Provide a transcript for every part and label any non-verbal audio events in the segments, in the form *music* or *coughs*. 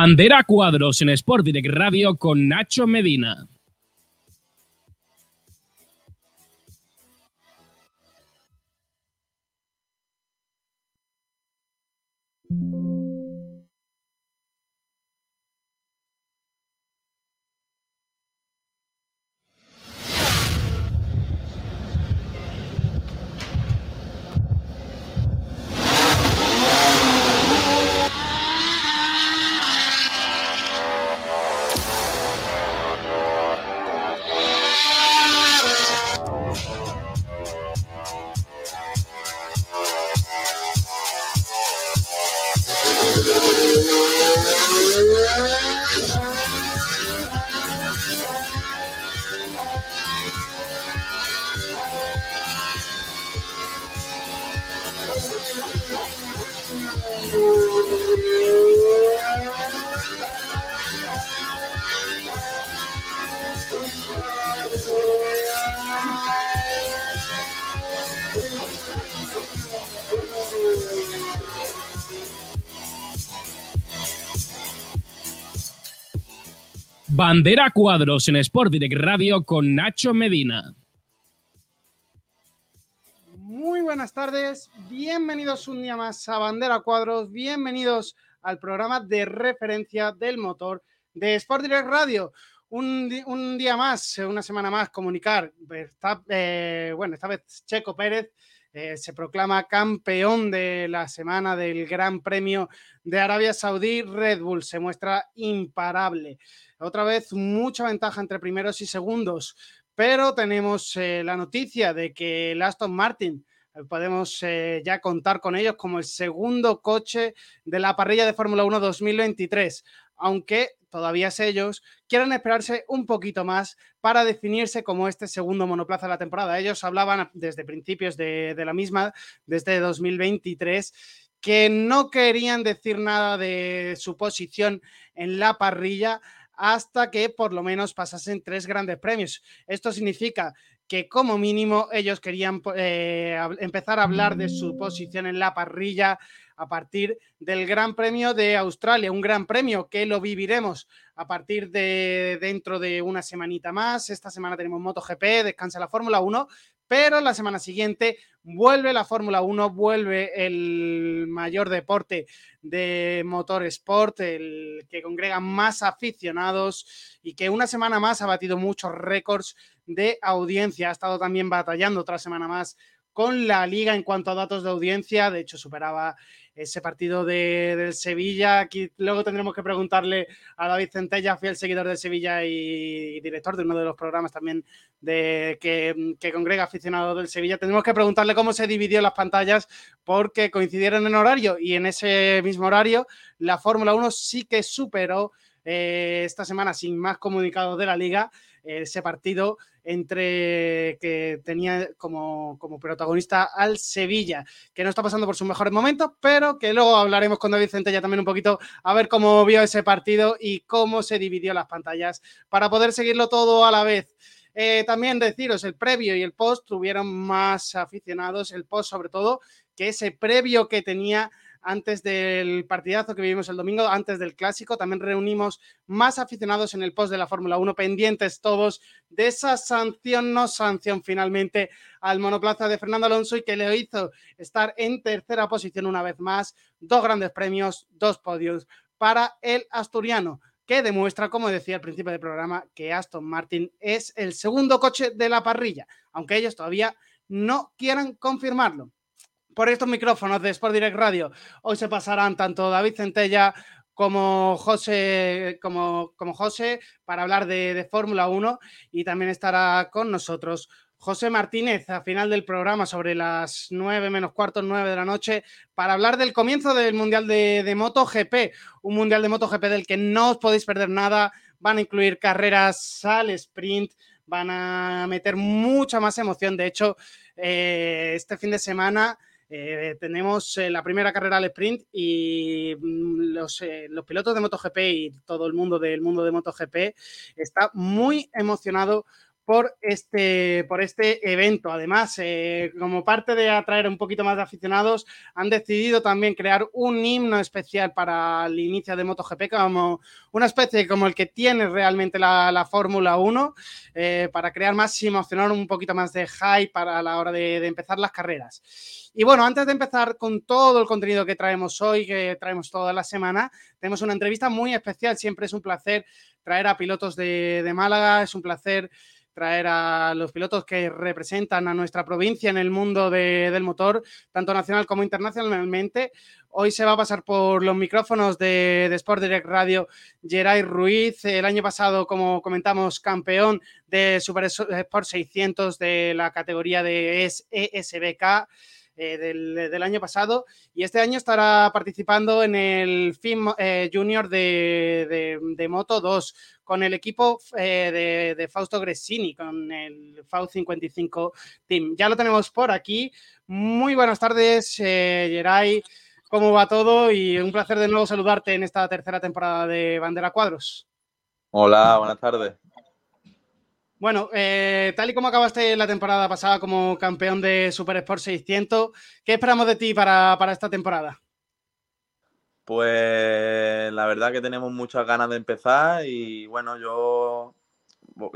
Bandera Cuadros en Sport Direct Radio con Nacho Medina. Bandera Cuadros en Sport Direct Radio con Nacho Medina. Muy buenas tardes, bienvenidos un día más a Bandera Cuadros, bienvenidos al programa de referencia del motor de Sport Direct Radio. Un, día más, una semana más, comunicar. Eh, bueno, esta vez Checo Pérez eh, se proclama campeón de la semana del Gran Premio de Arabia Saudí. Red Bull se muestra imparable. Otra vez mucha ventaja entre primeros y segundos, pero tenemos eh, la noticia de que el Aston Martin eh, podemos eh, ya contar con ellos como el segundo coche de la parrilla de Fórmula 1 2023, aunque todavía ellos quieren esperarse un poquito más para definirse como este segundo monoplaza de la temporada. Ellos hablaban desde principios de, de la misma, desde 2023, que no querían decir nada de su posición en la parrilla hasta que por lo menos pasasen tres grandes premios. Esto significa que como mínimo ellos querían eh, empezar a hablar de su posición en la parrilla a partir del Gran Premio de Australia, un gran premio que lo viviremos a partir de dentro de una semanita más. Esta semana tenemos MotoGP, descansa la Fórmula 1, pero la semana siguiente vuelve la Fórmula 1, vuelve el mayor deporte de motor sport, el que congrega más aficionados y que una semana más ha batido muchos récords de audiencia. Ha estado también batallando otra semana más con la liga en cuanto a datos de audiencia. De hecho, superaba ese partido de, del Sevilla. Aquí luego tendremos que preguntarle a David Centella, fiel seguidor del Sevilla y, director de uno de los programas también de, que, que, congrega aficionados del Sevilla. Tendremos que preguntarle cómo se dividió las pantallas porque coincidieron en horario y en ese mismo horario la Fórmula 1 sí que superó eh, esta semana sin más comunicados de la liga ese partido entre que tenía como, como, protagonista al Sevilla, que no está pasando por sus mejores momentos, pero que luego hablaremos con David Centella también un poquito a ver cómo vio ese partido y cómo se dividió las pantallas para poder seguirlo todo a la vez. Eh, también deciros, el previo y el post tuvieron más aficionados, el post sobre todo, que ese previo que tenía antes del partidazo que vivimos el domingo, antes del clásico. También reunimos más aficionados en el post de la Fórmula 1, pendientes todos de esa sanción, no sanción finalmente al monoplaza de Fernando Alonso y que le hizo estar en tercera posición una vez más. Dos grandes premios, dos podios para el asturiano que demuestra, como decía al principio del programa, que Aston Martin es el segundo coche de la parrilla, aunque ellos todavía no quieran confirmarlo por estos micrófonos de Sport Direct Radio. Hoy se pasarán tanto David Centella como José, como, como José para hablar de, Fórmula 1 y también estará con nosotros José Martínez a final del programa sobre las 9 menos cuarto, 9 de la noche, para hablar del comienzo del Mundial de, de MotoGP, un Mundial de MotoGP del que no os podéis perder nada, van a incluir carreras al sprint, van a meter mucha más emoción, de hecho, eh, este fin de semana Eh, tenemos eh, la primera carrera al sprint y mm, los, los, pilotos de MotoGP y todo el mundo del mundo de MotoGP está muy emocionado por este, por este evento. Además, eh, como parte de atraer un poquito más de aficionados, han decidido también crear un himno especial para el inicio de MotoGP, como una especie como el que tiene realmente la, Fórmula 1, eh, para crear más y emocionar un poquito más de hype para la hora de, empezar las carreras. Y bueno, antes de empezar con todo el contenido que traemos hoy, que traemos toda la semana, tenemos una entrevista muy especial. Siempre es un placer traer a pilotos de Málaga, es un placer traer a los pilotos que representan a nuestra provincia en el mundo del motor, tanto nacional como internacionalmente. Hoy se va a pasar por los micrófonos de, Sport Direct Radio Geray Ruiz, el año pasado, como comentamos, campeón de Super Sport 600 de la categoría de ESBK. Eh, del, año pasado y este año estará participando en el FIM eh, Junior de, de, Moto 2 con el equipo eh, de, Fausto Gressini, con el FAU 55 Team. Ya lo tenemos por aquí. Muy buenas tardes, Geray. ¿Cómo va todo? Y un placer de nuevo saludarte en esta tercera temporada de Bandera Cuadros. Hola, buenas tardes. Bueno, eh, tal y como acabaste la temporada pasada como campeón de Super Sport 600, ¿qué esperamos de ti para, esta temporada? Pues la verdad que tenemos muchas ganas de empezar y bueno, yo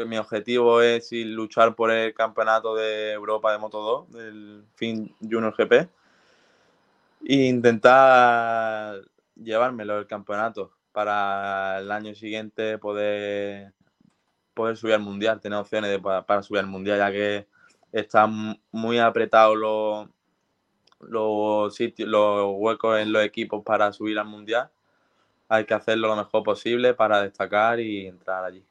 mi objetivo es luchar por el campeonato de Europa de Moto 2, del FIN Junior GP, e intentar llevármelo el campeonato para el año siguiente poder poder subir al mundial, tener opciones para, subir al mundial, ya que están muy apretados los, los sitios, los huecos en los equipos para subir al mundial. Hay que hacerlo lo mejor posible para destacar y entrar allí.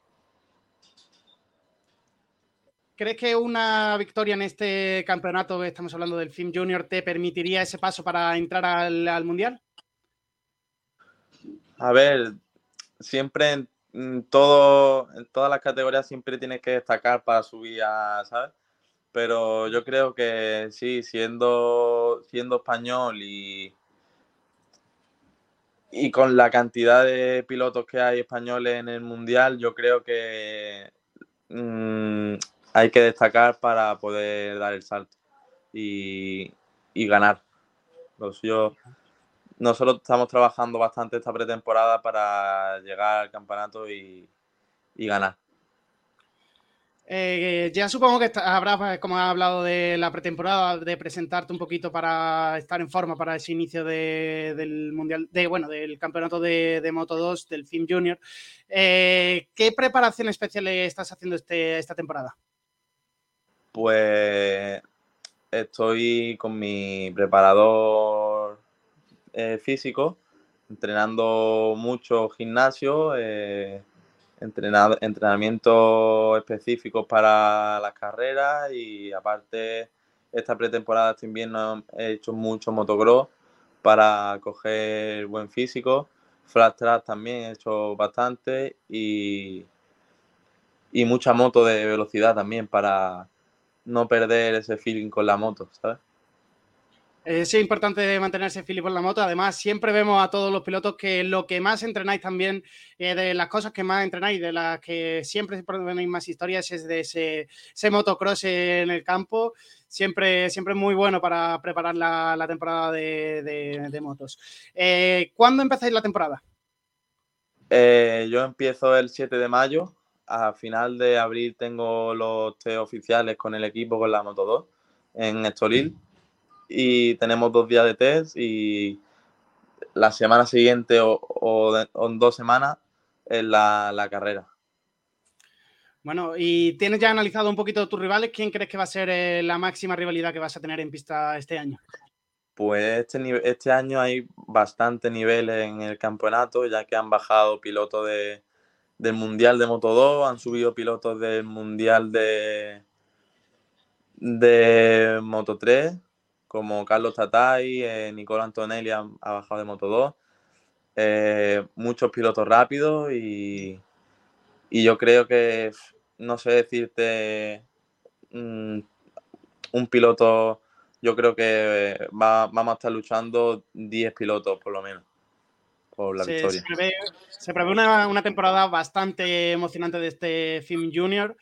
¿Crees que una victoria en este campeonato, estamos hablando del FIM Junior, te permitiría ese paso para entrar al, al Mundial? A ver, siempre todo, en todas las categorías siempre tienes que destacar para subir a, ¿sabes? Pero yo creo que sí, siendo, siendo español y, y con la cantidad de pilotos que hay españoles en el mundial, yo creo que mm, hay que destacar para poder dar el salto y, y ganar. Lo suyo nosotros estamos trabajando bastante esta pretemporada para llegar al campeonato y, ganar. Eh, ya supongo que habrás, pues, como has hablado de la pretemporada, de presentarte un poquito para estar en forma para ese inicio del mundial, de bueno, del campeonato de, Moto 2, del FIM Junior. Eh, ¿Qué preparación especial estás haciendo este, esta temporada? Pues estoy con mi preparador eh, físico, entrenando mucho gimnasio, eh, entrenamientos específicos para las carreras y aparte esta pretemporada este invierno he hecho mucho motocross para coger buen físico. Flat track también he hecho bastante y, y mucha moto de velocidad también para no perder ese feeling con la moto, ¿sabes? Es importante mantenerse Filipe en la moto. Además, siempre vemos a todos los pilotos que lo que más entrenáis también, eh, de las cosas que más entrenáis, de las que siempre tenéis más historias, es de ese, motocross en el campo. Siempre, siempre muy bueno para preparar la, temporada de, motos. Eh, ¿Cuándo empezáis la temporada? Eh, yo empiezo el 7 de mayo. A final de abril tengo los test oficiales con el equipo, con la Moto 2, en Estoril y tenemos dos días de test y la semana siguiente o, en dos semanas es la, carrera. Bueno, y tienes ya analizado un poquito tus rivales. ¿Quién crees que va a ser eh, la máxima rivalidad que vas a tener en pista este año? Pues este, este año hay bastante nivel en el campeonato, ya que han bajado pilotos de, del Mundial de Moto 2, han subido pilotos del Mundial de, de Moto 3 como Carlos Tatay, eh, Nicola Antonelli ha, bajado de Moto 2. Eh, muchos pilotos rápidos y, yo creo que, no sé decirte, mm, un piloto yo creo que vamos a estar luchando 10 pilotos por lo menos por la victoria. Se prevé, una, temporada bastante emocionante de este film junior.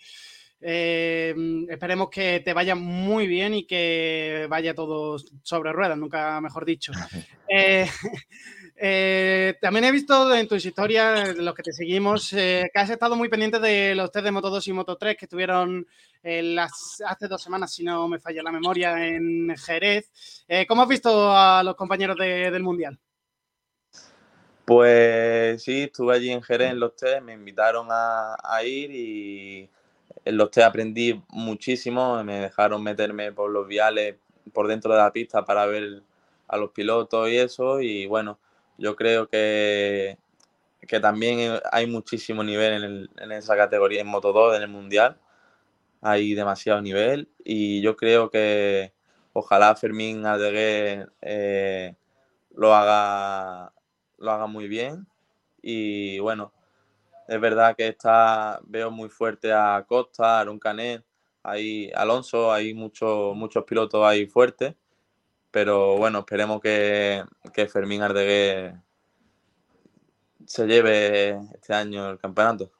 Eh, esperemos que te vaya muy bien y que vaya todo sobre ruedas, nunca mejor dicho. *laughs* Eh, *laughs* eh, también he visto en tus historias, los que te seguimos, que has estado muy pendiente de los test de Moto 2 y Moto 3 que estuvieron las, hace dos semanas, si no me falla la memoria, en Jerez. ¿Cómo has visto a los compañeros del Mundial? Pues sí, estuve allí en Jerez en los test, me invitaron a, ir y los test aprendí muchísimo, me dejaron meterme por los viales por dentro de la pista para ver a los pilotos y eso y bueno, yo creo que, que también hay muchísimo nivel en, esa categoría en Moto 2 en el Mundial, hay demasiado nivel y yo creo que ojalá Fermín Aldeguer eh, lo haga lo haga muy bien. Y bueno, es verdad que está, veo muy fuerte a Costa, a Aaron Canet, hay Alonso, hay muchos muchos pilotos ahí fuertes. Pero bueno, esperemos que, que Fermín Ardegué se lleve este año el campeonato.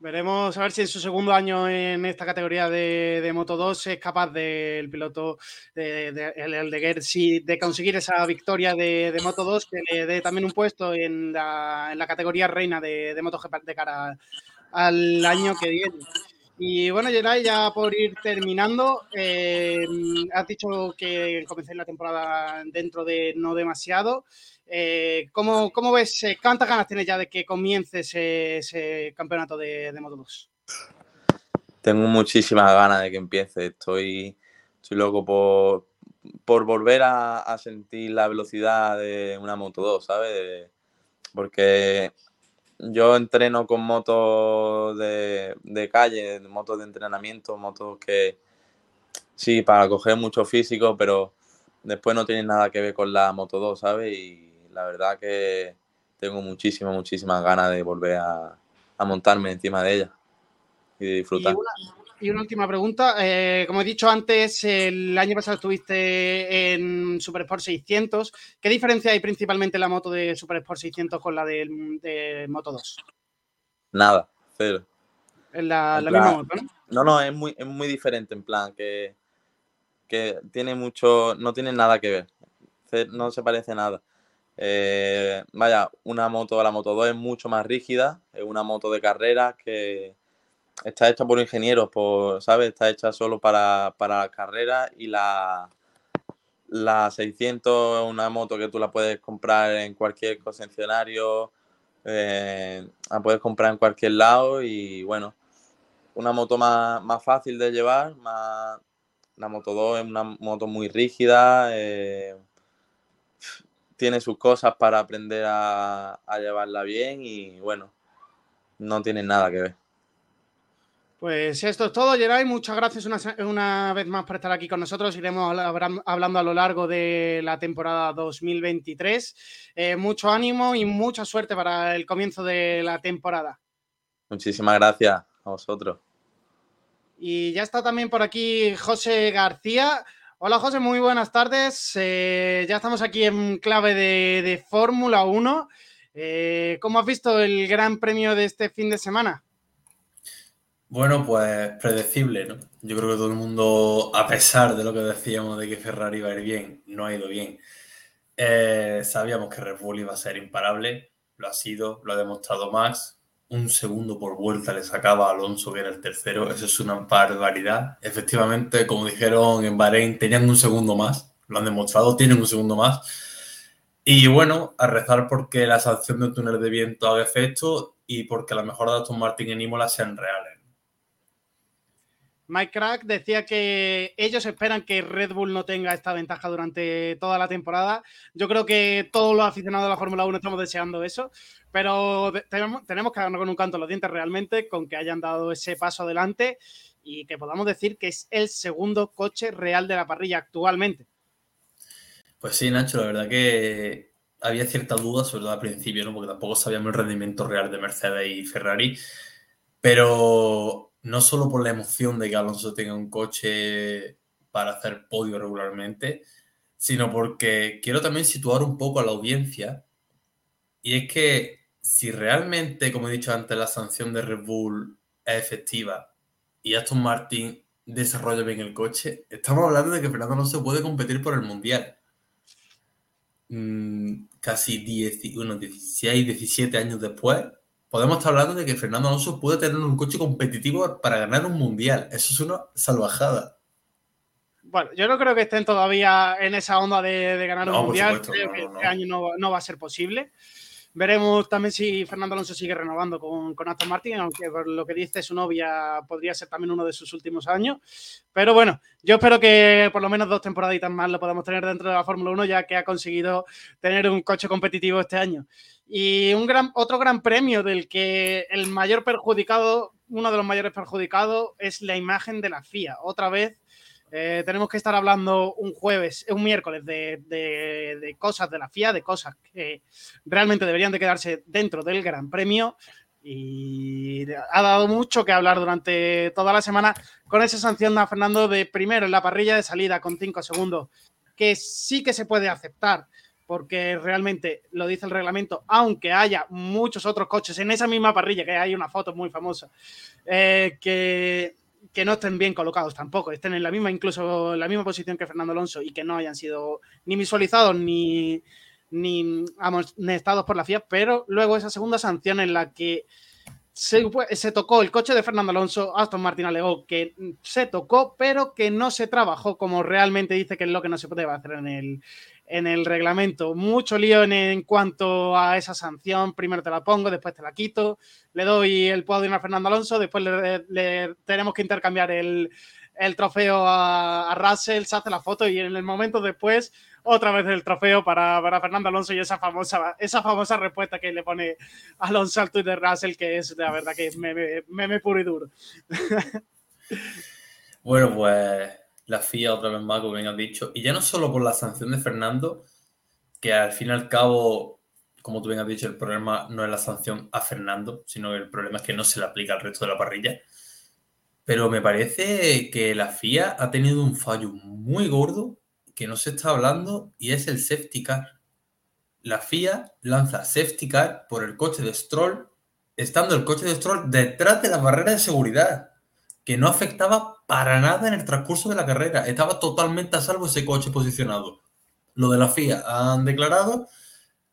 Veremos a ver si en su segundo año en esta categoría de, Moto 2 es capaz del piloto, de, de, el de de conseguir esa victoria de, Moto 2 que le dé también un puesto en la, categoría reina de, de MotoGP de cara al año que viene. Y bueno, Geray, ya por ir terminando, eh, has dicho que comencéis la temporada dentro de no demasiado. Eh, ¿cómo, ves? Eh, ¿Cuántas ganas tienes ya de que comience ese, campeonato de, de, Moto 2? Tengo muchísimas ganas de que empiece. Estoy, estoy loco por, por volver a, sentir la velocidad de una Moto 2, ¿sabes? Porque yo entreno con motos de, de calle, motos de entrenamiento, motos que sí, para coger mucho físico, pero después no tienen nada que ver con la Moto 2, ¿sabes? Y la verdad que tengo muchísimas, muchísimas ganas de volver a, montarme encima de ella y de disfrutar. Y una, última pregunta. Eh, como he dicho antes, el año pasado estuviste en Super Sport 600. ¿Qué diferencia hay principalmente la moto de Super Sport 600 con la de, Moto 2? Nada, cero. Es la, misma moto, ¿no? No, no, es muy, es muy diferente en plan que, que tiene mucho, no tiene nada que ver. No se parece nada. Eh, vaya, una moto, la Moto 2 es mucho más rígida, es una moto de carrera que está hecha por ingenieros, por, ¿sabes? Está hecha solo para, para carreras y la, la 600 es una moto que tú la puedes comprar en cualquier concesionario, eh, la puedes comprar en cualquier lado y bueno, una moto más, fácil de llevar, más, la Moto 2 es una moto muy rígida, eh, tiene sus cosas para aprender a, llevarla bien y bueno, no tiene nada que ver. Pues esto es todo, Geray. Muchas gracias una, vez más por estar aquí con nosotros. Iremos hablando a lo largo de la temporada 2023. Eh, mucho ánimo y mucha suerte para el comienzo de la temporada. Muchísimas gracias a vosotros. Y ya está también por aquí José García. Hola José, muy buenas tardes. Eh, ya estamos aquí en clave de, Fórmula 1. Eh, ¿Cómo has visto el gran premio de este fin de semana? Bueno, pues predecible, ¿no? Yo creo que todo el mundo, a pesar de lo que decíamos de que Ferrari iba a ir bien, no ha ido bien. Eh, sabíamos que Red Bull iba a ser imparable, lo ha sido, lo ha demostrado Max, un segundo por vuelta le sacaba a Alonso, que era el tercero. Eso es una barbaridad. Efectivamente, como dijeron en Bahrein, tenían un segundo más. Lo han demostrado, tienen un segundo más. Y bueno, a rezar porque la sanción del túnel de viento haga efecto y porque la mejor de Aston Martin en Imola sean reales. Mike Crack decía que ellos esperan que Red Bull no tenga esta ventaja durante toda la temporada. Yo creo que todos los aficionados de la Fórmula 1 estamos deseando eso, pero tenemos, que darnos con un canto los dientes realmente, con que hayan dado ese paso adelante y que podamos decir que es el segundo coche real de la parrilla actualmente. Pues sí, Nacho, la verdad que había cierta duda, sobre todo al principio, ¿no? porque tampoco sabíamos el rendimiento real de Mercedes y Ferrari, pero no solo por la emoción de que Alonso tenga un coche para hacer podio regularmente, sino porque quiero también situar un poco a la audiencia. Y es que si realmente, como he dicho antes, la sanción de Red Bull es efectiva y Aston Martin desarrolla bien el coche, estamos hablando de que Fernando se puede competir por el Mundial. Mm, casi 10, 16, 17 años después, podemos estar hablando de que Fernando Alonso puede tener un coche competitivo para ganar un mundial. Eso es una salvajada. Bueno, yo no creo que estén todavía en esa onda de, ganar un mundial. creo que este año no, va a ser posible. Veremos también si Fernando Alonso sigue renovando con, con Aston Martin, aunque por lo que dice su novia podría ser también uno de sus últimos años. Pero bueno, yo espero que por lo menos dos temporaditas más lo podamos tener dentro de la Fórmula 1, ya que ha conseguido tener un coche competitivo este año. Y un gran, otro gran premio del que el mayor perjudicado, uno de los mayores perjudicados, es la imagen de la FIA. Otra vez eh, tenemos que estar hablando un jueves, un miércoles de, cosas de la FIA, de cosas que realmente deberían de quedarse dentro del Gran Premio. Y ha dado mucho que hablar durante toda la semana con esa sanción a Fernando de primero en la parrilla de salida con 5 segundos, que sí que se puede aceptar, porque realmente lo dice el reglamento, aunque haya muchos otros coches en esa misma parrilla, que hay una foto muy famosa, eh, que que no estén bien colocados tampoco, estén en la misma, incluso en la misma posición que Fernando Alonso y que no hayan sido ni visualizados ni, ni amonestados por la FIA, pero luego esa segunda sanción en la que se, se, tocó el coche de Fernando Alonso, Aston Martin alegó que se tocó, pero que no se trabajó como realmente dice que es lo que no se puede hacer en el, en el reglamento. Mucho lío en, cuanto a esa sanción. Primero te la pongo, después te la quito. Le doy el podio a Fernando Alonso, después le, tenemos que intercambiar el, trofeo a, Russell, se hace la foto y en el momento después otra vez el trofeo para, Fernando Alonso y esa famosa, esa famosa respuesta que le pone Alonso al Twitter de Russell, que es la verdad que es meme, meme puro y duro. *laughs* Bueno, pues la FIA otra vez más, como bien has dicho, y ya no solo por la sanción de Fernando, que al fin y al cabo, como tú bien has dicho, el problema no es la sanción a Fernando, sino que el problema es que no se le aplica al resto de la parrilla. Pero me parece que la FIA ha tenido un fallo muy gordo que no se está hablando y es el safety car. La FIA lanza safety car por el coche de Stroll, estando el coche de Stroll detrás de la barrera de seguridad que no afectaba para nada en el transcurso de la carrera. Estaba totalmente a salvo ese coche posicionado. Lo de la FIA han declarado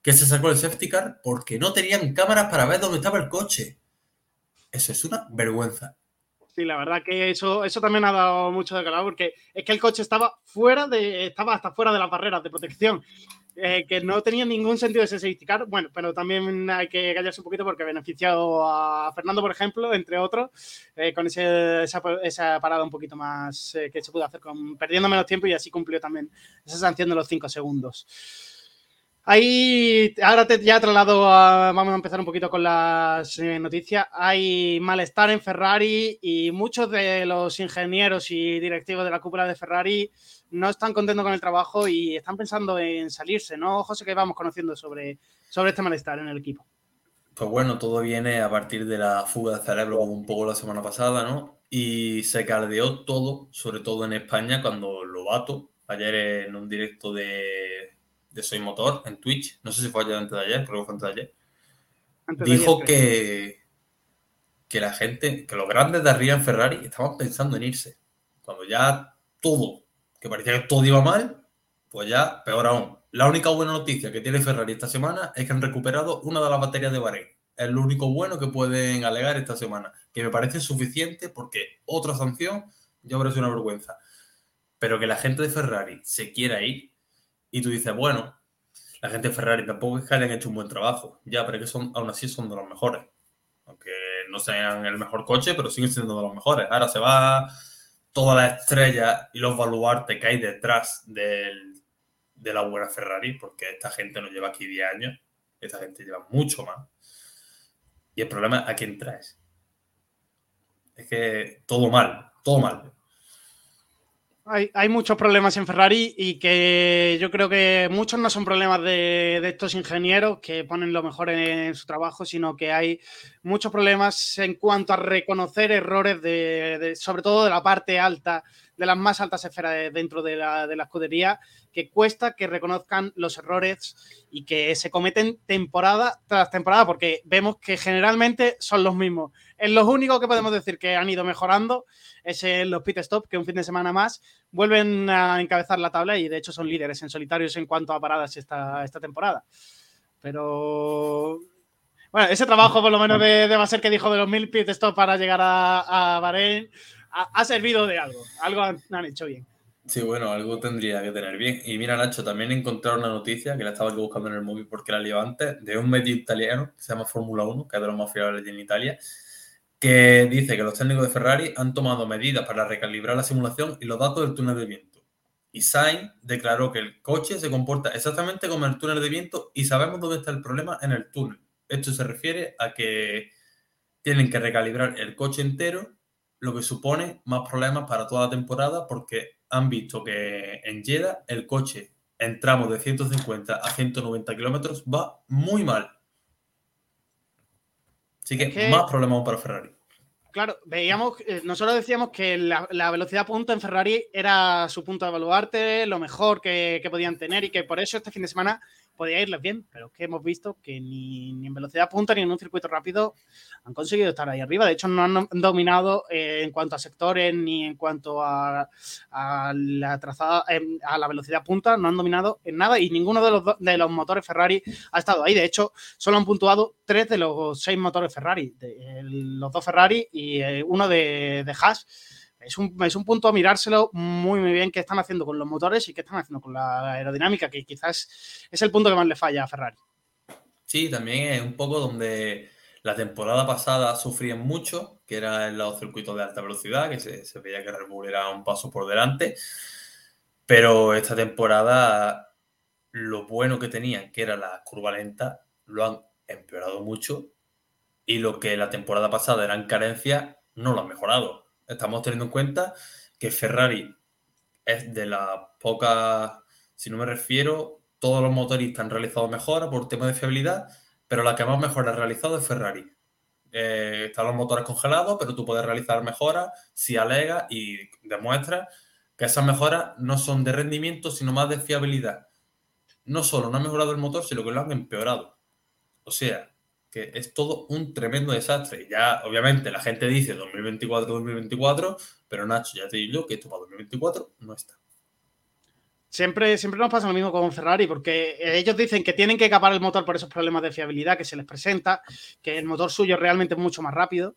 que se sacó el safety car porque no tenían cámaras para ver dónde estaba el coche. Eso es una vergüenza. Sí, la verdad que eso, eso también ha dado mucho de calado porque es que el coche estaba fuera de, estaba hasta fuera de las barreras de protección. Eh, que no tenía ningún sentido safety car. Bueno, pero también hay que callarse un poquito porque ha beneficiado a Fernando, por ejemplo, entre otros, eh, con esa, esa, parada un poquito más eh, que se pudo hacer con perdiendo menos tiempo y así cumplió también esa sanción de los 5 segundos. Ahí, ahora ya traslado a, vamos a empezar un poquito con las noticias. Hay malestar en Ferrari y muchos de los ingenieros y directivos de la cúpula de Ferrari no están contentos con el trabajo y están pensando en salirse, ¿no, José? Que vamos conociendo sobre, sobre este malestar en el equipo. Pues bueno, todo viene a partir de la fuga de cerebro un poco la semana pasada, ¿no? Y se caldeó todo, sobre todo en España, cuando Lobato, ayer en un directo de, Soy Motor en Twitch, no sé si fue ayer antes de ayer, creo que fue antes de ayer, dijo que, que la gente, que los grandes de arriba en Ferrari estaban pensando en irse. Cuando ya todo que parecía que todo iba mal, pues ya peor aún. La única buena noticia que tiene Ferrari esta semana es que han recuperado una de las baterías de Bahrein. Es lo único bueno que pueden alegar esta semana, que me parece suficiente porque otra sanción ya parece una vergüenza. Pero que la gente de Ferrari se quiera ir y tú dices, bueno, la gente de Ferrari tampoco es que hayan hecho un buen trabajo, ya, pero que son, aún así son de los mejores. Aunque no sean el mejor coche, pero siguen siendo de los mejores. Ahora se va todas las estrellas y los baluartes que hay detrás del, de la buena Ferrari, porque esta gente no lleva aquí 10 años, esta gente lleva mucho más. Y el problema es a quién traes. Es que todo mal, todo mal hay, muchos problemas en Ferrari y que yo creo que muchos no son problemas de, estos ingenieros que ponen lo mejor en, su trabajo, sino que hay muchos problemas en cuanto a reconocer errores, de, sobre todo de la parte alta de las más altas esferas dentro de la, de la escudería, que cuesta que reconozcan los errores y que se cometen temporada tras temporada, porque vemos que generalmente son los mismos. Es lo único que podemos decir que han ido mejorando es los pit stop, que un fin de semana más vuelven a encabezar la tabla y de hecho son líderes en solitarios en cuanto a paradas esta, esta temporada. Pero bueno, ese trabajo por lo menos de, de que dijo de los mil pit stop para llegar a, a Bahrein ha, servido de algo. Algo han, hecho bien. Sí, bueno, algo tendría que tener bien. Y mira, Nacho, también he encontrado una noticia que la estaba buscando en el móvil porque la leí antes, de un medio italiano que se llama Fórmula 1, que es de los más fiables en Italia, que dice que los técnicos de Ferrari han tomado medidas para recalibrar la simulación y los datos del túnel de viento. Y Sainz declaró que el coche se comporta exactamente como el túnel de viento y sabemos dónde está el problema en el túnel. Esto se refiere a que tienen que recalibrar el coche entero lo que supone más problemas para toda la temporada porque han visto que en Jeddah el coche en tramos de 150 a 190 kilómetros va muy mal. Así que, más problemas para Ferrari. Claro, veíamos, eh, nosotros decíamos que la, velocidad punta en Ferrari era su punto de evaluarte, lo mejor que, que podían tener y que por eso este fin de semana podía irles bien, pero es que hemos visto que ni, en velocidad punta ni en un circuito rápido han conseguido estar ahí arriba. De hecho, no han dominado eh, en cuanto a sectores ni en cuanto a, la trazada, em, a la velocidad punta, no han dominado en nada y ninguno de los, de los motores Ferrari ha estado ahí. De hecho, solo han puntuado tres de los seis motores Ferrari, los dos Ferrari y eh, uno de, de Haas es un, es un punto a mirárselo muy, muy bien qué están haciendo con los motores y qué están haciendo con la aerodinámica, que quizás es el punto que más le falla a Ferrari. Sí, también es un poco donde la temporada pasada sufrían mucho, que era en los circuitos de alta velocidad, que se, veía que Red Bull era un paso por delante, pero esta temporada lo bueno que tenían, que era la curva lenta, lo han empeorado mucho y lo que la temporada pasada eran carencias, no lo han mejorado estamos teniendo en cuenta que Ferrari es de las pocas, si no me refiero, todos los motoristas han realizado mejoras por tema de fiabilidad, pero la que más mejor ha realizado es Ferrari. Eh, están los motores congelados, pero tú puedes realizar mejoras si alegas y demuestras que esas mejoras no son de rendimiento, sino más de fiabilidad. No solo no ha mejorado el motor, sino que lo han empeorado. O sea, que es todo un tremendo desastre. Ya, obviamente, la gente dice 2024-2024, pero Nacho, ya te digo que esto para 2024 no está. Siempre, siempre nos pasa lo mismo con Ferrari, porque ellos dicen que tienen que capar el motor por esos problemas de fiabilidad que se les presenta, que el motor suyo es realmente mucho más rápido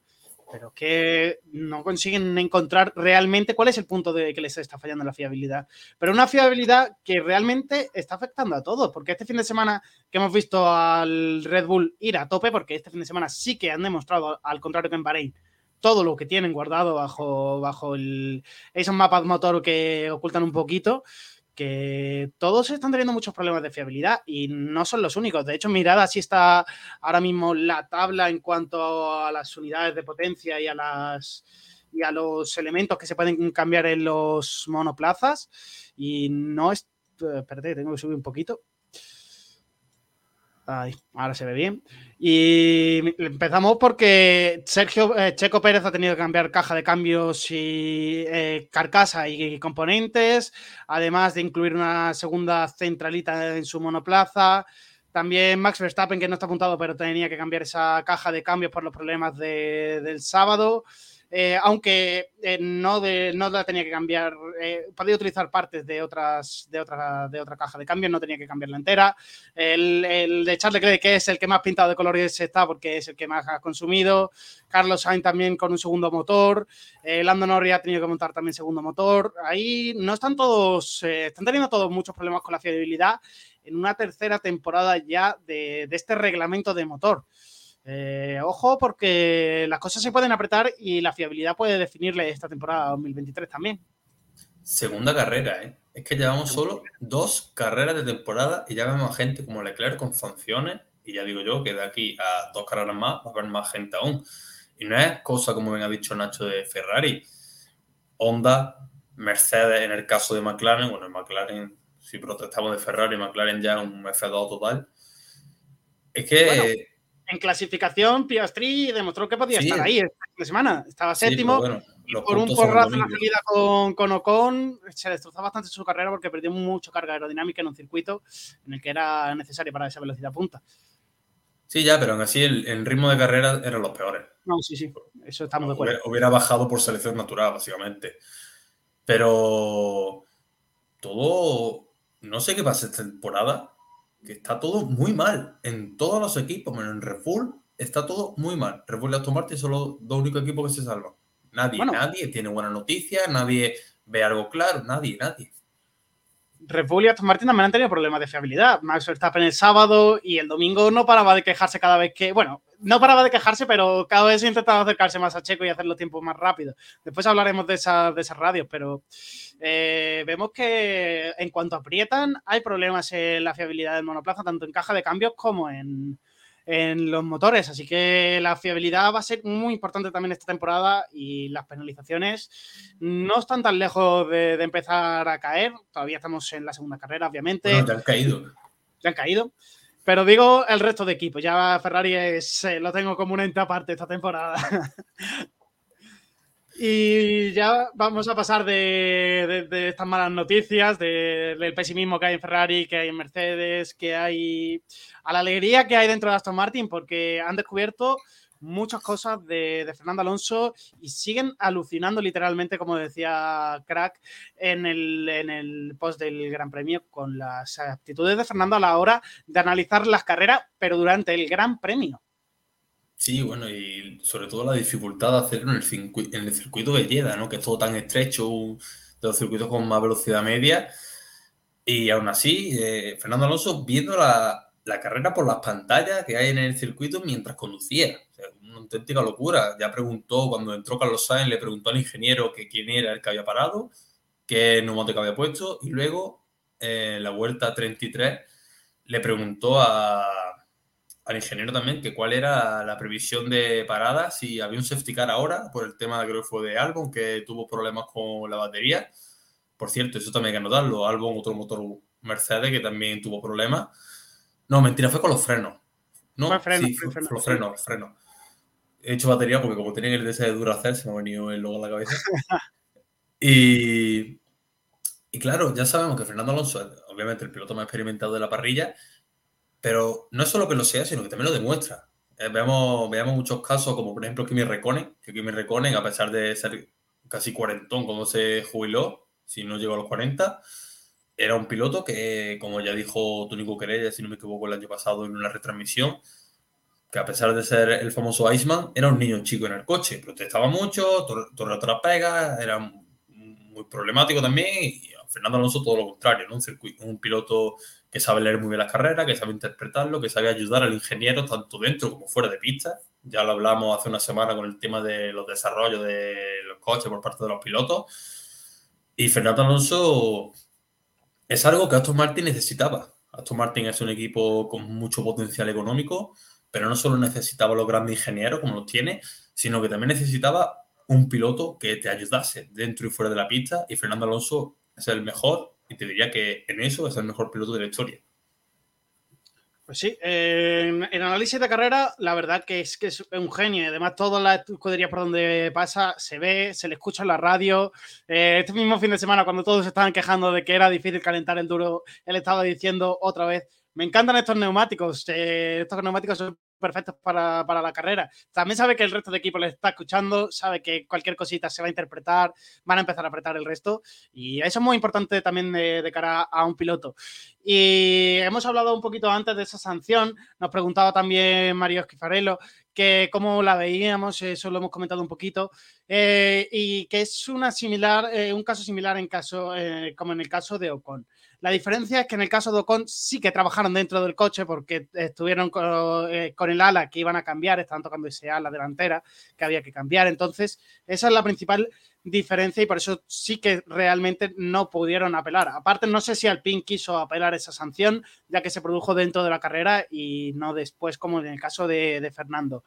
pero que no consiguen encontrar realmente cuál es el punto de que les está fallando la fiabilidad. Pero una fiabilidad que realmente está afectando a todos, porque este fin de semana que hemos visto al Red Bull ir a tope, porque este fin de semana sí que han demostrado, al contrario que en Bahrein, todo lo que tienen guardado bajo, bajo el, esos mapas motor que ocultan un poquito todos están teniendo muchos problemas de fiabilidad y no son los únicos. De hecho, mirad así está ahora mismo la tabla en cuanto a las unidades de potencia y a las y a los elementos que se pueden cambiar en los monoplazas. Y no es. Espérate, tengo que subir un poquito ahora se ve bien. Y empezamos porque Sergio eh, Checo Pérez ha tenido que cambiar caja de cambios y eh, carcasa y, componentes, además de incluir una segunda centralita en su monoplaza. También Max Verstappen, que no está apuntado, pero tenía que cambiar esa caja de cambios por los problemas del sábado. Eh, aunque eh, no, de, no la tenía que cambiar, eh, podía utilizar partes de, otras, de, otra, de otra caja de cambios, no tenía que cambiarla entera. El, de Charles Leclerc, que es el que más pintado de colores está porque es el que más ha consumido. Carlos Sainz también con un segundo motor. Lando Norris ha tenido que montar también segundo motor. Ahí no están todos, están teniendo todos muchos problemas con la fiabilidad en una tercera temporada ya de este reglamento de motor. Eh, ojo, porque las cosas se pueden apretar y la fiabilidad puede definirle esta temporada 2023 también. Segunda carrera, ¿eh? Es que llevamos solo dos carreras de temporada y ya vemos a gente como Leclerc con sanciones. Y ya digo yo que de aquí a dos carreras más va a haber más gente aún. Y no es cosa, como bien ha dicho Nacho, de Ferrari. Honda, Mercedes en el caso de McLaren. Bueno, en McLaren, si protestamos de Ferrari, McLaren ya es un F2 total. Es que en clasificación, Piastri demostró que podía estar ahí esta semana. Estaba séptimo por un porrazo en la salida con, con, Ocon, se destrozó bastante su carrera porque perdió mucho carga aerodinámica en un circuito en el que era necesario para esa velocidad punta. Sí, ya, pero aún así el, ritmo de carrera eran los peores. No, sí, sí, eso estamos de acuerdo. Hubiera, bajado por selección natural, básicamente. Pero todo, no sé qué pasa esta temporada, que está todo muy mal en todos los equipos, menos en Red Bull, está todo muy mal. Red Bull y Aston Martin son los dos únicos equipos que se salvan. Nadie, nadie tiene buenas noticias, nadie ve algo claro, nadie, nadie. Red Bull y Aston Martin también han tenido problemas de fiabilidad. Max Verstappen el sábado y el domingo no paraba de quejarse cada vez que, bueno, no paraba de quejarse, pero cada vez intentaba acercarse más a Checo y hacer los tiempos más rápidos. Después hablaremos de, esas, de esas radios, pero eh, vemos que en cuanto aprietan hay problemas en la fiabilidad del monoplaza, tanto en caja de cambios como en, en los motores. Así que la fiabilidad va a ser muy importante también esta temporada y las penalizaciones no están tan lejos de, empezar a caer. Todavía estamos en la segunda carrera, obviamente. ya han caído. Ya han caído. Pero digo el resto de equipos. Ya Ferrari es, eh, lo tengo como una ente aparte esta temporada. *laughs* Y ya vamos a pasar de, estas malas noticias, del pesimismo que hay en Ferrari, que hay en Mercedes, que hay a la alegría que hay dentro de Aston Martin, porque han descubierto muchas cosas de, Fernando Alonso y siguen alucinando literalmente, como decía Crack en el, post del Gran Premio, con las actitudes de Fernando a la hora de analizar las carreras, pero durante el Gran Premio. Sí, bueno, y sobre todo la dificultad de hacerlo en el, circuito, de Lleda, ¿no? Que es todo tan estrecho, de los circuitos con más velocidad media. Y aún así, eh, Fernando Alonso viendo la, carrera por las pantallas que hay en el circuito mientras conducía. Auténtica locura. Ya preguntó, cuando entró Carlos Sainz, le preguntó al ingeniero que quién era el que había parado, qué neumático había puesto, y luego, en eh, la vuelta 33, le preguntó a al ingeniero también que cuál era la previsión de parada, si había un safety car ahora, por el tema creo que fue de Albon, que tuvo problemas con la batería. Por cierto, eso también hay que anotarlo. Albon, otro motor Mercedes, que también tuvo problemas. No, mentira, fue con los frenos. No, sí, fue, los frenos, frenos. He hecho batería porque como tenía el DS de Duracell, se me ha venido el logo a la cabeza. *laughs* y, y claro, ya sabemos que Fernando Alonso, obviamente el piloto más experimentado de la parrilla, pero no es solo que lo sea, sino que también lo demuestra. Eh, veamos, veamos muchos casos, como por ejemplo Kimi Reconen, que Kimi Reconen, a pesar de ser casi cuarentón cuando se jubiló, si no llegó a los 40, era un piloto que, como ya dijo Tónico Querella, si no me equivoco, el año pasado en una retransmisión, que a pesar de ser el famoso Iceman, era un niño chico en el coche, protestaba mucho, torre otra pega, era muy problemático también, y Fernando Alonso todo lo contrario, un, un piloto que sabe leer muy bien las carreras, que sabe interpretarlo, que sabe ayudar al ingeniero tanto dentro como fuera de pista. Ya lo hablamos hace una semana con el tema de los desarrollos de los coches por parte de los pilotos. Y Fernando Alonso es algo que Aston Martin necesitaba. Aston Martin es un equipo con mucho potencial económico, pero no solo necesitaba los grandes ingenieros como los tiene, sino que también necesitaba un piloto que te ayudase dentro y fuera de la pista. Y Fernando Alonso es el mejor y te diría que en eso es el mejor piloto de la historia. Pues sí, en, análisis de carrera, la verdad que es que es un genio. Además, todas las escuderías por donde pasa se ve, se le escucha en la radio. Eh, este mismo fin de semana, cuando todos estaban quejando de que era difícil calentar el duro, él estaba diciendo otra vez: Me encantan estos neumáticos. Eh, estos neumáticos son perfectos para, la carrera. También sabe que el resto de equipo le está escuchando, sabe que cualquier cosita se va a interpretar, van a empezar a apretar el resto y eso es muy importante también de, cara a un piloto. Y hemos hablado un poquito antes de esa sanción, nos preguntaba también Mario Esquifarello que cómo la veíamos, eso lo hemos comentado un poquito, eh, y que es una similar, eh, un caso similar en caso, eh, como en el caso de Ocon. La diferencia es que en el caso de Ocon sí que trabajaron dentro del coche porque estuvieron eh, con, el ala que iban a cambiar, estaban tocando ese ala delantera que había que cambiar. Entonces, esa es la principal diferencia y por eso sí que realmente no pudieron apelar. Aparte, no sé si Alpine quiso apelar esa sanción, ya que se produjo dentro de la carrera y no después, como en el caso de, Fernando.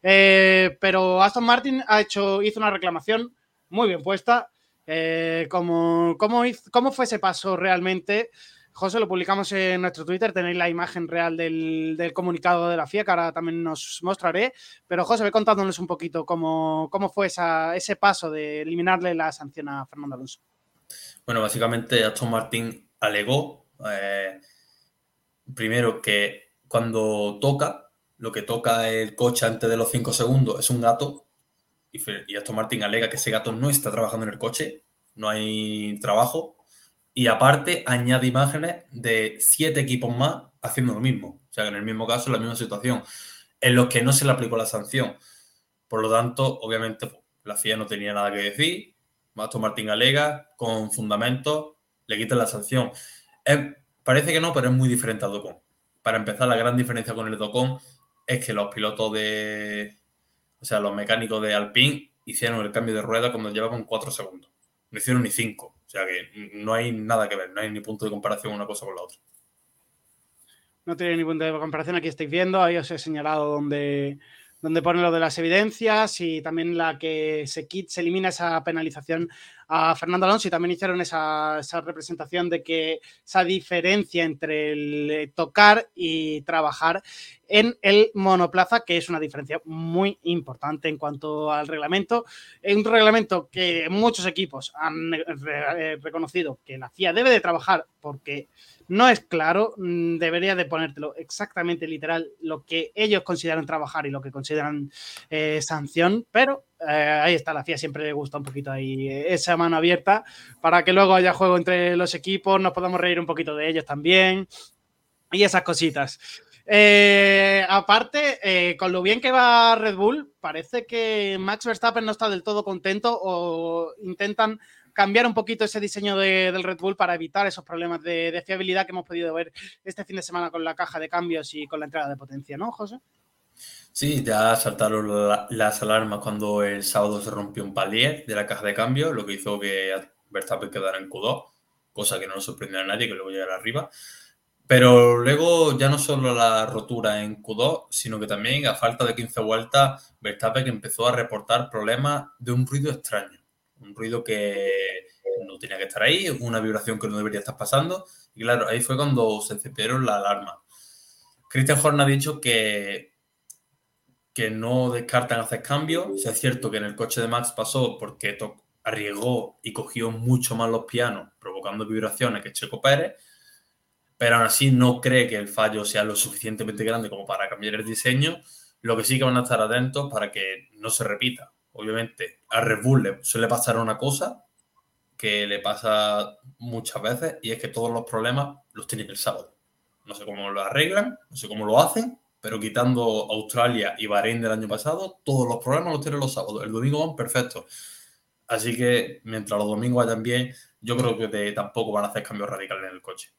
Eh, pero Aston Martin ha hecho, hizo una reclamación muy bien puesta eh, ¿cómo, cómo, fue ese paso realmente? José, lo publicamos en nuestro Twitter, tenéis la imagen real del, comunicado de la FIA, que ahora también nos mostraré. Pero José, ve contándonos un poquito cómo, cómo fue ese paso de eliminarle la sanción a Fernando Alonso. Bueno, básicamente Aston Martin alegó, eh, primero que cuando toca, lo que toca el coche antes de los 5 segundos es un gato, y, Aston Martin alega que ese gato no está trabajando en el coche, no hay trabajo, y aparte añade imágenes de siete equipos más haciendo lo mismo. O sea, que en el mismo caso, la misma situación, en los que no se le aplicó la sanción. Por lo tanto, obviamente, pues, la FIA no tenía nada que decir. Aston Martin alega con fundamentos, le quitan la sanción. parece que no, pero es muy diferente al Docon. Para empezar, la gran diferencia con el Docon es que los pilotos de, o sea, los mecánicos de Alpine hicieron el cambio de rueda cuando llevaban cuatro segundos. No hicieron ni cinco. O sea que no hay nada que ver, no hay ni punto de comparación una cosa con la otra. No tiene ni punto de comparación. Aquí estáis viendo, ahí os he señalado donde, donde pone lo de las evidencias y también la que se, se elimina esa penalización a Fernando Alonso y también hicieron esa, representación de que esa diferencia entre el eh, tocar y trabajar en el monoplaza, que es una diferencia muy importante en cuanto al reglamento. Un reglamento que muchos equipos han eh, eh, reconocido que la FIA debe de trabajar porque no es claro, mm, debería de ponértelo exactamente literal lo que ellos consideran trabajar y lo que consideran sanción, pero ahí está, la FIA siempre le gusta un poquito ahí esa mano abierta para que luego haya juego entre los equipos, nos podamos reír un poquito de ellos también y esas cositas. Eh, aparte, eh, con lo bien que va Red Bull, parece que Max Verstappen no está del todo contento o intentan cambiar un poquito ese diseño del Red Bull para evitar esos problemas de, de, fiabilidad que hemos podido ver este fin de semana con la caja de cambios y con la entrada de potencia, ¿no, José? Sí, ya saltaron las alarmas cuando el sábado se rompió un palier de la caja de cambio, lo que hizo que Verstappen quedara en Q2, cosa que no nos sorprendió a nadie que luego llegara arriba. Pero luego ya no solo la rotura en Q2, sino que también a falta de 15 vueltas, Verstappen empezó a reportar problemas de un ruido extraño, un ruido que no tenía que estar ahí, una vibración que no debería estar pasando. Y claro, ahí fue cuando se encendieron la alarma. Christian Horner ha dicho que que no descartan hacer cambios. es cierto que en el coche de Max pasó porque arriesgó y cogió mucho más los pianos, provocando vibraciones que Checo Pérez, pero aún así no cree que el fallo sea lo suficientemente grande como para cambiar el diseño. Lo que sí que van a estar atentos para que no se repita. Obviamente, a Red Bull le suele pasar una cosa que le pasa muchas veces y es que todos los problemas los tienen el sábado. No sé cómo lo arreglan, no sé cómo lo hacen, pero quitando Australia y Bahrein del año pasado, todos los problemas los tienen los sábados. El domingo van perfectos. Así que mientras los domingos vayan bien, yo creo que tampoco van a hacer cambios radicales en el coche.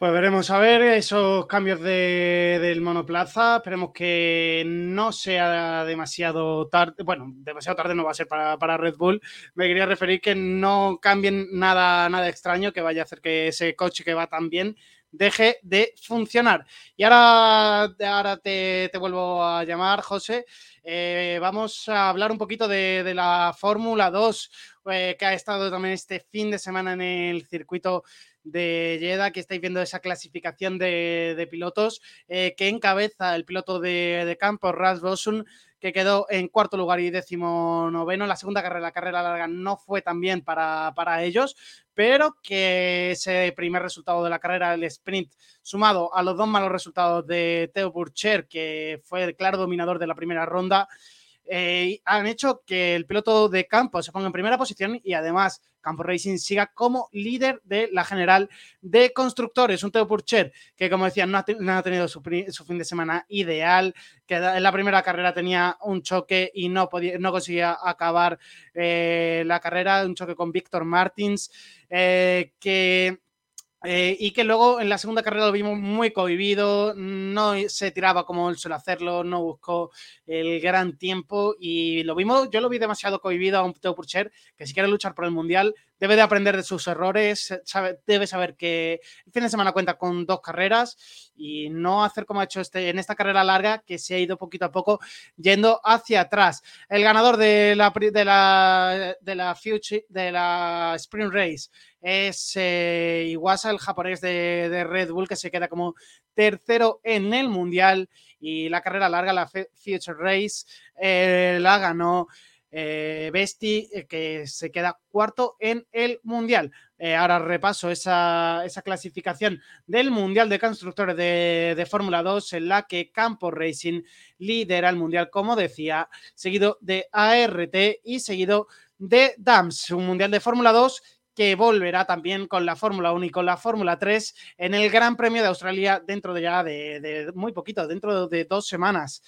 Pues veremos a ver esos cambios del monoplaza. Esperemos que no sea demasiado tarde. Bueno, demasiado tarde no va a ser para, para, Red Bull. Me quería referir que no cambien nada, nada extraño que vaya a hacer que ese coche que va tan bien deje de funcionar. Y ahora, ahora te, vuelvo a llamar, José. Eh, vamos a hablar un poquito de, la Fórmula 2, eh, que ha estado también este fin de semana en el circuito de Jeddah, que estáis viendo esa clasificación de, pilotos eh, que encabeza el piloto de, de campo, Ras Bosun, que quedó en cuarto lugar y décimo noveno. La segunda carrera, la carrera larga, no fue tan bien para, para ellos, pero que ese primer resultado de la carrera, el sprint, sumado a los dos malos resultados de Theo Burcher, que fue el claro dominador de la primera ronda, eh, han hecho que el piloto de campo se ponga en primera posición y además Campo Racing siga como líder de la general de constructores. Un Teo Purcher que, como decía, no ha, tenido su, fin de semana ideal, que en la primera carrera tenía un choque y no, podía, no conseguía acabar eh, la carrera, un choque con Víctor Martins, eh, que eh, y que luego en la segunda carrera lo vimos muy cohibido, no se tiraba como él suele hacerlo, no buscó el gran tiempo y lo vimos, yo lo vi demasiado cohibido a un Teo Purcher que si quiere luchar por el Mundial debe de aprender de sus errores, debe saber que el fin de semana cuenta con dos carreras y no hacer como ha hecho este, en esta carrera larga que se ha ido poquito a poco yendo hacia atrás. El ganador de la, de la, de la, Future, de la Spring Race es eh, Iwasa, el japonés de, Red Bull, que se queda como tercero en el Mundial. Y la carrera larga, la Future Race, eh, la ganó eh, Besti, eh, que se queda cuarto en el Mundial. Eh, ahora repaso esa, clasificación del Mundial de Constructores de, de Fórmula 2, en la que Campo Racing lidera el Mundial, como decía, seguido de ART y seguido de DAMS, un Mundial de Fórmula 2 que volverá también con la Fórmula 1 y con la Fórmula 3 en el Gran Premio de Australia dentro de ya de muy poquito, dentro de dos semanas.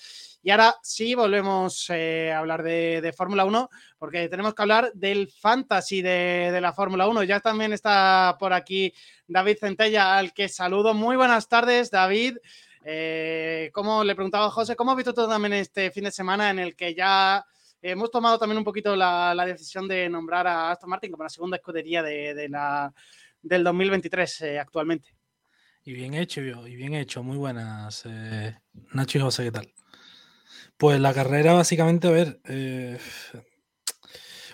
Y ahora sí volvemos eh, a hablar de, Fórmula 1, porque tenemos que hablar del fantasy de, la Fórmula 1. Ya también está por aquí David Centella, al que saludo. Muy buenas tardes, David. Eh, como le preguntaba a José, ¿cómo has visto todo también este fin de semana en el que ya hemos tomado también un poquito la, decisión de nombrar a Aston Martin como la segunda escudería de, la, del 2023 eh, actualmente? Y bien hecho, y bien hecho, muy buenas. Nacho y José, ¿qué tal? Pues la carrera, básicamente, a ver, eh,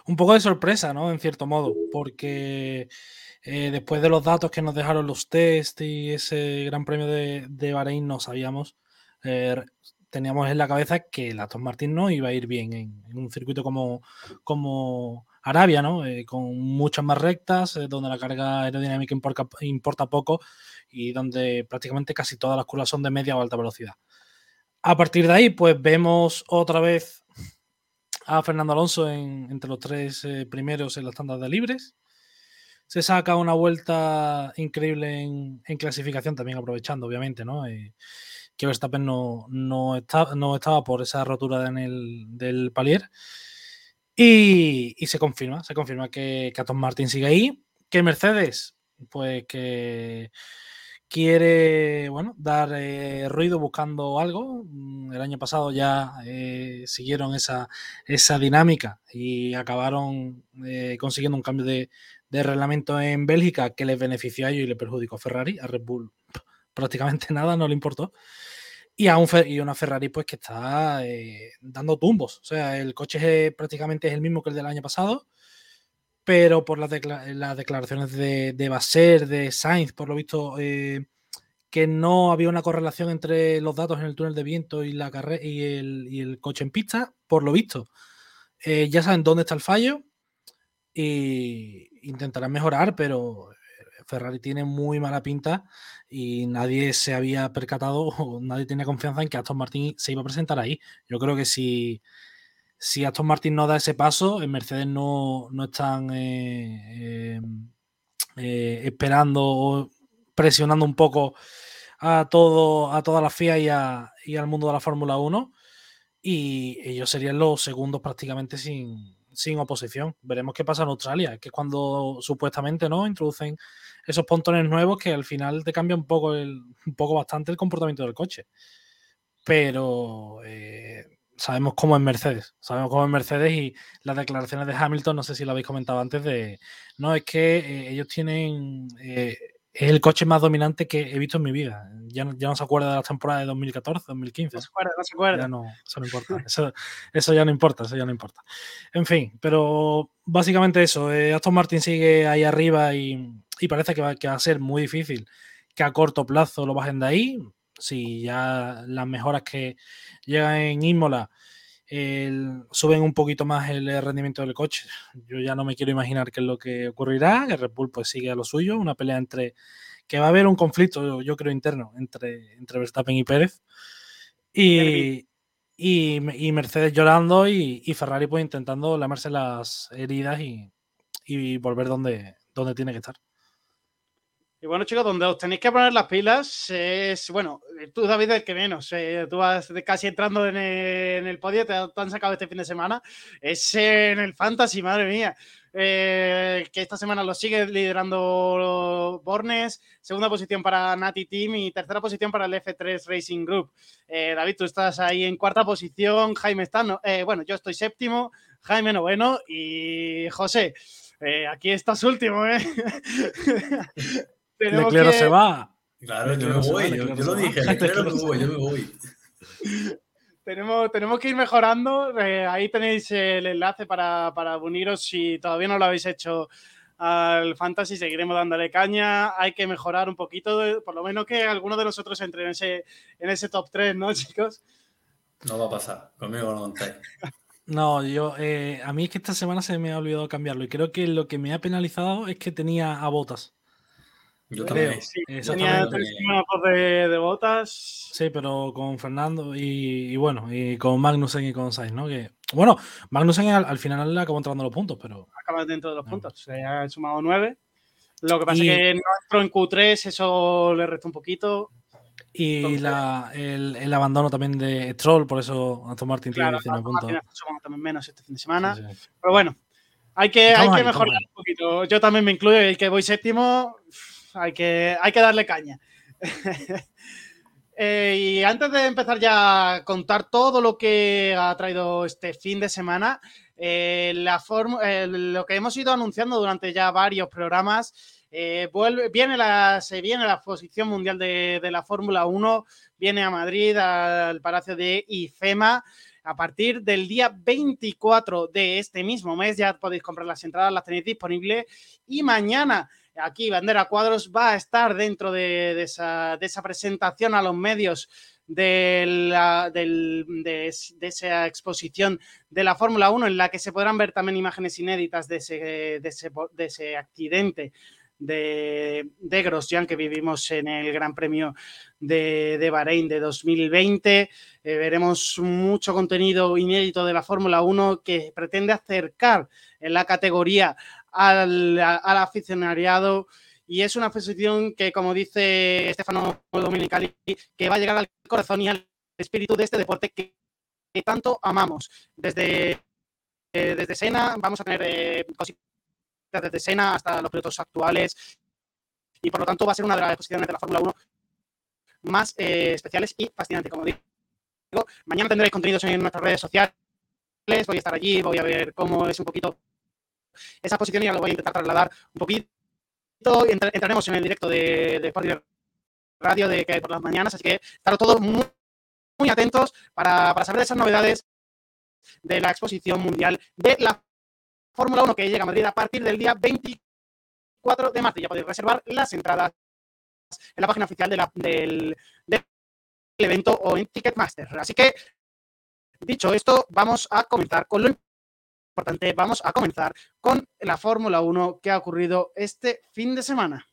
un poco de sorpresa, ¿no? En cierto modo, porque eh, después de los datos que nos dejaron los test y ese gran premio de, de Bahrein, no sabíamos, eh, teníamos en la cabeza que el Aston Martin no iba a ir bien en, un circuito como, como Arabia, ¿no? con muchas más rectas, donde la carga aerodinámica importa, importa poco y donde prácticamente casi todas las curvas son de media o alta velocidad. A partir de ahí, pues vemos otra vez a Fernando Alonso entre los tres eh, primeros en las tandas de libres. Se saca una vuelta increíble en, clasificación, también aprovechando, obviamente, ¿no? Eh, que Verstappen no, no, estaba por esa rotura en el, del palier. Y, se confirma, se confirma que, que Aston Martin sigue ahí. Que Mercedes, pues que quiere bueno, dar eh, ruido buscando algo. Mm, el año pasado ya eh, siguieron esa, esa, dinámica y acabaron eh, consiguiendo un cambio de, reglamento en Bélgica que les benefició a ellos y le perjudicó a Ferrari. A Red Bull *laughs* prácticamente nada, no le importó. Y a un y una Ferrari pues que está dando tumbos. O sea, el coche prácticamente es el mismo que el del año pasado pero por las, declaraciones de, de Basser, de Sainz, por lo visto, eh, que no había una correlación entre los datos en el túnel de viento y, la y, el, coche en pista, por lo visto. Eh, ya saben dónde está el fallo e intentarán mejorar, pero Ferrari tiene muy mala pinta y nadie se había percatado, o nadie tenía confianza en que Aston Martin se iba a presentar ahí. Yo creo que si si Aston Martin no da ese paso, en Mercedes no, están eh, eh, eh, esperando o presionando un poco a todo a toda la FIA y, al mundo de la Fórmula 1 y ellos serían los segundos prácticamente sin, sin oposición. Veremos qué pasa en Australia, que es cuando supuestamente no introducen esos pontones nuevos que al final te cambia un poco, un poco bastante el comportamiento del coche. Pero sabemos cómo es Mercedes, sabemos cómo es Mercedes y las declaraciones de Hamilton, no sé si lo habéis comentado antes, de no, es que eh, ellos tienen, eh, es el coche más dominante que he visto en mi vida. Ya no, ya no se acuerda de las temporadas de 2014, 2015. No se acuerda, no se acuerda. Ya no, eso no importa, eso, ya no importa, eso ya no importa. En fin, pero básicamente eso, eh, Aston Martin sigue ahí arriba y, parece que va, que va a ser muy difícil que a corto plazo lo bajen de ahí. Si ya las mejoras que llega en Imola, suben un poquito más el rendimiento del coche. Yo ya no me quiero imaginar qué es lo que ocurrirá, que Red Bull pues sigue a lo suyo, una pelea entre que va a haber un conflicto, yo creo, interno entre, entre Verstappen y Pérez. Y, y, Mercedes llorando y, Ferrari pues intentando lamarse las heridas y, y volver donde, donde tiene que estar. Y bueno, chicos, donde os tenéis que poner las pilas es, bueno, tú David el que menos, eh, tú vas casi entrando en el, podio, te, han sacado este fin de semana, es en el fantasy, madre mía. eh, que esta semana lo sigue liderando Bornes, segunda posición para Nati Team y tercera posición para el F3 Racing Group. Eh, David, tú estás ahí en cuarta posición, Jaime está, bueno, yo estoy séptimo, Jaime noveno y José, aquí estás último, ¿eh? *laughs* Leclerc se va. Claro, yo me voy, yo, lo dije, Leclerc me voy, yo me voy. *laughs* Tenemos, tenemos que ir mejorando. Eh, ahí tenéis el enlace para, para uniros si todavía no lo habéis hecho al Fantasy. Seguiremos dándole caña. Hay que mejorar un poquito, por lo menos que alguno de nosotros entre en ese, en ese top 3, ¿no, *laughs* chicos? No va a pasar. Conmigo no montáis. No, yo, eh, a mí es que esta semana se me ha olvidado cambiarlo y creo que lo que me ha penalizado es que tenía a botas. Yo también. Sí, tenía tres de, de, botas. Sí, pero con Fernando y, bueno, y con Magnussen y con Sainz, ¿no? Que, bueno, Magnussen al, final le acabó entrando los puntos, pero. Acaba dentro de los puntos. Se ha sumado nueve. Lo que pasa es que no entró en Q3, eso le resta un poquito. Y la, el, el, abandono también de Stroll, por eso Aston Martin tiene 19 puntos. también menos este fin de semana. Pero bueno, hay que, hay que mejorar un poquito. Yo también me incluyo, el que voy séptimo hay que, hay que darle caña. *laughs* Eh, y antes de empezar ya a contar todo lo que ha traído este fin de semana, eh, la eh, lo que hemos ido anunciando durante ya varios programas, vuelve, viene la, se viene la exposición mundial de, de la Fórmula 1, viene a Madrid, al Palacio de IFEMA. A partir del día 24 de este mismo mes ya podéis comprar las entradas, las tenéis disponibles. Y mañana aquí Bandera Cuadros va a estar dentro de, esa, presentación a los medios de, esa exposición de la Fórmula 1 en la que se podrán ver también imágenes inéditas de ese, accidente de, de Grosjean que vivimos en el Gran Premio de, Bahrein de 2020. Eh, veremos mucho contenido inédito de la Fórmula 1 que pretende acercar en la categoría al, aficionariado y es una posición que, como dice Estefano Dominicali, que va a llegar al corazón y al espíritu de este deporte que, tanto amamos. Desde, eh, desde Sena vamos a tener eh, cositas desde Sena hasta los pilotos actuales y por lo tanto va a ser una de las exposiciones de la Fórmula 1 más eh, especiales y fascinantes, como digo. Mañana tendréis contenidos en nuestras redes sociales, voy a estar allí, voy a ver cómo es un poquito esa posición ya lo voy a intentar trasladar un poquito. Entraremos en el directo de, de Radio de que por las mañanas, así que estar todos muy, muy atentos para, para saber esas novedades de la exposición mundial de la Fórmula 1 que llega a Madrid a partir del día 24 de marzo. Ya podéis reservar las entradas en la página oficial de la, del, del evento o en Ticketmaster. Así que, dicho esto, vamos a comenzar con lo importante, vamos a comenzar con la Fórmula 1 que ha ocurrido este fin de semana.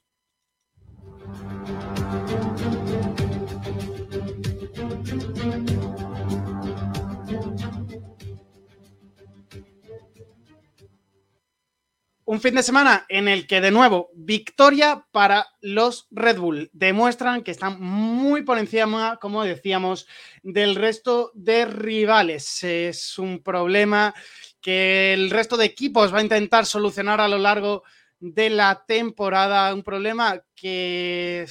Un fin de semana en el que de nuevo victoria para los Red Bull. Demuestran que están muy por encima, como decíamos, del resto de rivales. Es un problema que el resto de equipos va a intentar solucionar a lo largo de la temporada. Un problema que,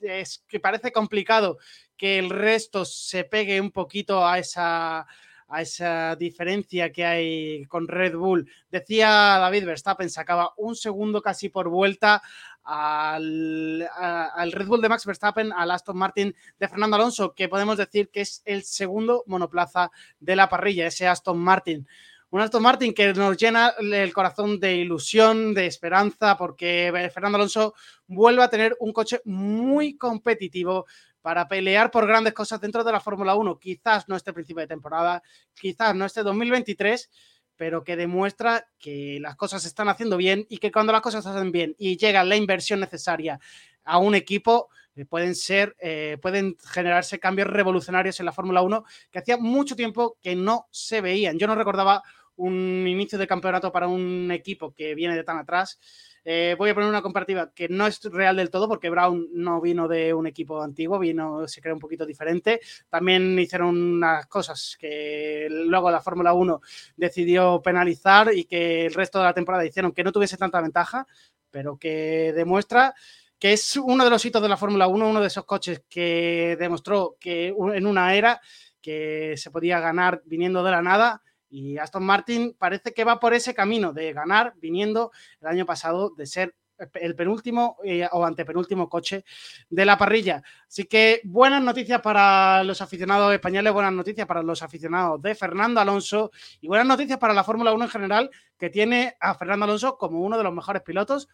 es, que parece complicado que el resto se pegue un poquito a esa, a esa diferencia que hay con Red Bull. Decía David Verstappen, sacaba un segundo casi por vuelta al, al, Red Bull de Max Verstappen, al Aston Martin de Fernando Alonso, que podemos decir que es el segundo monoplaza de la parrilla, ese Aston Martin. Un Aston Martin que nos llena el corazón de ilusión, de esperanza, porque Fernando Alonso vuelve a tener un coche muy competitivo para pelear por grandes cosas dentro de la Fórmula 1. Quizás no este principio de temporada, quizás no este 2023, pero que demuestra que las cosas se están haciendo bien y que cuando las cosas se hacen bien y llega la inversión necesaria a un equipo, eh, pueden ser, eh, pueden generarse cambios revolucionarios en la Fórmula 1 que hacía mucho tiempo que no se veían. Yo no recordaba un inicio de campeonato para un equipo que viene de tan atrás. Eh, voy a poner una comparativa que no es real del todo porque Brown no vino de un equipo antiguo, vino, se crea un poquito diferente. También hicieron unas cosas que luego la Fórmula 1 decidió penalizar y que el resto de la temporada hicieron que no tuviese tanta ventaja, pero que demuestra que es uno de los hitos de la Fórmula 1, uno de esos coches que demostró que en una era que se podía ganar viniendo de la nada y Aston Martin parece que va por ese camino de ganar, viniendo el año pasado de ser el penúltimo eh, o antepenúltimo coche de la parrilla. Así que buenas noticias para los aficionados españoles, buenas noticias para los aficionados de Fernando Alonso y buenas noticias para la Fórmula 1 en general, que tiene a Fernando Alonso como uno de los mejores pilotos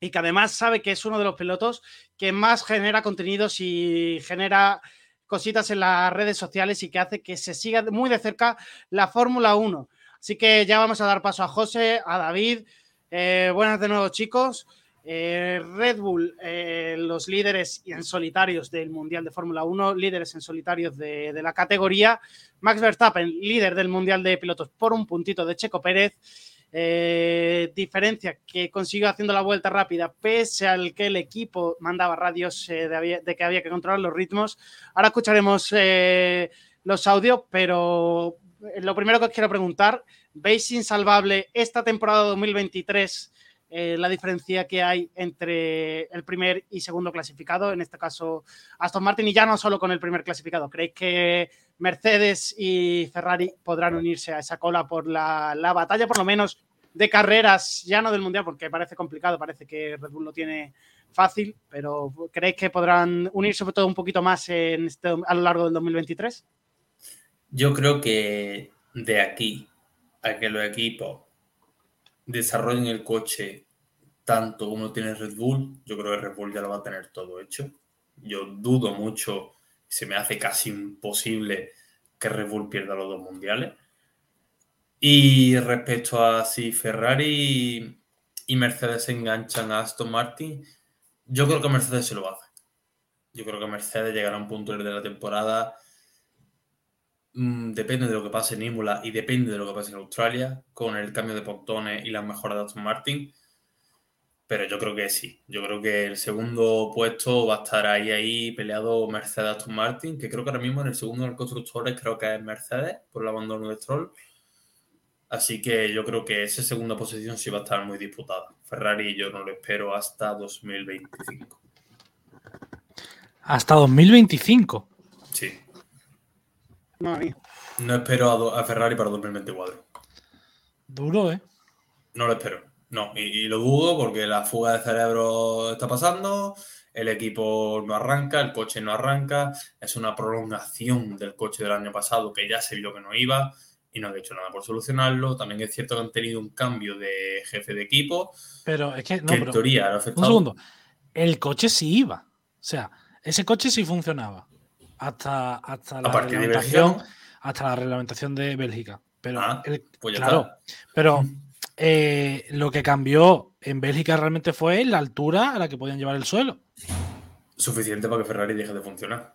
y que además sabe que es uno de los pilotos que más genera contenidos y genera cositas en las redes sociales y que hace que se siga muy de cerca la Fórmula 1. Así que ya vamos a dar paso a José, a David. Eh, buenas de nuevo, chicos. Eh, Red Bull, eh, los líderes en solitarios del Mundial de Fórmula 1, líderes en solitarios de, de, la categoría. Max Verstappen, líder del Mundial de Pilotos por un puntito de Checo Pérez. Eh, diferencia que consiguió haciendo la vuelta rápida, pese al que el equipo mandaba radios eh, de, que había que controlar los ritmos. Ahora escucharemos eh, los audios, pero lo primero que os quiero preguntar, ¿veis insalvable esta temporada 2023 eh, la diferencia que hay entre el primer y segundo clasificado, en este caso Aston Martin, y ya no solo con el primer clasificado. ¿Creéis que Mercedes y Ferrari podrán unirse a esa cola por la, la, batalla, por lo menos de carreras, ya no del Mundial, porque parece complicado, parece que Red Bull lo tiene fácil, pero ¿creéis que podrán unirse sobre todo un poquito más en este, a lo largo del 2023? Yo creo que de aquí a que los equipos desarrollen el coche tanto como tiene Red Bull, yo creo que Red Bull ya lo va a tener todo hecho. Yo dudo mucho, se me hace casi imposible que Red Bull pierda los dos mundiales. Y respecto a si Ferrari y Mercedes se enganchan a Aston Martin, yo creo que Mercedes se lo hacer. Yo creo que Mercedes llegará a un punto de la temporada Mm, depende de lo que pase en Imola y depende de lo que pase en Australia, con el cambio de pontones y las mejoras de Aston Martin. Pero yo creo que sí. Yo creo que el segundo puesto va a estar ahí, ahí peleado Mercedes Aston Martin, que creo que ahora mismo en el segundo de los constructores creo que es Mercedes por el abandono de Stroll. Así que yo creo que esa segunda posición sí va a estar muy disputada. Ferrari yo no lo espero hasta 2025. ¿Hasta 2025? Sí. No espero a, a, Ferrari para 2024. Duro, ¿eh? No lo espero. No, y, y, lo dudo porque la fuga de cerebro está pasando, el equipo no arranca, el coche no arranca, es una prolongación del coche del año pasado que ya se vio que no iba y no han hecho nada por solucionarlo. También es cierto que han tenido un cambio de jefe de equipo. Pero es que, no, que en teoría. Un segundo. El coche sí iba. O sea, ese coche sí funcionaba hasta, hasta la reglamentación, hasta la reglamentación de Bélgica. Pero ah, el, pues claro, pero eh, lo que cambió en Bélgica realmente fue la altura a la que podían llevar el suelo. Suficiente para que Ferrari deje de funcionar.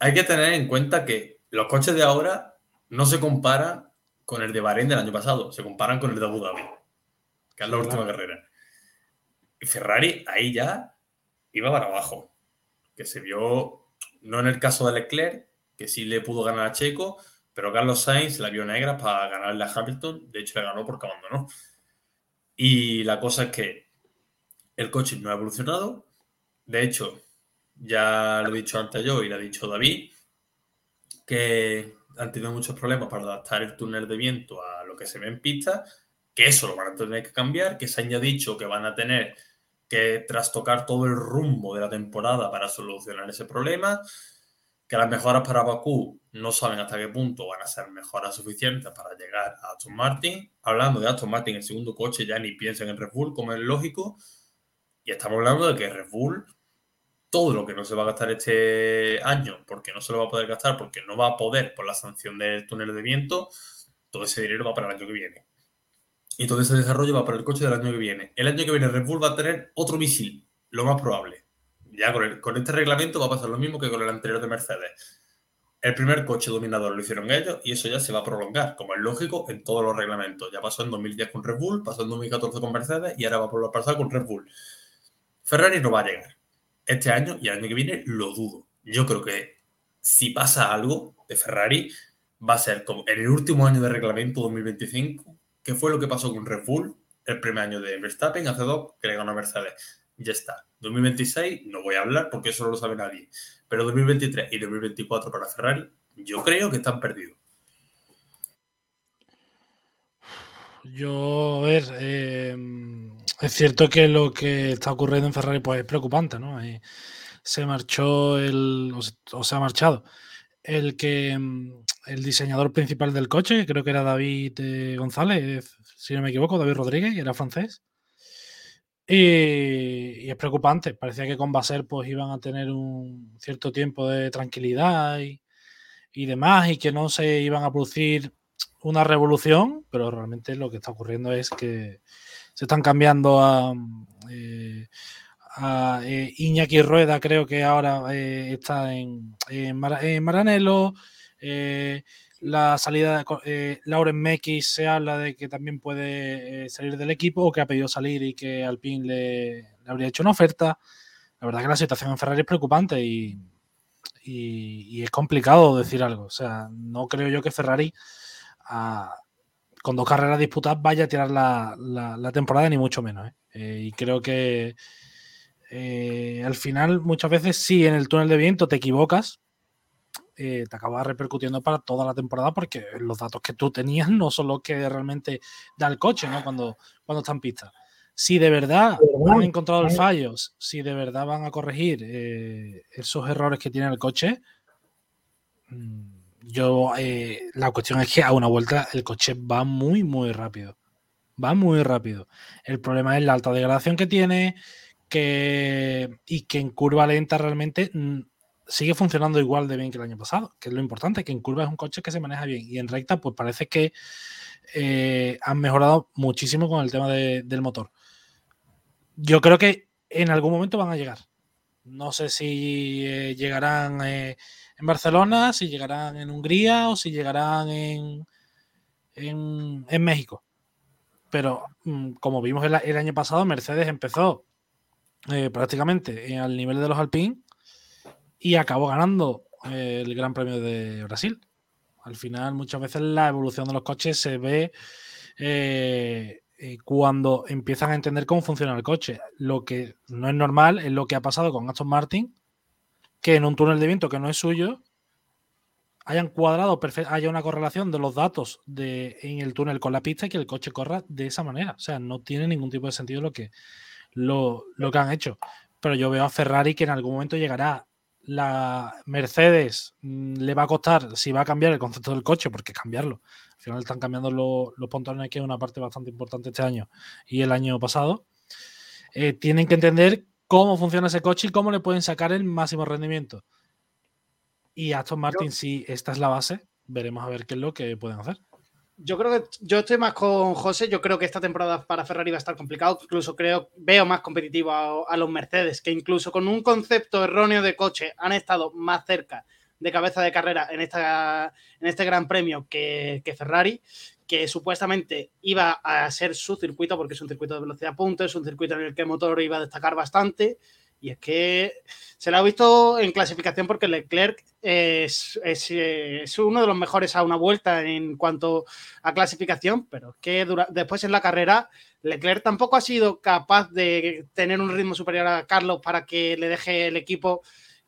Hay que tener en cuenta que los coches de ahora no se comparan con el de Bahrein del año pasado, se comparan con el de Abu Dhabi, que es la última claro. carrera. Y Ferrari ahí ya iba para abajo, que se vio no en el caso de Leclerc, que sí le pudo ganar a Checo, pero Carlos Sainz la vio negra para ganarle a Hamilton. De hecho, le ganó porque abandonó. Y la cosa es que el coche no ha evolucionado. De hecho, ya lo he dicho antes yo y lo ha dicho David, que han tenido muchos problemas para adaptar el túnel de viento a lo que se ve en pista, que eso lo van a tener que cambiar, que se han ya dicho que van a tener que trastocar todo el rumbo de la temporada para solucionar ese problema, que las mejoras para Bakú no saben hasta qué punto van a ser mejoras suficientes para llegar a Aston Martin. Hablando de Aston Martin, el segundo coche ya ni piensen en Red Bull, como es lógico. Y estamos hablando de que Red Bull, todo lo que no se va a gastar este año, porque no se lo va a poder gastar, porque no va a poder por la sanción del túnel de viento, todo ese dinero va para el año que viene. Y todo ese desarrollo va para el coche del año que viene. El año que viene Red Bull va a tener otro misil, lo más probable. Ya con, este reglamento va a pasar lo mismo que con el anterior de Mercedes. El primer coche dominador lo hicieron ellos y eso ya se va a prolongar, como es lógico, en todos los reglamentos. Ya pasó en 2010 con Red Bull, pasó en 2014 con Mercedes y ahora va a pasar con Red Bull. Ferrari no va a llegar. Este año y el año que viene lo dudo. Yo creo que si pasa algo de Ferrari, va a ser como en el último año de reglamento 2025, que fue lo que pasó con Red Bull el primer año de Verstappen, hace dos, que le ganó a Mercedes. Ya está. 2026 no voy a hablar porque eso no lo sabe nadie. Pero 2023 y 2024 para Ferrari, yo creo que están perdidos. Yo, a ver, eh, es cierto que lo que está ocurriendo en Ferrari pues, es preocupante, ¿no? se marchó el, o se ha marchado el que mm, el diseñador principal del coche, creo que era David eh, González, si no me equivoco, David Rodríguez, y era francés. Y, es preocupante. Parecía que con Baser pues iban a tener un cierto tiempo de tranquilidad y, y, demás, y que no se iban a producir una revolución, pero realmente lo que está ocurriendo es que se están cambiando a, eh, a eh, Iñaki Rueda, creo que ahora eh, está en, en, Maranello. Eh, la salida de Lauren Mekis se habla de que también puede salir del equipo o que ha pedido salir y que Alpine le, le, habría hecho una oferta. La verdad que la situación en Ferrari es preocupante y, y, es complicado decir algo. O sea, no creo yo que Ferrari con dos carreras disputadas vaya a tirar la, la, temporada, ni mucho menos. y creo que eh, al final, muchas veces, si en el túnel de viento te equivocas, eh, te acaba repercutiendo para toda la temporada porque los datos que tú tenías no son los que realmente da el coche ¿no? cuando, cuando está en pista. Si de verdad han encontrado el fallo, si de verdad van a corregir eh, esos errores que tiene el coche, mm, yo la cuestión es que a una vuelta el coche va muy, muy rápido. Va muy rápido. El problema es la alta degradación que tiene, que, y que en curva lenta realmente mm, sigue funcionando igual de bien que el año pasado, que es lo importante, que en curva es un coche que se maneja bien y en recta pues parece que eh, han mejorado muchísimo con el tema del motor. Yo creo que en algún momento van a llegar. No sé si eh, llegarán eh, en Barcelona, si llegarán en Hungría o si llegarán en, en, México. Pero mm, como vimos el año pasado, Mercedes empezó prácticamente al nivel de los Alpine y acabó ganando eh, el Gran Premio de Brasil. Al final, muchas veces la evolución de los coches se ve eh, cuando empiezan a entender cómo funciona el coche. Lo que no es normal es lo que ha pasado con Aston Martin, que en un túnel de viento que no es suyo, hayan cuadrado, haya una correlación de los datos de, en el túnel con la pista y que el coche corra de esa manera. O sea, no tiene ningún tipo de sentido lo que, lo, que han hecho. Pero yo veo a Ferrari que en algún momento llegará. La Mercedes mm, le va a costar si va a cambiar el concepto del coche, porque cambiarlo. Al final están cambiando los pontones, que es una parte bastante importante este año y el año pasado. Eh, tienen que entender cómo funciona ese coche y cómo le pueden sacar el máximo rendimiento. Y Aston Martin, si esta es la base, veremos a ver qué es lo que pueden hacer. Yo creo que yo estoy más con José. Yo creo que esta temporada para Ferrari va a estar complicado. Incluso creo, veo más competitivo a, los Mercedes, que incluso con un concepto erróneo de coche han estado más cerca de cabeza de carrera en, esta, en este gran premio que, Ferrari, que supuestamente iba a ser su circuito, porque es un circuito de velocidad punto, es un circuito en el que el motor iba a destacar bastante. Y es que se lo ha visto en clasificación porque Leclerc es, uno de los mejores a una vuelta en cuanto a clasificación, pero es que después en la carrera Leclerc tampoco ha sido capaz de tener un ritmo superior a Carlos para que le deje el equipo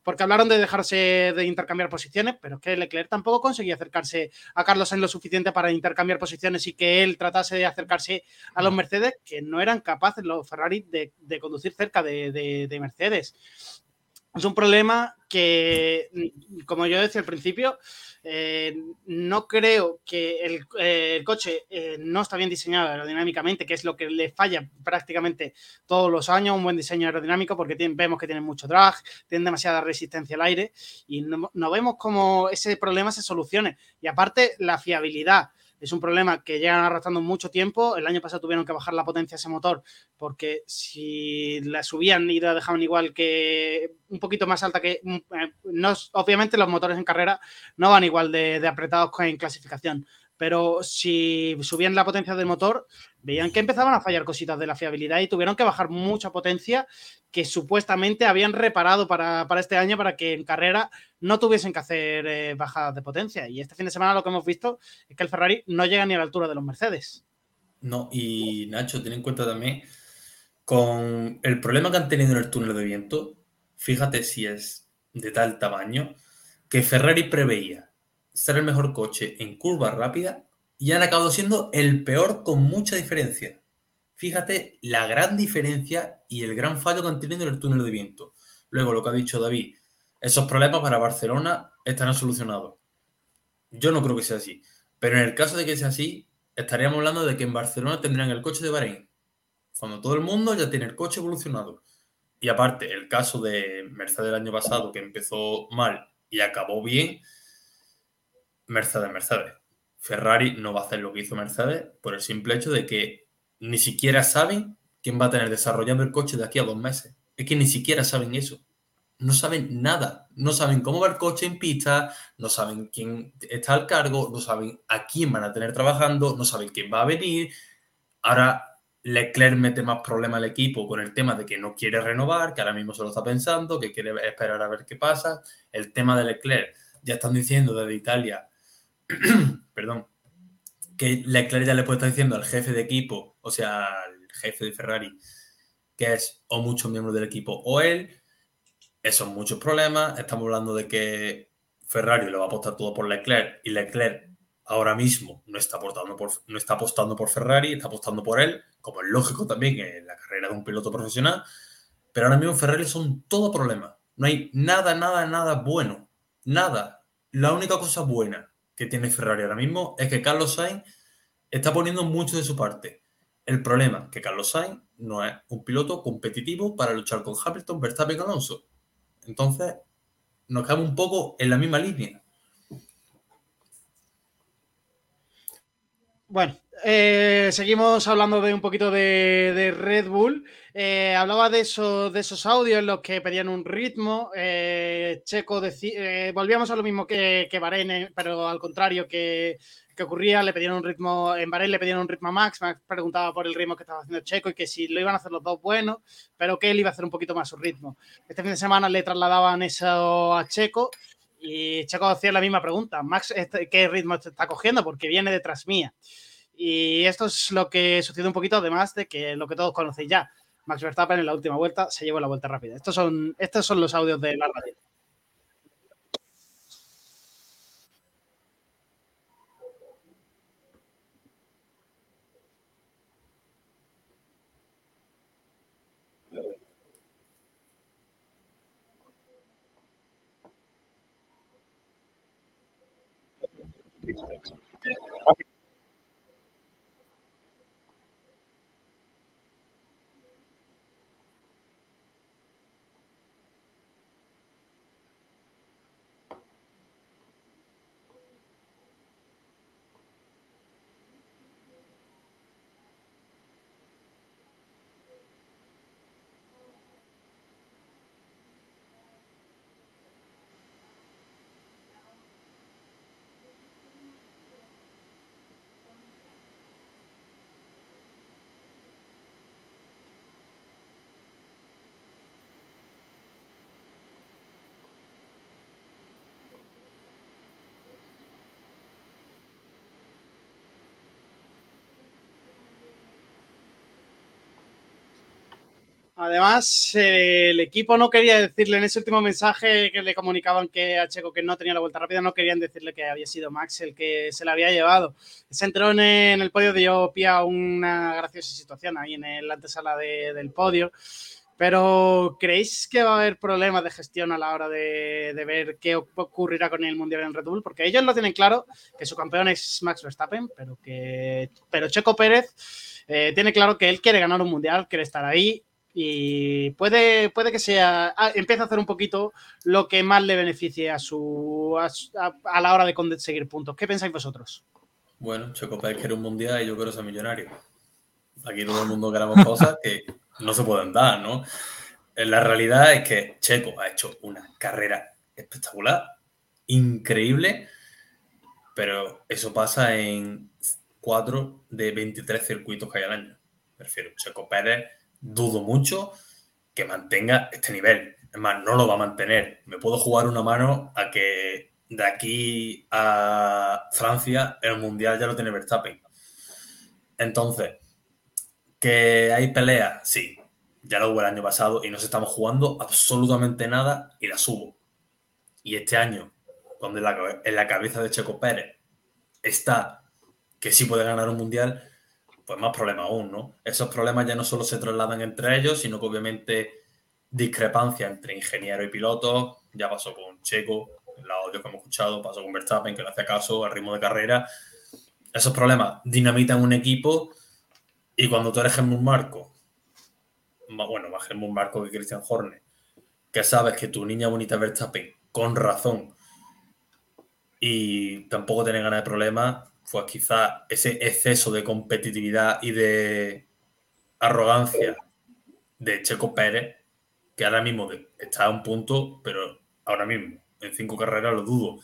porque hablaron de dejarse de intercambiar posiciones, pero es que Leclerc tampoco conseguía acercarse a Carlos en lo suficiente para intercambiar posiciones y que él tratase de acercarse a los Mercedes, que no eran capaces los Ferrari de, conducir cerca de Mercedes. Es un problema que, como yo decía al principio, eh, no creo que el, eh, coche eh, no está bien diseñado aerodinámicamente, que es lo que le falla prácticamente todos los años, un buen diseño aerodinámico, porque vemos que tiene mucho drag, tiene demasiada resistencia al aire y no, vemos cómo ese problema se solucione. Y aparte, la fiabilidad es un problema que llegan arrastrando mucho tiempo. El año pasado tuvieron que bajar la potencia de ese motor porque si la subían y la dejaban igual que un poquito más alta que... Mm, eh, no, obviamente los motores en carrera no van igual de, de apretados en clasificación, pero si subían la potencia del motor, veían que empezaban a fallar cositas de la fiabilidad y tuvieron que bajar mucha potencia que supuestamente habían reparado para, este año para que en carrera no tuviesen que hacer eh, bajadas de potencia. Y este fin de semana lo que hemos visto es que el Ferrari no llega ni a la altura de los Mercedes. No, y Nacho, ten en cuenta también con el problema que han tenido en el túnel de viento, fíjate si es de tal tamaño que Ferrari preveía ser el mejor coche en curva rápida y han acabado siendo el peor con mucha diferencia. Fíjate la gran diferencia y el gran fallo que han tenido en el túnel de viento. Luego, lo que ha dicho David, esos problemas para Barcelona están solucionados. Yo no creo que sea así. Pero en el caso de que sea así, estaríamos hablando de que en Barcelona tendrán el coche de Bahrein. Cuando todo el mundo ya tiene el coche evolucionado. Y aparte, el caso de Mercedes el año pasado, que empezó mal y acabó bien, Mercedes, Mercedes. Ferrari no va a hacer lo que hizo Mercedes por el simple hecho de que ni siquiera saben quién va a tener desarrollando el coche de aquí a dos meses. Es que ni siquiera saben eso. No saben nada. No saben cómo va el coche en pista, no saben quién está al cargo, no saben a quién van a tener trabajando, no saben quién va a venir. Ahora Leclerc mete más problema al equipo con el tema de que no quiere renovar, que ahora mismo se lo está pensando, que quiere esperar a ver qué pasa. El tema de Leclerc, ya están diciendo desde Italia *clears throat* perdón, que Leclerc ya le puede estar diciendo al jefe de equipo, o sea, al jefe de Ferrari, que es o muchos miembros del equipo o él, esos son muchos problemas. Estamos hablando de que Ferrari lo va a apostar todo por Leclerc y Leclerc ahora mismo no está, apostando por, no está apostando por Ferrari, está apostando por él, como es lógico también en la carrera de un piloto profesional. Pero ahora mismo Ferrari son todo problemas. No hay nada, nada, nada bueno. Nada. La única cosa buena que tiene Ferrari ahora mismo es que Carlos Sainz está poniendo mucho de su parte. El problema es que Carlos Sainz no es un piloto competitivo para luchar con Hamilton, Verstappen y Alonso. Entonces, nos quedamos un poco en la misma línea. Bueno, eh, seguimos hablando de un poquito de, Red Bull. Eh, hablaba de, eso, de esos audios en los que pedían un ritmo. Eh, Checo decía, volvíamos a lo mismo que, que Bahrein, pero al contrario que, ocurría, le pedían un ritmo, en Bahrein le pedían un ritmo a Max, Max preguntaba por el ritmo que estaba haciendo Checo y que si lo iban a hacer los dos buenos, pero que él iba a hacer un poquito más su ritmo. Este fin de semana le trasladaban eso a Checo y Checo hacía la misma pregunta, Max, este, ¿qué ritmo está cogiendo? Porque viene detrás mía. Y esto es lo que sucede un poquito, además de que lo que todos conocéis ya. Max Verstappen en la última vuelta se llevó la vuelta rápida. Estos son, estos son los audios de la radio. Además, eh, el equipo no quería decirle en ese último mensaje que le comunicaban que a Checo que no tenía la vuelta rápida, no querían decirle que había sido Max el que se la había llevado. Se entró en, el podio dio pie una graciosa situación ahí en la antesala del podio. Pero ¿creéis que va a haber problemas de gestión a la hora de, ver qué ocurrirá con el Mundial en Red Bull? Porque ellos lo tienen claro, que su campeón es Max Verstappen, pero que pero Checo Pérez eh, tiene claro que él quiere ganar un Mundial, quiere estar ahí y puede, puede que sea, ah, empiece a hacer un poquito lo que más le beneficie a su a, la hora de conseguir puntos. ¿Qué pensáis vosotros? Bueno, Checo Pérez quiere un mundial y yo quiero ser millonario. Aquí todo el mundo queremos cosas que no se pueden dar, ¿no? La realidad es que Checo ha hecho una carrera espectacular, increíble, pero eso pasa en 4 de 23 circuitos que hay al año. Prefiero Checo Pérez, dudo mucho que mantenga este nivel. Es más, no lo va a mantener. Me puedo jugar una mano a que de aquí a Francia el Mundial ya lo tiene Verstappen. Entonces, ¿que hay pelea? Sí, ya lo hubo el año pasado y nos estamos jugando absolutamente nada y la subo. Y este año, donde en la cabeza de Checo Pérez está que sí puede ganar un mundial, pues más problema aún, ¿no? Esos problemas ya no solo se trasladan entre ellos, sino que obviamente discrepancia entre ingeniero y piloto, ya pasó con Checo, el audio que hemos escuchado, pasó con Verstappen, que no hace caso al ritmo de carrera. Esos problemas dinamitan un equipo y cuando tú eres Helmut Marco, bueno, más Helmut Marco que Christian Horner, que sabes que tu niña bonita Verstappen, con razón, y tampoco tiene ganas de problemas, pues quizás ese exceso de competitividad y de arrogancia de Checo Pérez, que ahora mismo está a un punto, pero ahora mismo, en cinco carreras lo dudo.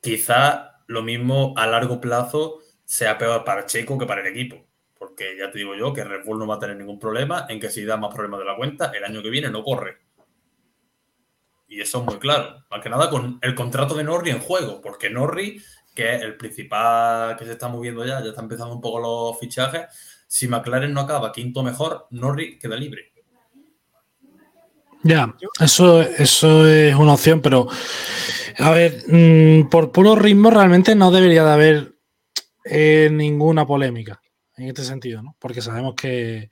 Quizás lo mismo a largo plazo sea peor para Checo que para el equipo. Porque ya te digo yo que Red Bull no va a tener ningún problema en que si da más problemas de la cuenta, el año que viene no corre. Y eso es muy claro. Más que nada con el contrato de Norri en juego, porque Norri, que es el principal que se está moviendo ya, ya está empezando un poco los fichajes. Si McLaren no acaba quinto mejor, Norri queda libre. Ya, eso, eso es una opción, pero a ver, mm, por puro ritmo realmente no debería de haber eh, ninguna polémica en este sentido, ¿no? Porque sabemos que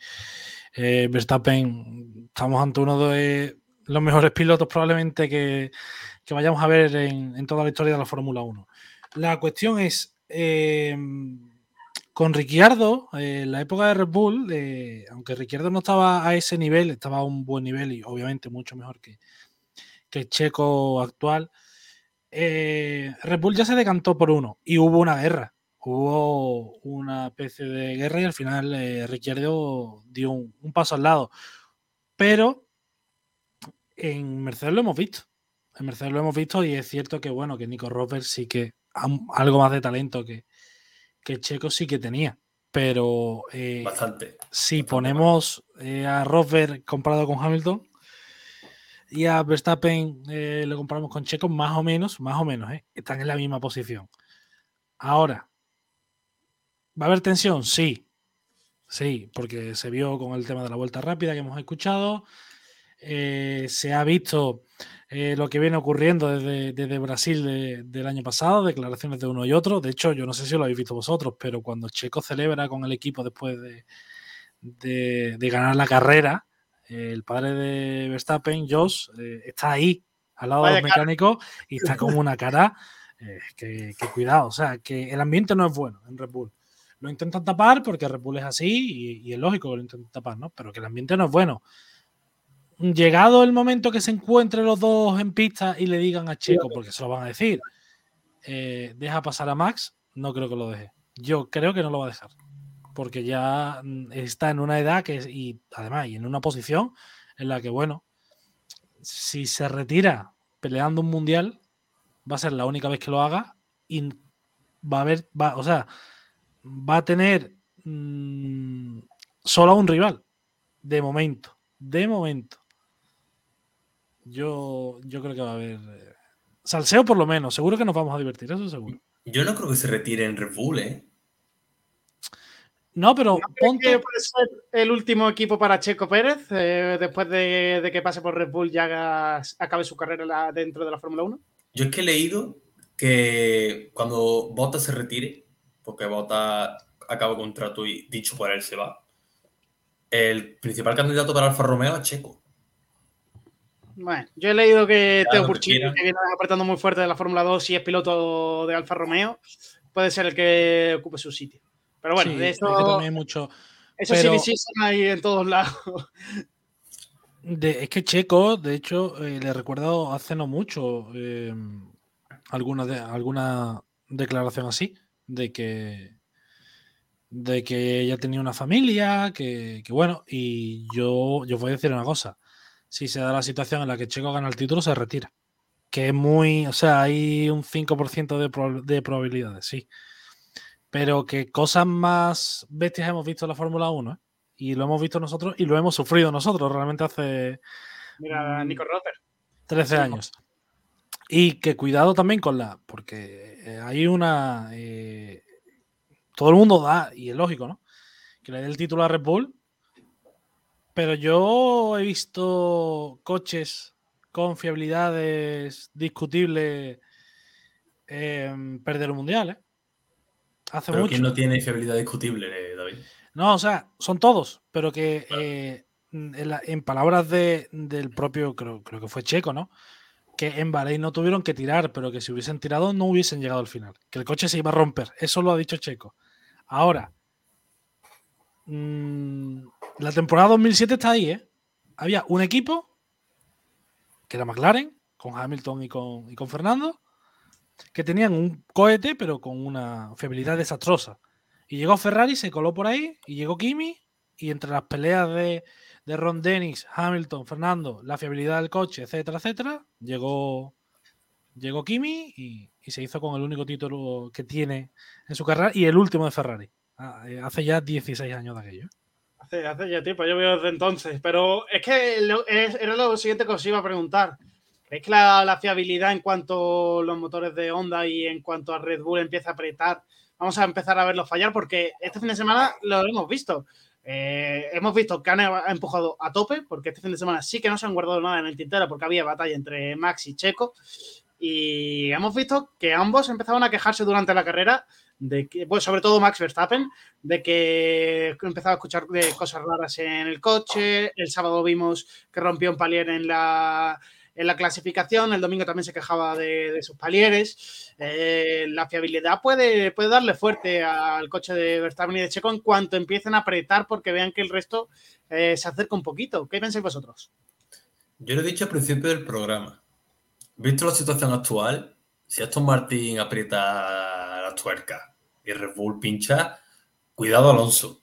eh, Verstappen, estamos ante uno de los mejores pilotos probablemente que, vayamos a ver en, toda la historia de la Fórmula 1. La cuestión es, eh, con Ricciardo, eh, la época de Red Bull, eh, aunque Ricciardo no estaba a ese nivel, estaba a un buen nivel y obviamente mucho mejor que, que el checo actual, Red Bull ya se decantó por uno y hubo una guerra. Hubo una especie de guerra y al final Ricciardo dio un paso al lado. Pero en Mercedes lo hemos visto. En Mercedes lo hemos visto y es cierto que, bueno, que Nico Rosberg sí que algo más de talento que, que Checo sí que tenía. Pero eh, bastante. Si ponemos eh, a Rosberg comparado con Hamilton y a Verstappen eh, lo comparamos con Checo, más o menos, más o menos, están en la misma posición. Ahora, ¿va a haber tensión? Sí. Sí, porque se vio con el tema de la vuelta rápida que hemos escuchado. Eh, se ha visto eh, lo que viene ocurriendo desde, Brasil del año pasado, declaraciones de uno y otro. De hecho, yo no sé si lo habéis visto vosotros, pero cuando Checo celebra con el equipo después de, ganar la carrera, el padre de Verstappen, Josh, eh, está ahí al lado del mecánico y está con una *laughs* cara que, cuidado, o sea, que el ambiente no es bueno en Red Bull. Lo intentan tapar porque Red Bull es así y, y es lógico que lo intentan tapar, ¿no? Pero que el ambiente no es bueno llegado el momento que se encuentren los dos en pista y le digan a Checo, porque se lo van a decir, eh, deja pasar a Max, no creo que lo deje. Yo creo que no lo va a dejar, porque ya mm, está en una edad que, y además, y en una posición en la que, bueno, si se retira peleando un mundial, va a ser la única vez que lo haga y va a haber, va, o sea, va a tener mm, solo a un rival, de momento, de momento. Yo, yo creo que va a haber. Eh, salseo por lo menos. Seguro que nos vamos a divertir, eso seguro. Yo no creo que se retire en Red Bull, ¿eh? No, pero ponte... puede ser el último equipo para Checo Pérez eh, después de, que pase por Red Bull ya acabe su carrera dentro de la Fórmula 1? Yo es que he leído que cuando Bota se retire, porque Bota acaba contrato y dicho por él se va, el principal candidato para Alfa Romeo es Checo. Bueno, yo he leído que Teo Burchini, que viene apretando muy fuerte de la Fórmula 2 y es piloto de Alfa Romeo, puede ser el que ocupe su sitio. Pero bueno, de eso. mucho. Eso sí, sí, están ahí en todos lados. es que Checo, de hecho, eh, le recuerdo hace no mucho eh, alguna, de, alguna declaración así. de que de que ella tenía una familia, que, que bueno, y yo, yo voy a decir una cosa, si se da la situación en la que Checo gana el título, se retira. Que es muy, o sea, hay un 5% de, prob- de probabilidades, sí. Pero que cosas más bestias hemos visto en la Fórmula 1, ¿eh? Y lo hemos visto nosotros y lo hemos sufrido nosotros realmente hace Mira, Mm. Nico Rosberg. 13 Sí. años. Y que cuidado también con la. Porque eh, hay una. eh, todo el mundo da, y es lógico, ¿no? Que le dé el título a Red Bull. Pero yo he visto coches con fiabilidades discutibles em, perder el mundial, ¿eh? Hace Pero mucho. ¿quién no tiene fiabilidad discutible, eh, David? No, o sea, son todos, pero que Claro. eh, en, la- en palabras de- del propio, creo, creo que fue Checo, ¿no? Que en Bahrein no tuvieron que tirar, pero que si hubiesen tirado no hubiesen llegado al final. Que el coche se iba a romper. Eso lo ha dicho Checo. Ahora, mm, la temporada 2007 está ahí, ¿eh? Había un equipo, que era McLaren, con Hamilton y con, y con Fernando, que tenían un cohete, pero con una fiabilidad desastrosa. Y llegó Ferrari, se coló por ahí, y llegó Kimi, y entre las peleas de, Ron Dennis, Hamilton, Fernando, la fiabilidad del coche, etcétera, etcétera, llegó, llegó Kimi y, y se hizo con el único título que tiene en su carrera y el último de Ferrari. Ah, eh, Hace ya 16 años de aquello. Hace, hace ya tiempo, yo veo desde entonces. Pero es que era lo siguiente que os iba a preguntar. ¿Creéis que la, fiabilidad en cuanto a los motores de Honda y en cuanto a Red Bull empieza a apretar? Vamos a empezar a verlos fallar porque este fin de semana lo hemos visto. Eh, hemos visto que han ha empujado a tope porque este fin de semana sí que no se han guardado nada en el tintero porque había batalla entre Max y Checo. Y hemos visto que ambos empezaban a quejarse durante la carrera de que, sobre todo Max Verstappen, de que empezaba a escuchar de cosas raras en el coche. El sábado vimos que rompió un palier en la, en la clasificación. El domingo también se quejaba de, de sus palieres. Eh, la fiabilidad puede, puede darle fuerte al coche de Verstappen y de Checo en cuanto empiecen a apretar porque vean que el resto eh, se acerca un poquito. ¿Qué pensáis vosotros? Yo lo he dicho al principio del programa. Visto la situación actual, si Aston Martin aprieta tuerca y Red Bull pincha, cuidado Alonso.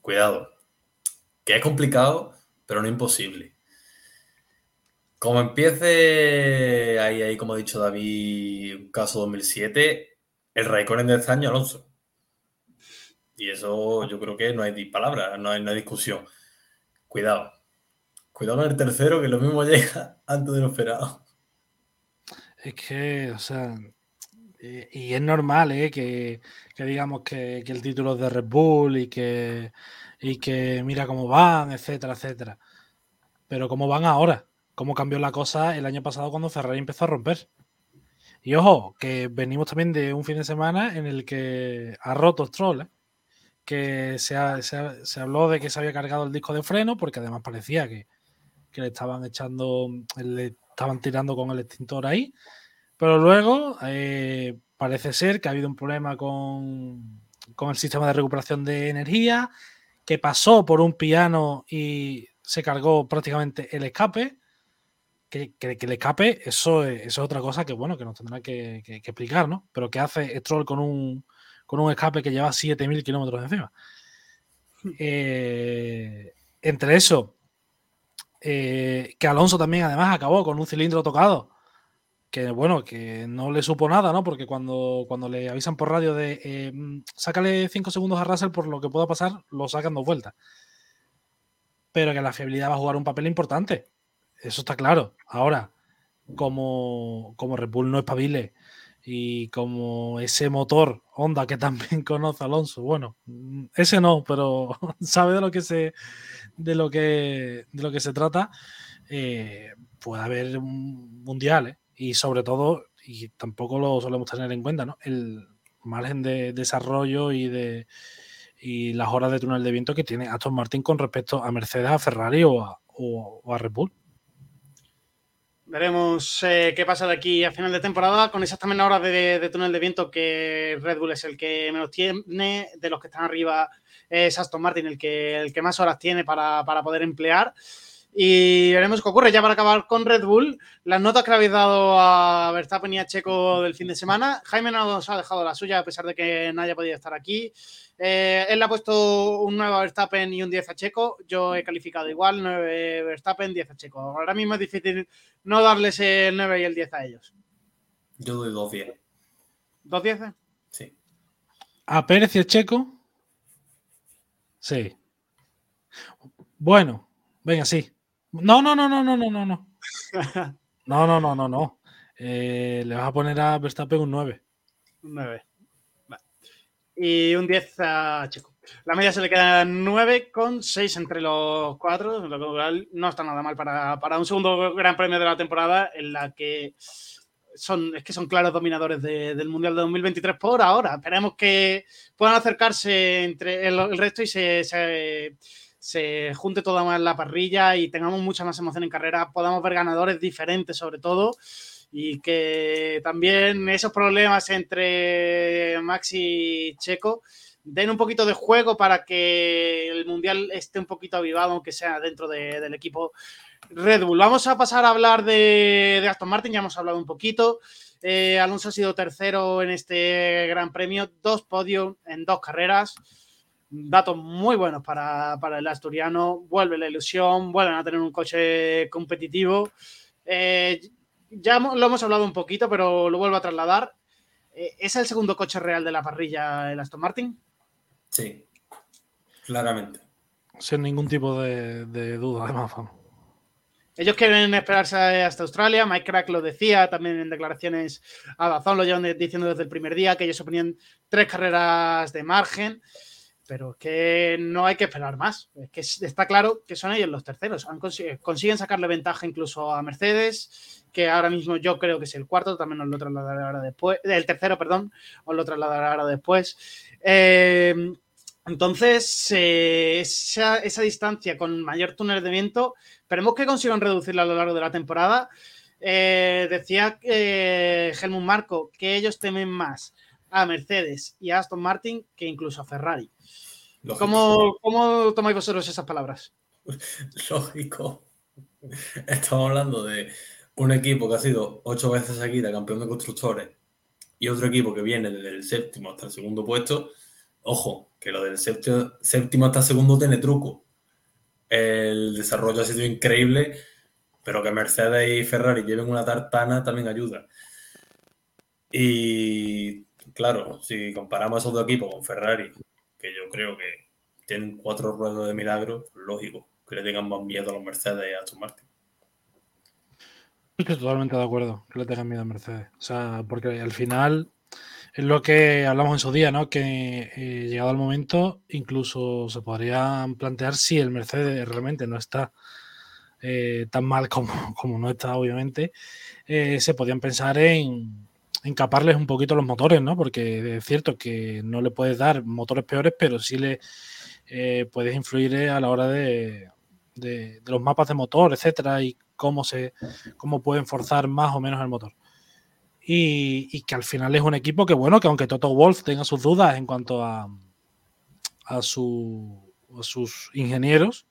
Cuidado. Que es complicado, pero no imposible. Como empiece ahí, ahí, como ha dicho David, un caso 2007, el Raikkonen de este año Alonso. Y eso yo creo que no hay di- palabra, no hay, no discusión. Cuidado. Cuidado con el tercero, que lo mismo *laughs* llega antes de lo esperado. Es que, o sea, eh, y es normal, ¿eh? Que, que digamos que, que el título es de Red Bull y que, y que mira cómo van, etcétera, etcétera. Pero cómo van ahora, cómo cambió la cosa el año pasado cuando Ferrari empezó a romper. Y ojo, que venimos también de un fin de semana en el que ha roto Stroll, ¿eh? que se, ha- se se habló de que se había cargado el disco de freno, porque además parecía que, que le estaban echando, le estaban tirando con el extintor ahí. Pero luego eh, parece ser que ha habido un problema con, con el sistema de recuperación de energía, que pasó por un piano y se cargó prácticamente el escape. Que, que- que el escape, eso es, eso es otra cosa que bueno, que nos tendrá que, que- que explicar, ¿no? Pero ¿qué hace Stroll con un, con un escape que lleva 7.000 kilómetros encima? Eh, entre eso, eh, que Alonso también además acabó con un cilindro tocado que bueno, que no le supo nada, ¿no? Porque cuando, cuando le avisan por radio de eh, mm, sácale 5 segundos a Russell por lo que pueda pasar, lo sacan dos vueltas. Pero que la fiabilidad va a jugar un papel importante. Eso está claro. Ahora, como, como Red Bull no espabile y como ese motor Honda que también *laughs* conoce Alonso, bueno, mm, ese no, pero *laughs* sabe de lo que se de lo que de lo que se trata, eh, puede haber un mundial, ¿eh? Y sobre todo, y tampoco lo solemos tener en cuenta, ¿no? El margen de desarrollo y de y las horas de túnel de viento que tiene Aston Martin con respecto a Mercedes, a Ferrari o a, Red Bull. Veremos eh, qué pasa de aquí a final de temporada con esas también horas de, de túnel de viento que Red Bull es el que menos tiene, de los que están arriba es Aston Martin el que, el que más horas tiene para, para poder emplear. Y veremos qué ocurre. Ya para acabar con Red Bull, las notas que le habéis dado a Verstappen y a Checo del fin de semana. Jaime nos ha dejado la suya a pesar de que nadie ha podido estar aquí. Eh, él le ha puesto un 9 a Verstappen y un 10 a Checo. Yo he calificado igual, 9 Verstappen, 10 a Checo. Ahora mismo es difícil no darles el 9 y el 10 a ellos. Yo doy 2 10. ¿Dos 10? Sí. ¿A Pérez y a Checo? Sí. Bueno, venga, sí. No, no, no, no, no, no, no, no. *laughs* No, no, no, no, no. Eh, le vas a poner a Verstappen un 9. Un 9. Vale. Y un 10 a Checo. La media se le queda 9 con 6 entre los cuatro, lo cual no está nada mal para, para un segundo gran premio de la temporada en la que son, es que son claros dominadores de- del Mundial de 2023 por ahora. Esperemos que puedan acercarse entre el, el resto y se, se, se junte toda más la parrilla y tengamos mucha más emoción en carrera, podamos ver ganadores diferentes sobre todo y que también esos problemas entre Maxi y Checo den un poquito de juego para que el Mundial esté un poquito avivado, aunque sea dentro de- del equipo Red Bull. Vamos a pasar a hablar de, de Aston Martin, ya hemos hablado un poquito. Eh, Alonso ha sido tercero en este Gran Premio, dos podios en dos carreras. Datos muy buenos para, para el asturiano. Vuelve la ilusión, vuelven a tener un coche competitivo. Eh, ya lo hemos hablado un poquito, pero lo vuelvo a trasladar. Eh, ¿Es el segundo coche real de la parrilla el Aston Martin? Sí. Claramente. Sin ningún tipo de, de duda, además. Ellos quieren esperarse hasta Australia. Mike Crack lo decía también en declaraciones a Dazón, lo llevan diciendo desde el primer día que ellos se ponían tres carreras de margen, pero es que no hay que esperar más. Es que es- está claro que son ellos los terceros. Han consi- consiguen sacarle ventaja incluso a Mercedes, que ahora mismo yo creo que es el cuarto, también os lo trasladaré ahora después. El tercero, perdón, os lo trasladaré ahora después. Eh, entonces, esa, esa distancia con mayor túnel de viento Esperemos que consigan reducirla a lo largo de la temporada. Eh, decía eh, Helmut Marco que ellos temen más a Mercedes y a Aston Martin que incluso a Ferrari. Lógico. ¿Cómo, cómo tomáis vosotros esas palabras? *laughs* Lógico. Estamos hablando de un equipo que ha sido ocho veces seguida campeón de constructores y otro equipo que viene desde el séptimo hasta el segundo puesto. Ojo, que lo del séptimo, séptimo hasta el segundo tiene truco. El desarrollo ha sido increíble, pero que Mercedes y Ferrari lleven una tartana también ayuda. Y claro, si comparamos esos dos equipos con Ferrari, que yo creo que tienen cuatro ruedas de milagro, lógico que le tengan más miedo a los Mercedes y a Aston Martin. Estoy totalmente de acuerdo que le tengan miedo a Mercedes. O sea, porque al final es lo que hablamos en su día, ¿no? Que eh, llegado el momento, incluso se podrían plantear si el Mercedes realmente no está eh, tan mal como, como no está, obviamente, eh, se podían pensar en, en caparles un poquito los motores, ¿no? Porque es cierto que no le puedes dar motores peores, pero sí le eh, puedes influir eh, a la hora de, los mapas de motor, etcétera, y cómo se cómo pueden forzar más o menos el motor. Y, que al final es un equipo que, bueno, que aunque Toto Wolf tenga sus dudas en cuanto a, a, su, a sus ingenieros,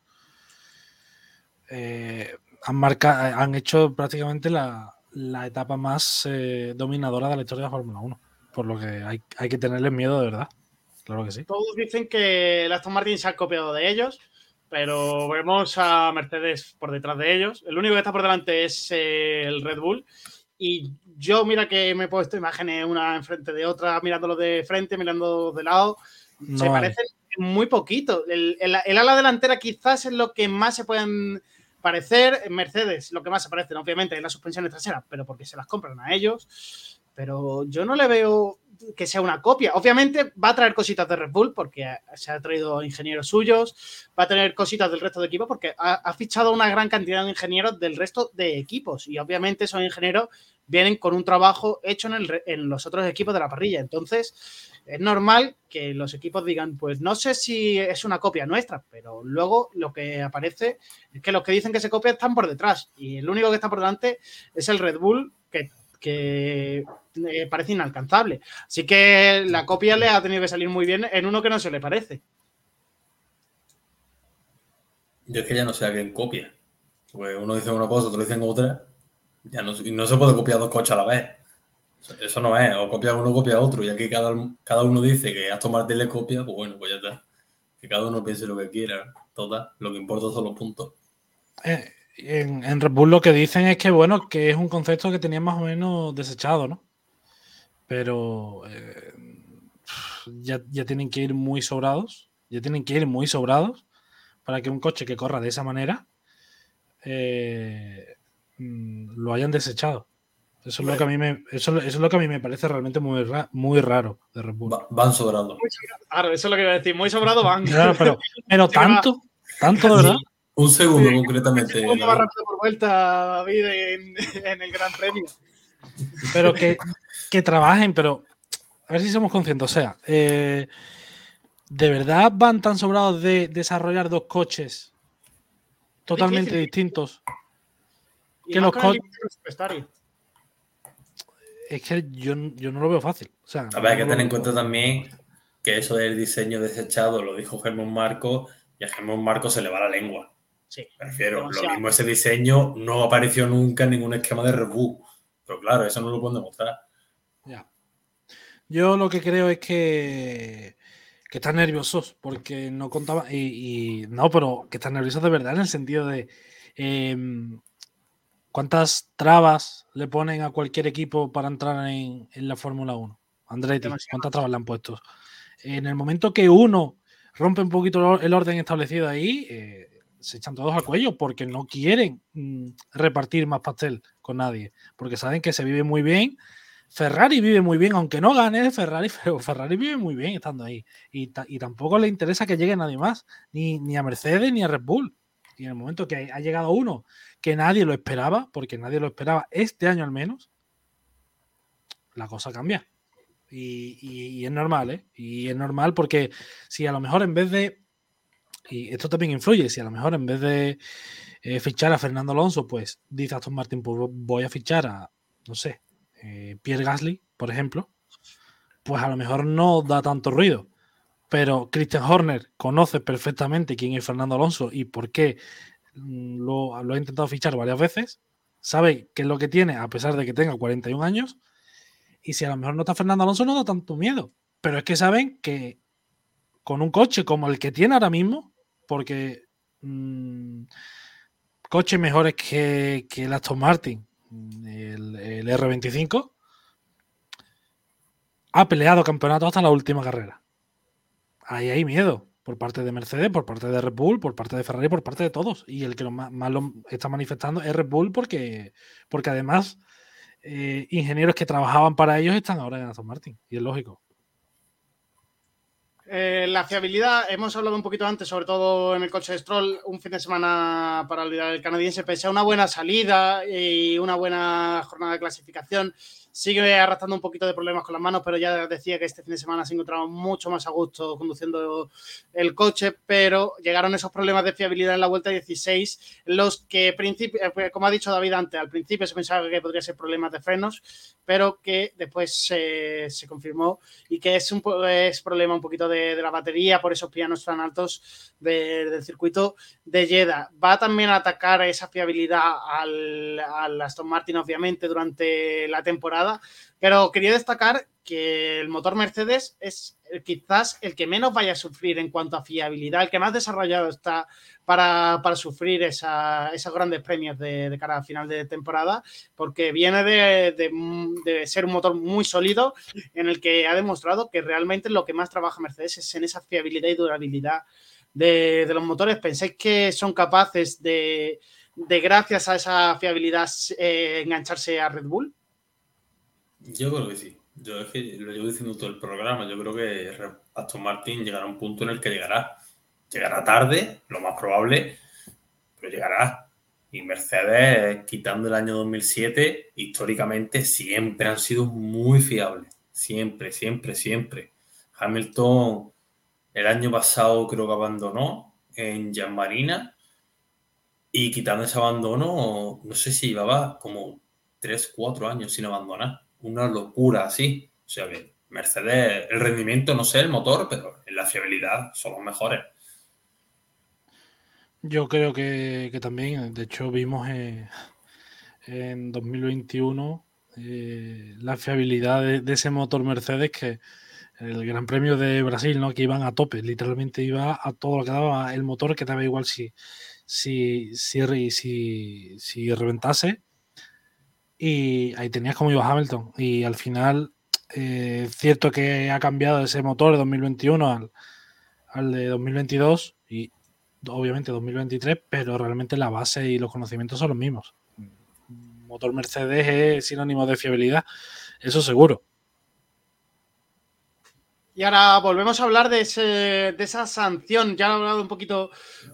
eh, han, marca, han hecho prácticamente la, la etapa más eh, dominadora de la historia de la Fórmula 1. Por lo que hay, hay que tenerles miedo de verdad. Claro que sí. Todos dicen que el Aston Martin se ha copiado de ellos, pero vemos a Mercedes por detrás de ellos. El único que está por delante es eh, el Red Bull. Y yo, mira que me he puesto imágenes una enfrente de otra, mirándolo de frente, mirando de lado. No se hay. parecen muy poquito. El, el- el ala delantera quizás es lo que más se pueden parecer. Mercedes, lo que más se parecen, obviamente, es las suspensiones traseras, pero porque se las compran a ellos. Pero yo no le veo que sea una copia. Obviamente va a traer cositas de Red Bull porque se ha traído ingenieros suyos, va a tener cositas del resto de equipos porque ha, ha fichado una gran cantidad de ingenieros del resto de equipos y obviamente esos ingenieros vienen con un trabajo hecho en, el en los otros equipos de la parrilla. Entonces es normal que los equipos digan, pues no sé si es una copia nuestra, pero luego lo que aparece es que los que dicen que se copia están por detrás y el único que está por delante es el Red Bull que, que eh, parece inalcanzable. Así que la copia le ha tenido que salir muy bien en uno que no se le parece. Yo es que ya no sé a quién copia. Pues uno dice una cosa, otro dice otra. Ya no, se puede copiar dos coches a la vez. Eso no es, o copia uno copia otro. Y aquí cada, cada uno dice que Aston Martin le copia, pues bueno, pues ya está. Que cada uno piense lo que quiera. Total, lo que importa son los puntos. Eh, en, en, Red Bull lo que dicen es que, bueno, que es un concepto que tenían más o menos desechado, ¿no? Pero eh, ya, ya tienen que ir muy sobrados. Ya tienen que ir muy sobrados para que un coche que corra de esa manera eh, mm, lo hayan desechado. Eso es, lo que a mí me, eso, es lo que a mí me parece realmente muy, muy raro de Red Bull. van sobrados. Claro, eso es lo que iba a decir. Muy sobrado van. Claro, pero, pero *laughs* tanto, tanto de verdad. Un segundo, concretamente. Un segundo por vuelta, David, en, en, el Gran Premio. Pero que, que, trabajen, pero a ver si somos conscientes. O sea, eh, ¿de verdad van tan sobrados de desarrollar dos coches totalmente distintos? Que los coches. Es que yo, yo, no lo veo fácil. O sea, a ver, hay que tener en cuenta también que eso del diseño desechado lo dijo Germán Marco y a Germán Marco se le va la lengua. Sí. Prefiero, lo mismo ese diseño no apareció nunca en ningún esquema de Red Pero claro, eso no lo pueden demostrar. Ya. Yo lo que creo es que, que están nerviosos porque no contaba. Y, y, no, pero que están nerviosos de verdad en el sentido de. Eh, ¿Cuántas trabas le ponen a cualquier equipo para entrar en, en la Fórmula 1? Andretti, ¿cuántas trabas le han puesto? En el momento que uno rompe un poquito el orden establecido ahí, eh, se echan todos al cuello porque no quieren mm, repartir más pastel con nadie, porque saben que se vive muy bien. Ferrari vive muy bien, aunque no gane Ferrari, *laughs* pero Ferrari vive muy bien estando ahí. Y, y tampoco le interesa que llegue nadie más, ni, ni, a Mercedes ni a Red Bull. Y en el momento que ha llegado uno que nadie lo esperaba, porque nadie lo esperaba este año al menos, la cosa cambia. Y, es normal, ¿eh? Y es normal porque si a lo mejor en vez de y esto también influye. Si a lo mejor en vez de eh, fichar a Fernando Alonso, pues dice Aston Martin, pues voy a fichar a, no sé, eh, Pierre Gasly, por ejemplo, pues a lo mejor no da tanto ruido. Pero Christian Horner conoce perfectamente quién es Fernando Alonso y por qué lo, lo ha intentado fichar varias veces. Sabe qué es lo que tiene, a pesar de que tenga 41 años. Y si a lo mejor no está Fernando Alonso, no da tanto miedo. Pero es que saben que con un coche como el que tiene ahora mismo, porque mmm, coches mejores que, que, el Aston Martin, el, el, R25, ha peleado campeonato hasta la última carrera. Ahí hay miedo por parte de Mercedes, por parte de Red Bull, por parte de Ferrari, por parte de todos. Y el que lo más, más lo está manifestando es Red Bull porque, porque además eh, ingenieros que trabajaban para ellos están ahora en Aston Martin. Y es lógico. Eh, la fiabilidad, hemos hablado un poquito antes, sobre todo en el coche de Stroll, un fin de semana para el canadiense, pese a una buena salida y una buena jornada de clasificación, sigue arrastrando un poquito de problemas con las manos, pero ya decía que este fin de semana se encontraba mucho más a gusto conduciendo el coche, pero llegaron esos problemas de fiabilidad en la vuelta 16, los que, eh, como ha dicho David antes, al principio se pensaba que podría ser problemas de frenos, pero que después se, se confirmó y que es un es problema un poquito de, de, la batería por esos pianos tan altos de, del circuito de Jeddah. Va también a atacar esa fiabilidad al, al Aston Martin, obviamente, durante la temporada pero quería destacar que el motor Mercedes es quizás el que menos vaya a sufrir en cuanto a fiabilidad, el que más desarrollado está para, para sufrir esa, esos grandes premios de, cara a final de temporada, porque viene de, de, de, ser un motor muy sólido en el que ha demostrado que realmente lo que más trabaja Mercedes es en esa fiabilidad y durabilidad de, los motores. ¿Pensáis que son capaces de, gracias a esa fiabilidad, eh, engancharse a Red Bull? Yo creo que sí. Yo es que lo llevo diciendo todo el programa. Yo creo que Aston Martin llegará a un punto en el que llegará. Llegará tarde, lo más probable, pero llegará. Y Mercedes, quitando el año 2007, históricamente siempre han sido muy fiables. Siempre, siempre, siempre. Hamilton el año pasado creo que abandonó en Jan Marina. Y quitando ese abandono, no sé si llevaba como 3, 4 años sin abandonar una locura así. O sea que Mercedes, el rendimiento, no sé, el motor, pero en la fiabilidad son los mejores. Yo creo que, también, de hecho, vimos en 2021 eh, la fiabilidad de, ese motor Mercedes que el Gran Premio de Brasil, ¿no? Que iban a tope, literalmente iba a todo lo que daba el motor, que daba igual si, si, si reventase. Y ahí tenías como iba Hamilton. Y al final, eh, cierto que ha cambiado ese motor de 2021 al, al de 2022 y obviamente 2023, pero realmente la base y los conocimientos son los mismos. Motor Mercedes es sinónimo de fiabilidad, eso seguro. Y ahora volvemos a hablar de, esa sanción. Ya he hablado un poquito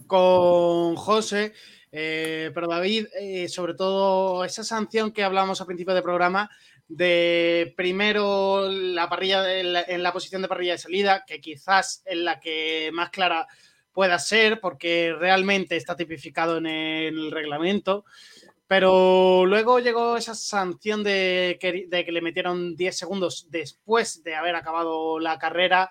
con José, eh, pero David, eh, sobre todo esa sanción que hablamos al principio del programa, de primero la parrilla en la posición de parrilla de salida, que quizás es la que más clara pueda ser, porque realmente está tipificado en el reglamento. Pero luego llegó esa sanción de que, le metieron 10 segundos después de haber acabado la carrera.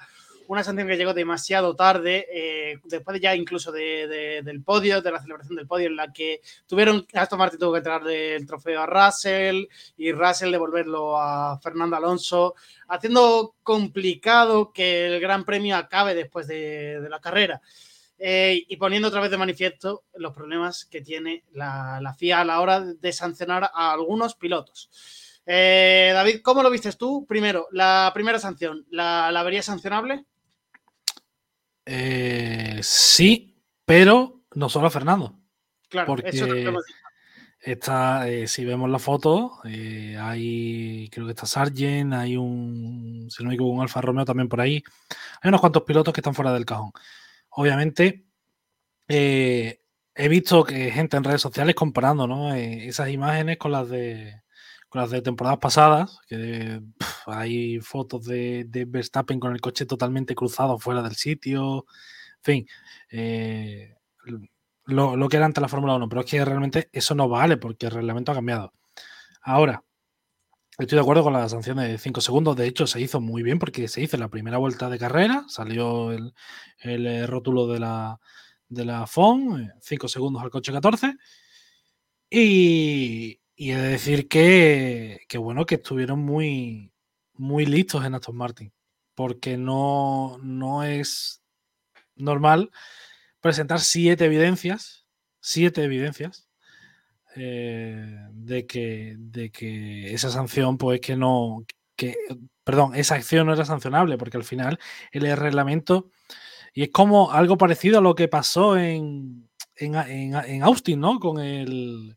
Una sanción que llegó demasiado tarde, eh, después ya incluso del podio, de la celebración del podio, en la que tuvieron, Aston Martin tuvo que entrar el trofeo a Russell y Russell devolverlo a Fernando Alonso, haciendo complicado que el Gran Premio acabe después de la carrera. Eh, y poniendo otra vez de manifiesto los problemas que tiene la, FIA a la hora de sancionar a algunos pilotos. Eh, David, ¿cómo lo viste tú? Primero, la primera sanción, ¿la, la verías sancionable? Eh, sí, pero no solo a Fernando. Claro, porque eso está, si vemos la foto, hay, creo que está Sargent, hay un, si no me equivoco, un Alfa Romeo también por ahí. Hay unos cuantos pilotos que están fuera del cajón obviamente, eh, he visto que gente en redes sociales comparando eh, esas imágenes con las de con las de temporadas pasadas, que hay fotos de, Verstappen con el coche totalmente cruzado fuera del sitio, en fin, eh, lo, que era antes la Fórmula 1, pero es que realmente eso no vale porque el reglamento ha cambiado. Ahora, Estoy de acuerdo con la sanción de 5 segundos. De hecho, se hizo muy bien porque se hizo la primera vuelta de carrera. Salió el, eh, rótulo de la, de la FON, 5 segundos al coche 14. Y, y he de decir que, bueno, que estuvieron muy, muy listos en Aston Martin. Porque no, no es normal presentar siete evidencias, siete evidencias eh, de, que, de que esa sanción, pues que no, que, perdón, esa acción no era sancionable, porque al final el reglamento, y es como algo parecido a lo que pasó en, en, Austin, ¿no? Con el,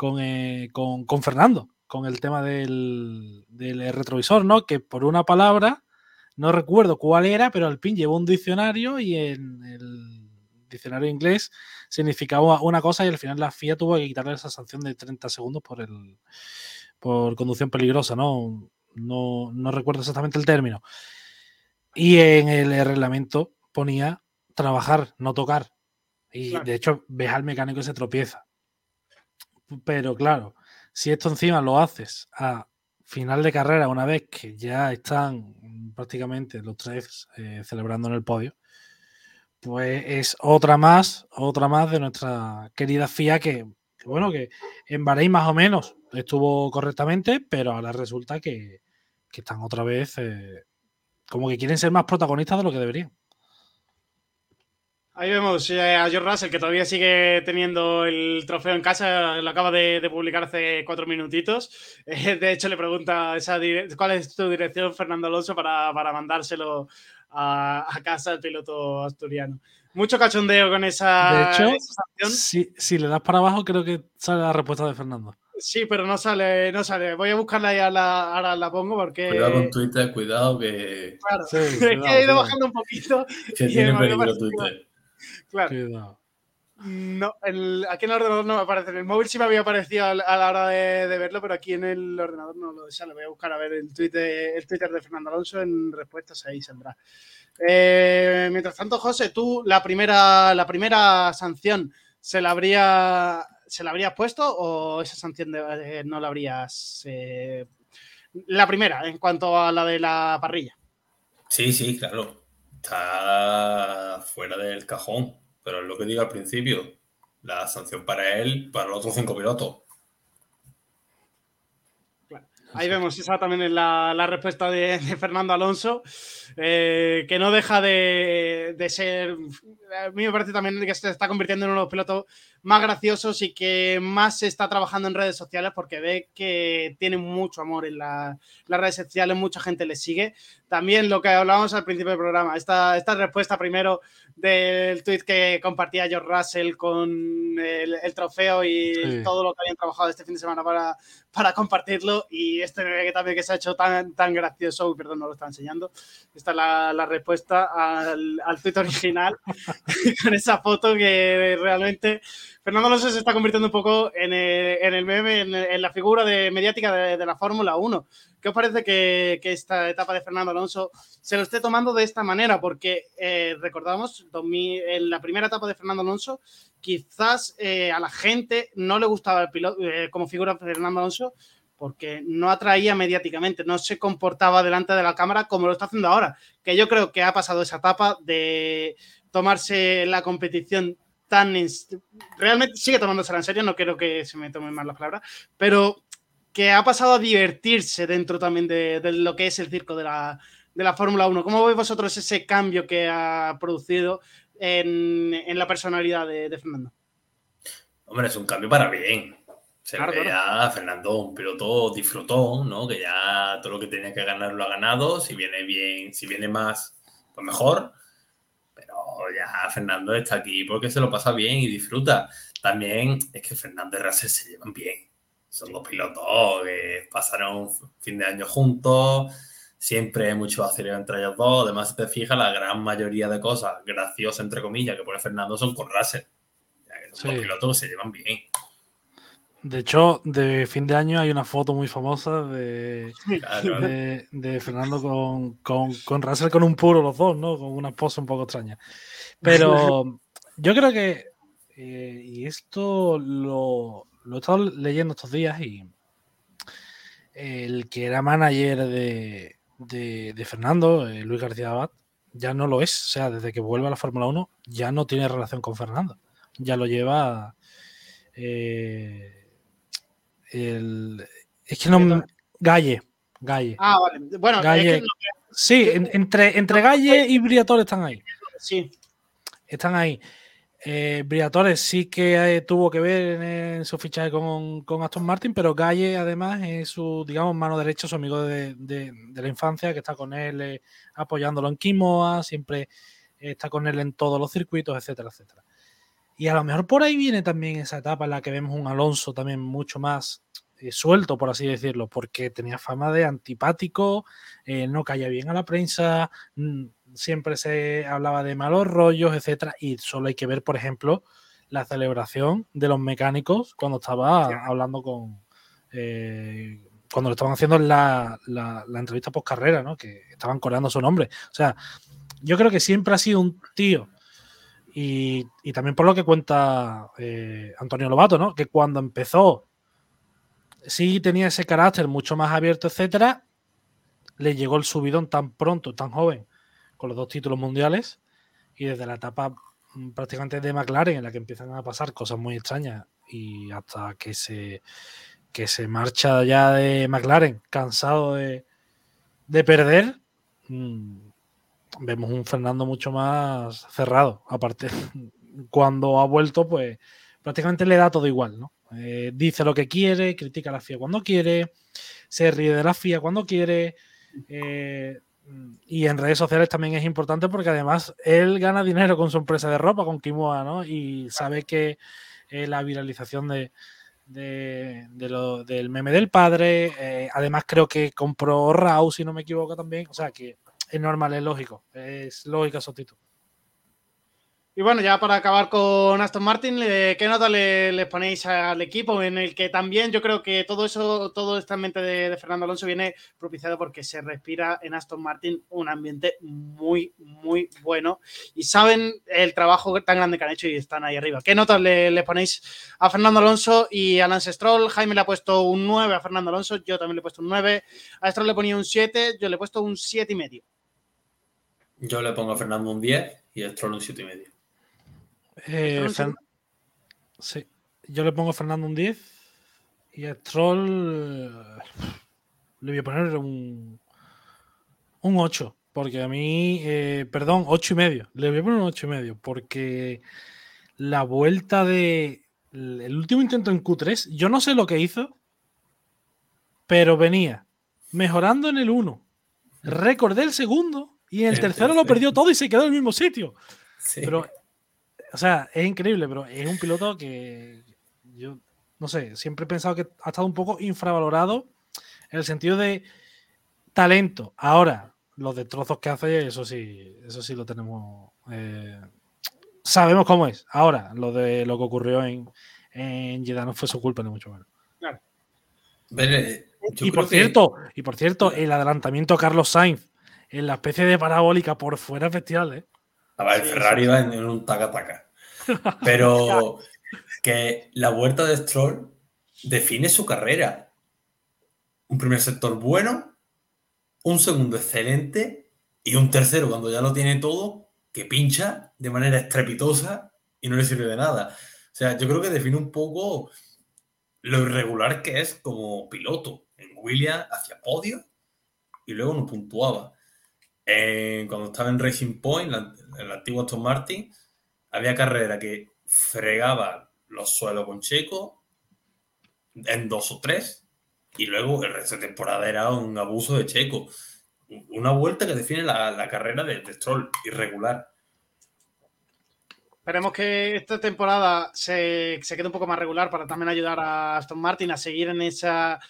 con, eh, con, con, Fernando, con el tema del, del retrovisor, ¿no? Que por una palabra, no recuerdo cuál era, pero al pin llevó un diccionario y en el diccionario inglés significaba una cosa y al final la FIA tuvo que quitarle esa sanción de 30 segundos por el por conducción peligrosa, ¿no? No, no recuerdo exactamente el término. Y en el reglamento ponía trabajar, no tocar. Y de hecho, ves al mecánico y se tropieza. Pero claro, si esto encima lo haces a final de carrera, una vez que ya están prácticamente los tres eh, celebrando en el podio, pues es otra más, otra más de nuestra querida FIA que, bueno, que en Bahrein más o menos estuvo correctamente, pero ahora resulta que, están otra vez eh, como que quieren ser más protagonistas de lo que deberían. Ahí vemos eh, a George Russell, que todavía sigue teniendo el trofeo en casa, lo acaba de, publicar hace cuatro minutitos. *laughs* Eh, de hecho, le pregunta esa cuál es tu dirección, Fernando Alonso, para, para mandárselo a, casa el piloto asturiano. Mucho cachondeo con esa. De hecho, si, le das para abajo, creo que sale la respuesta de Fernando. Sí, pero no sale, no sale. Voy a buscarla y ahora la pongo porque. Cuidado con Twitter, cuidado que. Claro, es *laughs* que he ido bajando un poquito. Que tiene peligro Twitter. Claro. Cuidado. No, aquí en el ordenador no me aparece. En el móvil sí me había aparecido a la hora de, verlo, pero aquí en el ordenador no lo sale. Voy a buscar a ver el Twitter, el Twitter de Fernando Alonso en respuestas, ahí saldrá. Eh, mientras tanto, José, tú la primera, la primera sanción se la habría se la habrías puesto o esa sanción eh, no la habrías eh, la primera en cuanto a la de la parrilla. Sí, sí, claro. Está fuera del cajón pero es lo que digo al principio, La sanción para él, para los otros cinco pilotos. Ahí vemos, esa también es la, respuesta de, Fernando Alonso, eh, que no deja de, de, ser, a mí me parece también que se está convirtiendo en uno de los pilotos más graciosos y que más se está trabajando en redes sociales porque ve que tiene mucho amor en las redes sociales, mucha gente le sigue. También lo que hablábamos al principio del programa, esta, esta respuesta primero del tweet que compartía George Russell con el, trofeo y todo lo que habían trabajado este fin de semana para, para compartirlo y este que también que se ha hecho tan, tan gracioso, perdón, no lo está enseñando, esta es la, la respuesta al, al tweet original *laughs* con esa foto que realmente Fernando Alonso se está convirtiendo un poco en el, meme, en, la figura de, mediática de, la Fórmula 1. ¿Qué os parece que, esta etapa de Fernando Alonso se lo esté tomando de esta manera? Porque eh, recordamos, en la primera etapa de Fernando Alonso, quizás eh, a la gente no le gustaba el piloto eh, como figura de Fernando Alonso porque no atraía mediáticamente, no se comportaba delante de la cámara como lo está haciendo ahora. Que yo creo que ha pasado esa etapa de tomarse la competición tan... Realmente sigue tomándosela en serio, no quiero que se me tomen mal las palabras, pero que ha pasado a divertirse dentro también de, lo que es el circo de la, de la Fórmula 1. ¿Cómo veis vosotros ese cambio que ha producido en, en la personalidad de, Fernando? Hombre, es un cambio para bien. Se ve ya Fernando, un piloto disfrutó, ¿no? Que ya todo lo que tenía que ganar lo ha ganado. Si viene bien, si viene más, pues mejor ya Fernando está aquí porque se lo pasa bien y disfruta. También es que Fernando y Russell se llevan bien. Son dos pilotos que pasaron fin de año juntos. Siempre hay mucho vacío entre ellos dos. Además, si te fijas, la gran mayoría de cosas graciosas, entre comillas, que pone Fernando son con Russell. son dos pilotos que se llevan bien. De hecho, de fin de año hay una foto muy famosa de, de, Fernando con, con, con, Russell con un puro los dos, ¿no? Con una pose un poco extraña. Pero *laughs* yo creo que, eh, y esto lo, lo, he estado leyendo estos días y el que era manager de, de, Fernando, eh, Luis García Abad, ya no lo es. O sea, desde que vuelve a la Fórmula 1 ya no tiene relación con Fernando. Ya lo lleva... Eh, es que no. Galle. Galle. Ah, vale. Bueno, Galle. sí, entre, entre Galle y Briatore están ahí. Sí. Están ahí. Eh, Briatore sí que eh, tuvo que ver en, su fichaje con, con, Aston Martin, pero Galle además es su, digamos, mano derecha, su amigo de, de, la infancia, que está con él eh, apoyándolo en Quimoa, siempre está con él en todos los circuitos, etcétera, etcétera. Y a lo mejor por ahí viene también esa etapa en la que vemos un Alonso también mucho más eh, suelto, por así decirlo, porque tenía fama de antipático, eh, no caía bien a la prensa, mm, siempre se hablaba de malos rollos, etcétera, y solo hay que ver, por ejemplo, la celebración de los mecánicos cuando estaba hablando con. Eh, cuando lo estaban haciendo la, la, la entrevista post carrera, ¿no? Que estaban coreando su nombre. O sea, yo creo que siempre ha sido un tío y, también por lo que cuenta eh, Antonio Lobato, ¿no? Que cuando empezó, sí tenía ese carácter mucho más abierto, etcétera. Le llegó el subidón tan pronto, tan joven, con los dos títulos mundiales. Y desde la etapa mm, prácticamente de McLaren, en la que empiezan a pasar cosas muy extrañas, y hasta que se, que se marcha ya de McLaren, cansado de, de perder. Mm, vemos un Fernando mucho más cerrado. Aparte, *laughs* cuando ha vuelto, pues prácticamente le da todo igual, ¿no? Eh, dice lo que quiere, critica a la FIA cuando quiere, se ríe de la FIA cuando quiere. Eh, y en redes sociales también es importante porque además él gana dinero con su empresa de ropa, con Kimoa, ¿no? Y sabe que eh, la viralización de, de, lo, del meme del padre, además creo que compró Raw, si no me equivoco también, o sea que es normal, es lógico. Es lógica su Y bueno, ya para acabar con Aston Martin, ¿qué nota le, ponéis al equipo? En el que también yo creo que todo eso, todo esta mente de, Fernando Alonso viene propiciado porque se respira en Aston Martin un ambiente muy, muy bueno. Y saben el trabajo tan grande que han hecho y están ahí arriba. ¿Qué notas le, ponéis a Fernando Alonso y a Lance Stroll? Jaime le ha puesto un 9 a Fernando Alonso, yo también le he puesto un 9. A Stroll le ponía un 7, yo le he puesto un 7 y medio. Yo le pongo a Fernando un 10 y a Stroll un 7,5. Eh, Sí. Yo le pongo a Fernando un 10 y a Stroll le voy a poner un, un 8. Porque a mí, eh, perdón, 8 y medio. Le voy a poner un 8 y medio. Porque la vuelta de. El último intento en Q3, yo no sé lo que hizo, pero venía mejorando en el 1. Recordé el segundo y en el, tercero, lo perdió todo y se quedó en el mismo sitio. Pero, o sea, es increíble, pero es un piloto que yo no sé, siempre he pensado que ha estado un poco infravalorado en el sentido de talento. Ahora, los destrozos que hace, eso sí, eso sí lo tenemos. Eh, sabemos cómo es. Ahora, lo de lo que ocurrió en, en Jeddah no fue su culpa, ni mucho menos. Claro. y por cierto, y por cierto, el adelantamiento a Carlos Sainz en la especie de parabólica por fuera es bestial, ¿eh? el Ferrari va en, un taca-taca. Pero *laughs* que la vuelta de Stroll define su carrera. Un primer sector bueno, un segundo excelente y un tercero cuando ya lo tiene todo que pincha de manera estrepitosa y no le sirve de nada. O sea, yo creo que define un poco lo irregular que es como piloto. En Williams hacia podio y luego no puntuaba. Cuando estaba en Racing Point, en el antiguo Aston Martin, había carrera que fregaba los suelos con Checo en dos o tres y luego el resto de temporada era un abuso de Checo. Una vuelta que define la, carrera de, de, Stroll, irregular. Esperemos que esta temporada se, se quede un poco más regular para también ayudar a Aston Martin a seguir en esa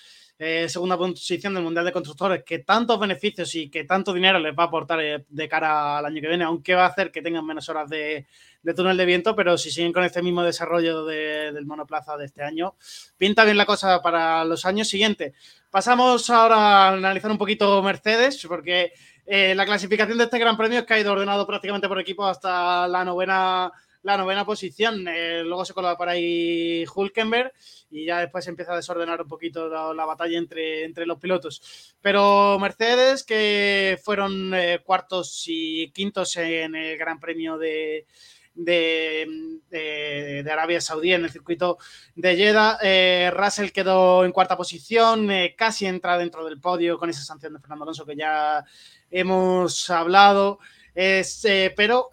eh, segunda posición del Mundial de Constructores, que tantos beneficios y que tanto dinero les va a aportar eh, de cara al año que viene, aunque va a hacer que tengan menos horas de, de túnel de viento, pero si siguen con este mismo desarrollo del monoplaza de este año, pinta bien la cosa para los años siguientes. Pasamos ahora a analizar un poquito Mercedes, porque eh, la clasificación de este Gran Premio es que ha ido ordenado prácticamente por equipo hasta la novena, la novena posición. Eh, luego se coloca por ahí Hulkenberg y ya después empieza a desordenar un poquito la, batalla entre, entre los pilotos. Pero Mercedes, que fueron eh, cuartos y quintos en el Gran Premio de, de, Arabia Saudí en el circuito de Jeddah. Eh, Russell quedó en cuarta posición, casi entra dentro del podio con esa sanción de Fernando Alonso que ya hemos hablado. Eh, pero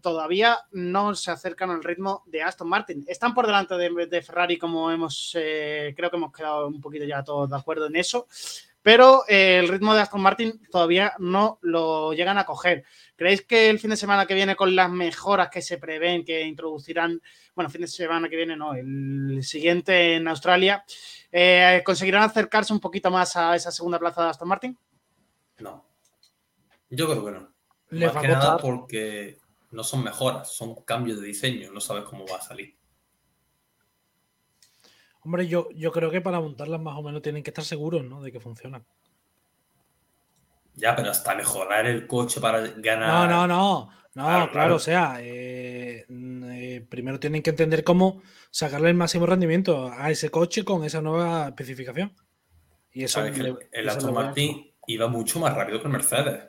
todavía no se acercan al ritmo de Aston Martin. Están por delante de, Ferrari, como hemos, creo que hemos quedado un poquito ya todos de acuerdo en eso, pero el ritmo de Aston Martin todavía no lo llegan a coger. ¿Creéis que el fin de semana que viene, con las mejoras que se prevén, que introducirán, bueno, fin de semana que viene, no, el siguiente en Australia, eh, conseguirán acercarse un poquito más a esa segunda plaza de Aston Martin? No. Yo creo que no. Más que nada porque no son mejoras, son cambios de diseño, no sabes cómo va a salir. Hombre, yo, yo creo que para montarlas más o menos tienen que estar seguros, ¿no? De que funcionan. Ya, pero hasta mejorar el coche para ganar. No, no, no. No, claro, o sea, eh, eh, primero tienen que entender cómo sacarle el máximo rendimiento a ese coche con esa nueva especificación. Y eso el, Aston Martin iba mucho más rápido que el Mercedes.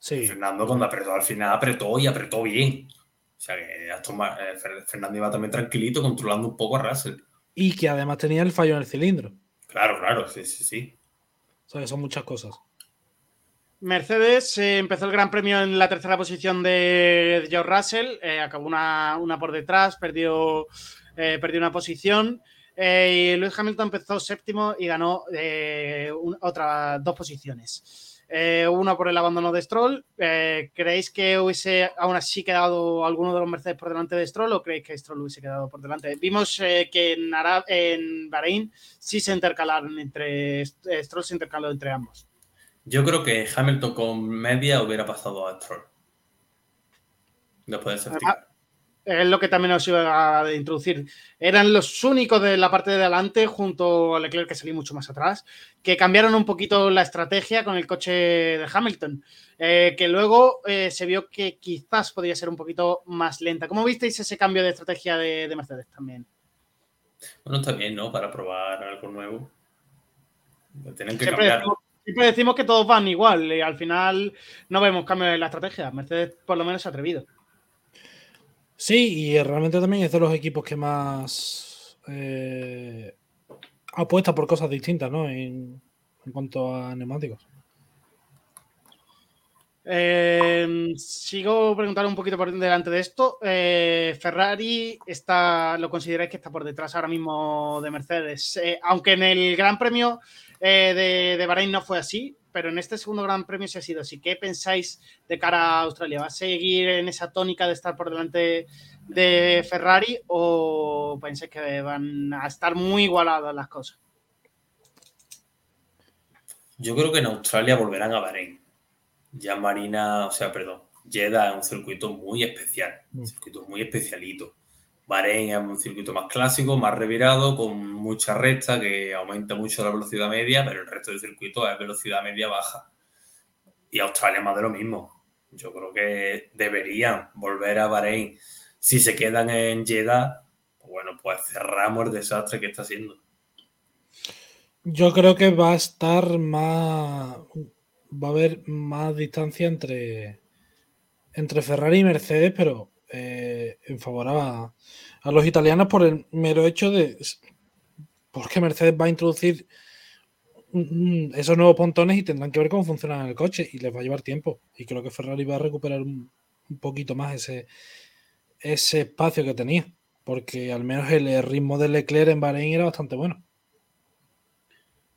Sí. Fernando cuando apretó al final apretó y apretó bien. O sea que eh, Fernando iba también tranquilito, controlando un poco a Russell. Y que además tenía el fallo en el cilindro. Claro, claro, sí, sí, sí. O sea, son muchas cosas. Mercedes eh, empezó el Gran Premio en la tercera posición de George Russell, eh, acabó una, por detrás, perdió, eh, perdió una posición. y Lewis Hamilton empezó séptimo y ganó otras dos posiciones. Uno por el abandono de Stroll. ¿Creéis que hubiese aún así quedado alguno de los Mercedes por delante de Stroll o creéis que Stroll hubiese quedado por delante? Vimos que en, en Bahrein sí se intercalaron entre Stroll se intercaló entre ambos. Yo creo que Hamilton con media hubiera pasado a Stroll. Después de ah, Es lo que también os iba a introducir. Eran los únicos de la parte de adelante, junto a Leclerc, que salió mucho más atrás, que cambiaron un poquito la estrategia con el coche de Hamilton. Eh, que luego eh, se vio que quizás podría ser un poquito más lenta. ¿Cómo visteis ese cambio de estrategia de, Mercedes también? Bueno, está bien, ¿no? Para probar algo nuevo. Tienen que cambiar. Siempre decimos que todos van igual y al final no vemos cambios en la estrategia. Mercedes por lo menos se ha atrevido. Sí, y realmente también es de los equipos que más eh, apuesta por cosas distintas, ¿no? En, en cuanto a neumáticos. Eh, sigo preguntando un poquito por delante de esto. Eh, Ferrari está, lo consideráis que está por detrás ahora mismo de Mercedes. Eh, aunque en el Gran Premio eh, de, de, Bahrein no fue así, pero en este segundo Gran Premio sí ha sido así. ¿Qué pensáis de cara a Australia? ¿Va a seguir en esa tónica de estar por delante de Ferrari o pensáis que van a estar muy igualadas las cosas? Yo creo que en Australia volverán a Bahrein. Ya Marina, o sea, perdón, Jeddah es un circuito muy especial, un circuito muy especialito. Bahrein es un circuito más clásico, más revirado, con mucha recta que aumenta mucho la velocidad media, pero el resto del circuito es velocidad media baja. Y Australia más de lo mismo. Yo creo que deberían volver a Bahrein. Si se quedan en Jeddah, bueno, pues cerramos el desastre que está haciendo. Yo creo que va a estar más va a haber más distancia entre, entre Ferrari y Mercedes, pero eh, en favor a, los italianos por el mero hecho de porque Mercedes va a introducir esos nuevos pontones y tendrán que ver cómo funciona el coche y les va a llevar tiempo. Y creo que Ferrari va a recuperar un, un poquito más ese, ese espacio que tenía, porque al menos el ritmo de Leclerc en Bahrein era bastante bueno.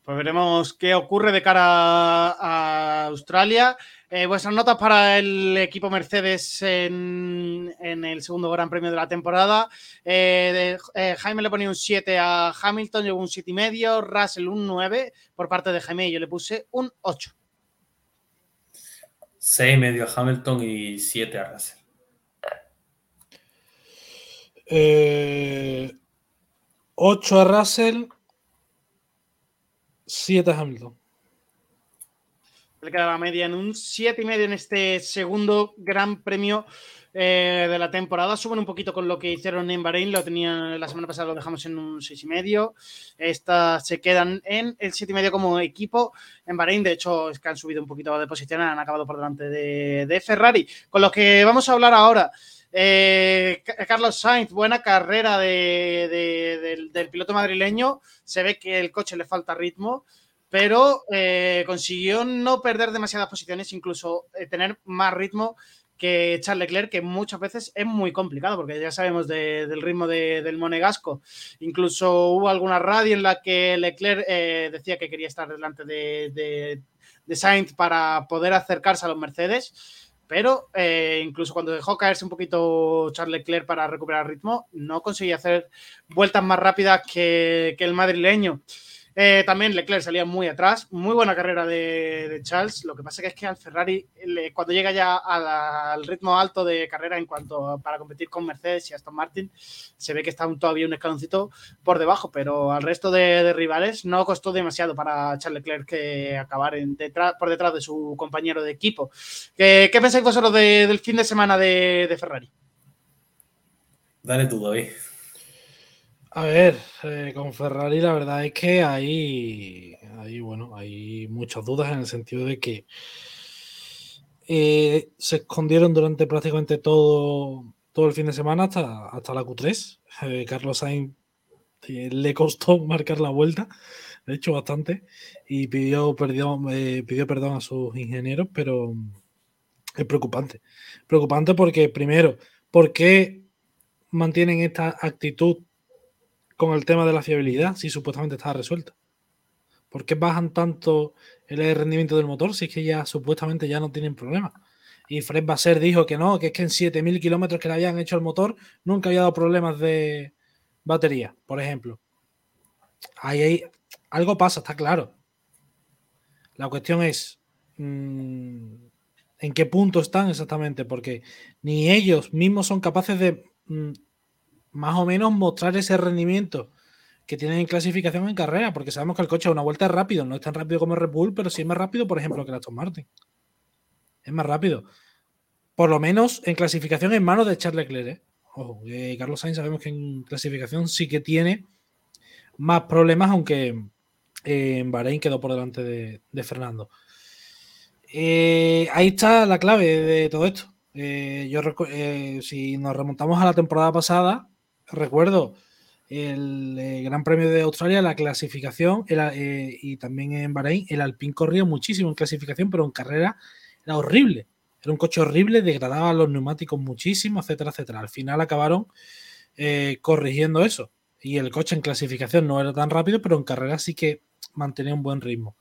Pues veremos qué ocurre de cara a Australia. Eh, vuestras notas para el equipo Mercedes en, en, el segundo Gran Premio de la temporada. Eh, de, eh, Jaime le ponía un 7 a Hamilton, llegó un 7 y medio. Russell un 9 por parte de Jaime. Yo le puse un 8. 6 y medio a Hamilton y 7 a Russell. Eh, 8 a Russell 7 a Hamilton. Le queda la media en un 7 y medio en este segundo gran premio eh, de la temporada. Suben un poquito con lo que hicieron en Bahrein. Lo tenían la semana pasada, lo dejamos en un 6 y medio. Estas se quedan en el 7 y medio como equipo. En Bahrein, de hecho, es que han subido un poquito de posición. Han acabado por delante de, Ferrari. Con lo que vamos a hablar ahora. Eh, Carlos Sainz, buena carrera de, de, del, del, piloto madrileño. Se ve que el coche le falta ritmo, pero eh, consiguió no perder demasiadas posiciones, incluso eh, tener más ritmo que Charles Leclerc, que muchas veces es muy complicado, porque ya sabemos de, del ritmo de, del monegasco. Incluso hubo alguna radio en la que Leclerc eh, decía que quería estar delante de, Sainz para poder acercarse a los Mercedes pero incluso cuando dejó caerse un poquito Charles Leclerc para recuperar ritmo, no conseguía hacer vueltas más rápidas que el madrileño. Eh, también Leclerc salía muy atrás, muy buena carrera de, Charles. Lo que pasa que es que al Ferrari, cuando llega ya al ritmo alto de carrera en cuanto a, para competir con Mercedes y Aston Martin, se ve que está todavía un escaloncito por debajo, pero al resto de, rivales no costó demasiado para Charles Leclerc que acabar detrás, por detrás de su compañero de equipo. ¿Qué, pensáis vosotros de, del fin de semana de, de Ferrari? Dale tú, David. A ver, eh, con Ferrari la verdad es que hay, hay, bueno, hay muchas dudas en el sentido de que eh, se escondieron durante prácticamente todo, todo el fin de semana hasta, hasta la Q3. Eh, Carlos Sainz le costó *laughs* marcar la vuelta, de hecho bastante, y pidió, perdón, pidió perdón a sus ingenieros, pero es preocupante. Preocupante porque, primero, ¿por qué mantienen esta actitud con el tema de la fiabilidad si supuestamente está resuelta? ¿Por qué bajan tanto el rendimiento del motor si es que ya supuestamente ya no tienen problema? Y Fred Basser dijo que no, que es que en 7000 kilómetros que le habían hecho al motor nunca había dado problemas de batería, por ejemplo. Ahí, ahí algo pasa, está claro. La cuestión es mmm, en qué punto están exactamente, porque ni ellos mismos son capaces de mmm, más o menos mostrar ese rendimiento que tienen en clasificación en carrera, porque sabemos que el coche a una vuelta es rápido, no es tan rápido como el Red Bull, pero sí es más rápido, por ejemplo, que el Aston Martin. Es más rápido. Por lo menos en clasificación en manos de Charles Leclerc. ¿eh? Ojo, Carlos Sainz sabemos que en clasificación sí que tiene más problemas, aunque eh, en Bahrein quedó por delante de, de Fernando. Eh, ahí está la clave de todo esto. Eh, yo eh, si nos remontamos a la temporada pasada, recuerdo el eh, Gran Premio de Australia, la clasificación y también en Bahrein, el Alpine corría muchísimo en clasificación, pero en carrera era horrible. Era un coche horrible, degradaba los neumáticos muchísimo, etcétera, etcétera. Al final acabaron corrigiendo eso. Y el coche en clasificación no era tan rápido, pero en carrera sí que mantenía un buen ritmo.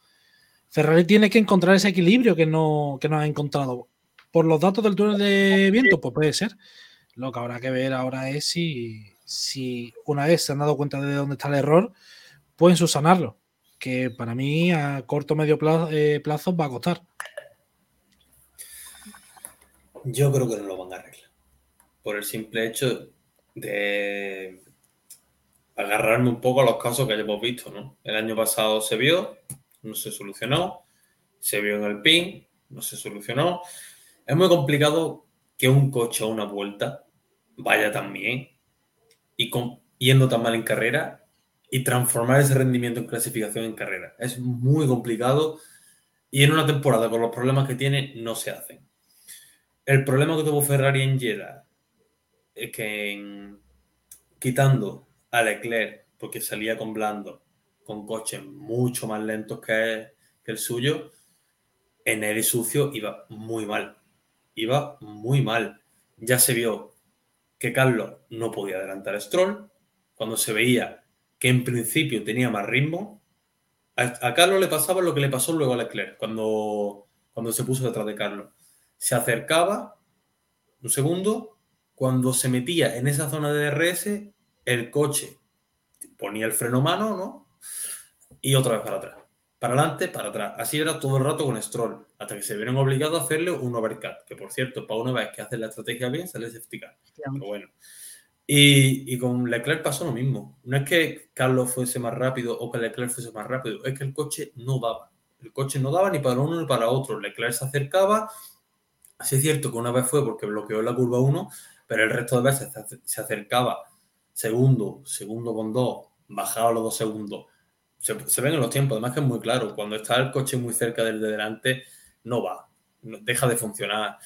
Ferrari tiene que encontrar ese equilibrio que no, que no ha encontrado. Por los datos del túnel de viento, pues puede ser. Lo que habrá que ver ahora es si, si una vez se han dado cuenta de dónde está el error, pueden subsanarlo. Que para mí a corto o medio plazo, eh, plazo va a costar. Yo creo que no lo van a arreglar. Por el simple hecho de agarrarme un poco a los casos que hemos visto, ¿no? El año pasado se vio, no se solucionó, se vio en el PIN, no se solucionó. Es muy complicado que un coche a una vuelta vaya tan bien y yendo tan mal en carrera y transformar ese rendimiento en clasificación en carrera. Es muy complicado y en una temporada con los problemas que tiene no se hacen. El problema que tuvo Ferrari en Jeddah es que quitando a Leclerc porque salía con blando, con coches mucho más lentos que, el suyo, en aire sucio iba muy mal. Iba muy mal. Ya se vio que Carlos no podía adelantar a Stroll, cuando se veía que en principio tenía más ritmo. A, Carlos le pasaba lo que le pasó luego a Leclerc, cuando, cuando se puso detrás de Carlos. Se acercaba un segundo, cuando se metía en esa zona de DRS, el coche ponía el freno mano, ¿no? Y otra vez para atrás. Para adelante, para atrás. Así era todo el rato con Stroll, hasta que se vieron obligados a hacerle un overcut, que por cierto, para una vez que hace la estrategia bien, sale safety car. Pero bueno. Y, y, con Leclerc pasó lo mismo. No es que Carlos fuese más rápido o que Leclerc fuese más rápido, es que el coche no daba. El coche no daba ni para uno ni para otro. Leclerc se acercaba. Así es cierto que una vez fue porque bloqueó la curva 1, pero el resto de veces se acercaba segundo, segundo con dos, bajaba los dos segundos. Se, ven en los tiempos, además que es muy claro, cuando está el coche muy cerca del de delante, no va, deja de funcionar.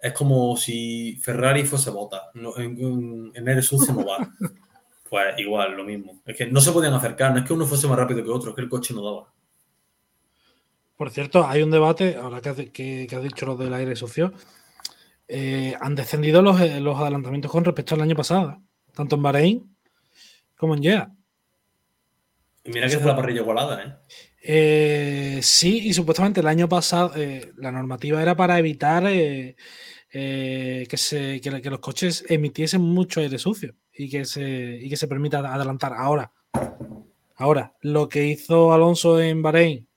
Es como si Ferrari fuese bota, en, en, el sucio no va. *laughs* Pues igual, lo mismo. Es que no se podían acercar, no es que uno fuese más rápido que otro, es que el coche no daba. Por cierto, hay un debate, ahora que, que, has dicho lo del aire sucio, eh, han descendido los, eh, los, adelantamientos con respecto al año pasado, tanto en Bahrein como en Jeddah. Y mira que es la parrilla igualada, ¿eh? ¿eh? Sí, y supuestamente el año pasado eh, la normativa era para evitar eh, que, se, que, los coches emitiesen mucho aire sucio y que se, y que se permita adelantar. Ahora, ahora, lo que hizo Alonso en Bahrein,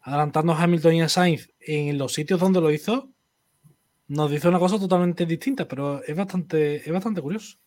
adelantando a Hamilton y a Sainz en los sitios donde lo hizo, nos dice una cosa totalmente distinta, pero es bastante, es bastante curioso.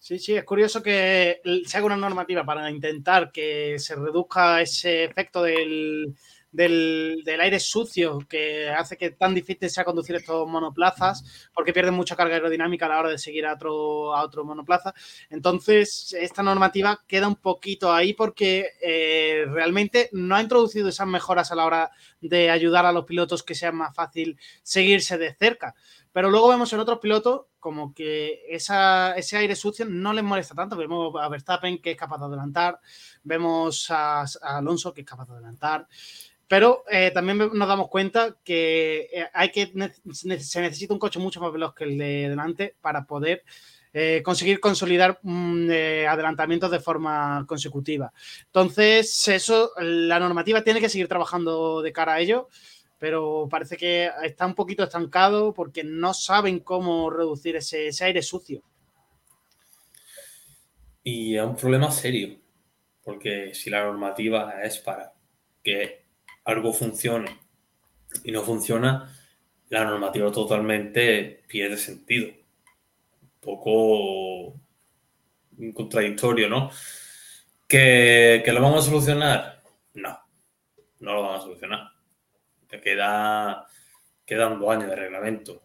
Sí, sí, es curioso que se haga una normativa para intentar que se reduzca ese efecto del, del, aire sucio que hace que tan difícil sea conducir estos monoplazas porque pierden mucha carga aerodinámica a la hora de seguir a otro, a otro monoplaza. Entonces, esta normativa queda un poquito ahí porque eh, realmente no ha introducido esas mejoras a la hora de ayudar a los pilotos que sea más fácil seguirse de cerca. Pero luego vemos en otros pilotos como que ese aire sucio no les molesta tanto. Vemos a Verstappen que es capaz de adelantar, vemos a, Alonso que es capaz de adelantar. Pero eh, también nos damos cuenta que eh, se necesita un coche mucho más veloz que el de delante para poder eh, conseguir consolidar mm, adelantamientos de forma consecutiva. Entonces, eso, la normativa tiene que seguir trabajando de cara a ello pero parece que está un poquito estancado porque no saben cómo reducir ese, aire sucio. Y es un problema serio, porque si la normativa es para que algo funcione y no funciona, la normativa totalmente pierde sentido. Un poco contradictorio, ¿no? ¿Que, ¿Que lo vamos a solucionar? No, no lo vamos a solucionar te queda, quedan dos años de reglamento.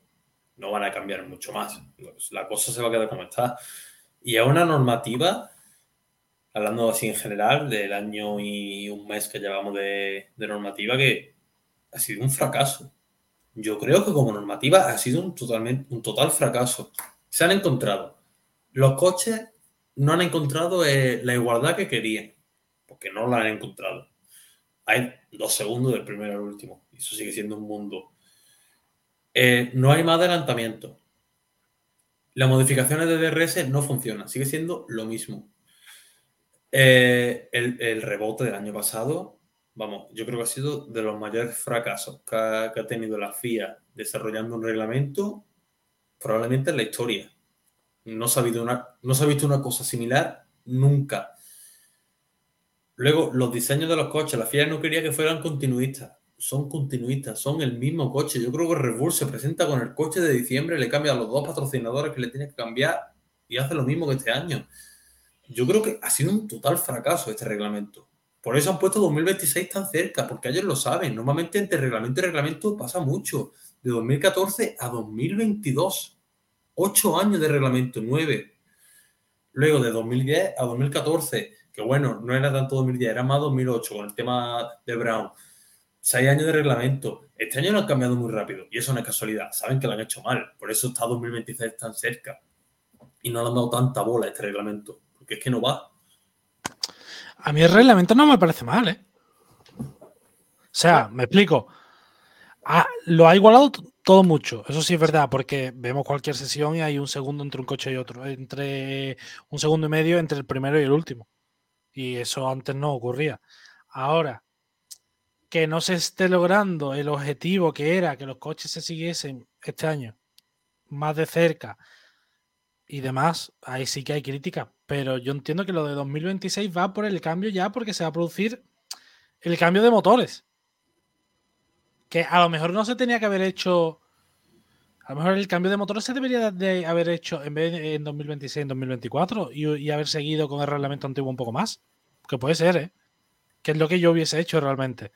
No van a cambiar mucho más. La cosa se va a quedar como está. Y a una normativa, hablando así en general, del año y un mes que llevamos de, normativa, que ha sido un fracaso. Yo creo que como normativa ha sido un, totalmente, un total fracaso. Se han encontrado. Los coches no han encontrado eh, la igualdad que querían, porque no la han encontrado. Hay dos segundos del primero al último. Eso sigue siendo un mundo. Eh, no hay más adelantamiento. Las modificaciones de DRS no funcionan, sigue siendo lo mismo. Eh, el, rebote del año pasado, vamos, yo creo que ha sido de los mayores fracasos que ha, tenido la FIA desarrollando un reglamento, probablemente en la historia. No ha no se ha visto una cosa similar nunca. Luego, los diseños de los coches, la FIA no quería que fueran continuistas son continuistas, son el mismo coche. Yo creo que Red Bull se presenta con el coche de diciembre, le cambia a los dos patrocinadores que le tiene que cambiar y hace lo mismo que este año. Yo creo que ha sido un total fracaso este reglamento. Por eso han puesto 2026 tan cerca, porque ellos lo saben. Normalmente entre reglamento y reglamento pasa mucho. De 2014 a 2022. Ocho años de reglamento, nueve. Luego de 2010 a 2014, que bueno, no era tanto 2010, era más 2008 con el tema de Brown seis años de reglamento. Este año lo han cambiado muy rápido y eso no es casualidad. Saben que lo han hecho mal. Por eso está 2026 tan cerca. Y no le han dado tanta bola a este reglamento. Porque es que no va. A mí el reglamento no me parece mal, ¿eh? O sea, me explico. Ah, lo ha igualado todo mucho. Eso sí es verdad, porque vemos cualquier sesión y hay un segundo entre un coche y otro. Entre un segundo y medio entre el primero y el último. Y eso antes no ocurría. Ahora, que no se esté logrando el objetivo que era que los coches se siguiesen este año más de cerca y demás, ahí sí que hay crítica. Pero yo entiendo que lo de 2026 va por el cambio ya porque se va a producir el cambio de motores. Que a lo mejor no se tenía que haber hecho. A lo mejor el cambio de motores se debería de haber hecho en vez de en 2026, en 2024 y, y haber seguido con el reglamento antiguo un poco más. Que puede ser, ¿eh? Que es lo que yo hubiese hecho realmente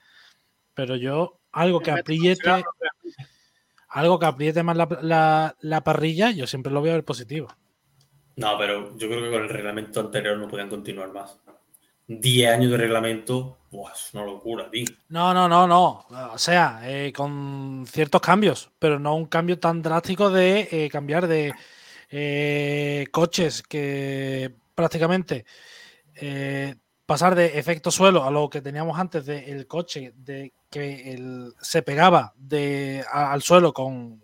pero yo algo que apriete algo que apriete más la, parrilla, yo siempre lo voy a ver positivo. No, pero yo creo que con el reglamento anterior no podían continuar más. 10 años de reglamento, es una locura, tío. No, no, no, no. O sea, eh, con ciertos cambios, pero no un cambio tan drástico de eh, cambiar de eh, coches que prácticamente pasar de efecto suelo a lo que teníamos antes del coche, de que se pegaba de, al suelo con,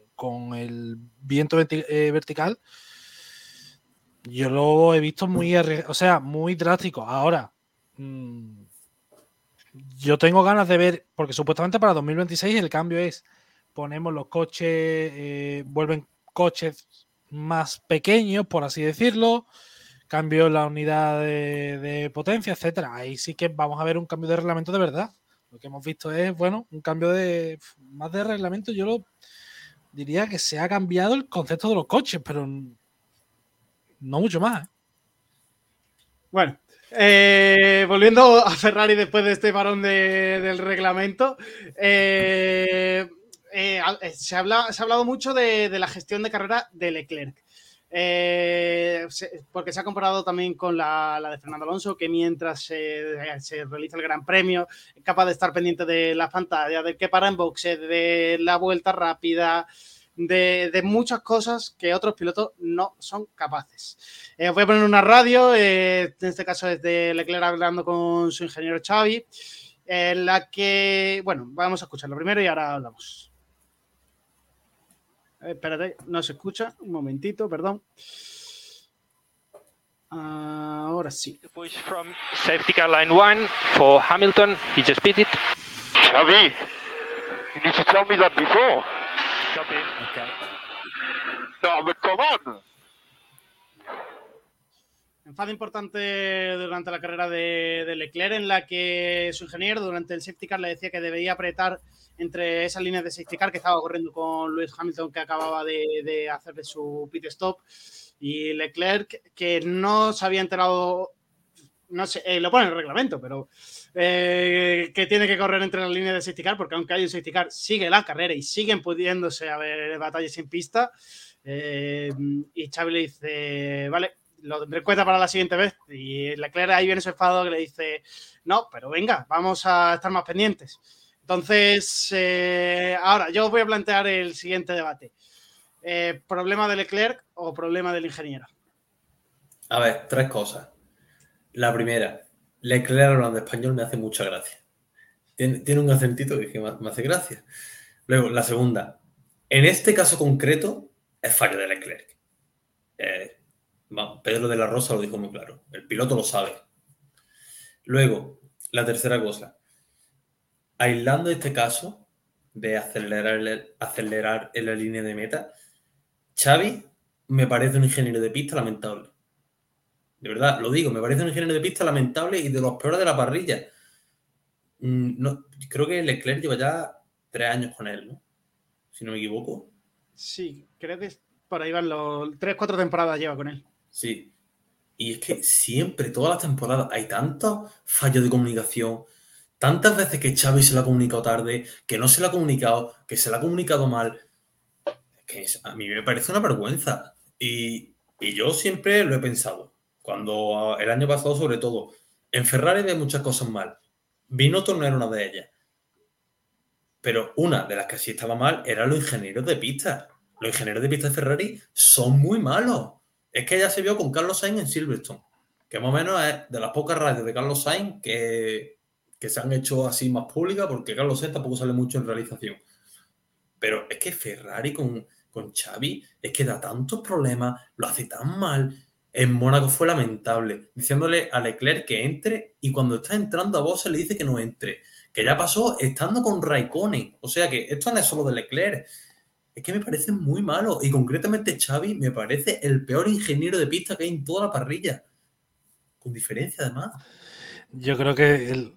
el viento vertical, yo lo he visto muy, o sea, muy drástico. Ahora, mm, yo tengo ganas de ver, porque supuestamente para 2026 el cambio es, ponemos los coches, eh, vuelven coches más pequeños, por así decirlo, cambio la unidad de, potencia, etcétera. Ahí sí que vamos a ver un cambio de reglamento de verdad. Lo que hemos visto es, bueno, un cambio de más de reglamento. Yo lo diría que se ha cambiado el concepto de los coches, pero no mucho más. ¿eh? Bueno, eh, volviendo a Ferrari después de este varón del reglamento, eh, se, habla, se, ha hablado mucho de, la gestión de carrera de Leclerc. Eh, porque se ha comparado también con la, de Fernando Alonso, que mientras se, realiza el Gran Premio, es capaz de estar pendiente de la pantalla, de que para en boxe, de la vuelta rápida, de, muchas cosas que otros pilotos no son capaces. Eh, voy a poner una radio, eh, en este caso es de Leclerc hablando con su ingeniero Xavi, en la que, bueno, vamos a escucharlo primero y ahora hablamos. Espérate, no se escucha. Un momentito, perdón. Ahora sí. Push from safety car line one for Hamilton. He just beat it. Xavi, you need to tell me that before. Copy. Okay. No, but come on. Enfado importante durante la carrera de, de, Leclerc en la que su ingeniero durante el safety car le decía que debía apretar entre esas líneas de safety car que estaba corriendo con Lewis Hamilton que acababa de, de hacer su pit stop y Leclerc que no se había enterado, no sé, eh, lo pone en el reglamento, pero eh, que tiene que correr entre las líneas de safety car porque aunque hay un safety car sigue la carrera y siguen pudiéndose haber batallas en pista eh, y Xavi le dice, vale, lo tendré para la siguiente vez. Y Leclerc ahí viene su enfado que le dice, no, pero venga, vamos a estar más pendientes. Entonces, ahora yo voy a plantear el siguiente debate. ¿Problema de Leclerc o problema del ingeniero? A ver, tres cosas. La primera, Leclerc hablando español me hace mucha gracia. Tiene, un acentito que me, me hace gracia. Luego, la segunda, en este caso concreto, es fallo de Leclerc. Eh, Pedro de la Rosa lo dijo muy claro. El piloto lo sabe. Luego, la tercera cosa. Aislando este caso de acelerar, el- acelerar en la línea de meta, Xavi me parece un ingeniero de pista lamentable. De verdad, lo digo, me parece un ingeniero de pista lamentable y de los peores de la parrilla. Mm, No, creo que Leclerc lleva ya tres años con él, ¿no? Si no me equivoco. Sí, creo que por ahí van los tres, cuatro temporadas lleva con él. Sí. Y es que siempre, todas las temporadas, hay tantos fallos de comunicación, tantas veces que Xavi se lo ha comunicado tarde, que no se lo ha comunicado, que se lo ha comunicado mal. Es que a mí me parece una vergüenza. Y, y yo siempre lo he pensado. Cuando el año pasado, sobre todo, en Ferrari ve muchas cosas mal. Binotto no era una de ellas. Pero una de las que sí estaba mal eran los ingenieros de pista. Los ingenieros de pista de Ferrari son muy malos. Es que ya se vio con Carlos Sainz en Silverstone, que más o menos es de las pocas radios de Carlos Sainz que, que se han hecho así más públicas, porque Carlos Sainz tampoco sale mucho en realización. Pero es que Ferrari con, con Xavi es que da tantos problemas, lo hace tan mal. En Mónaco fue lamentable, diciéndole a Leclerc que entre y cuando está entrando a se le dice que no entre. Que ya pasó estando con Raikkonen. O sea que esto no es solo de Leclerc. Es que me parece muy malo. Y concretamente Xavi me parece el peor ingeniero de pista que hay en toda la parrilla. Con diferencia, además. Yo creo que el,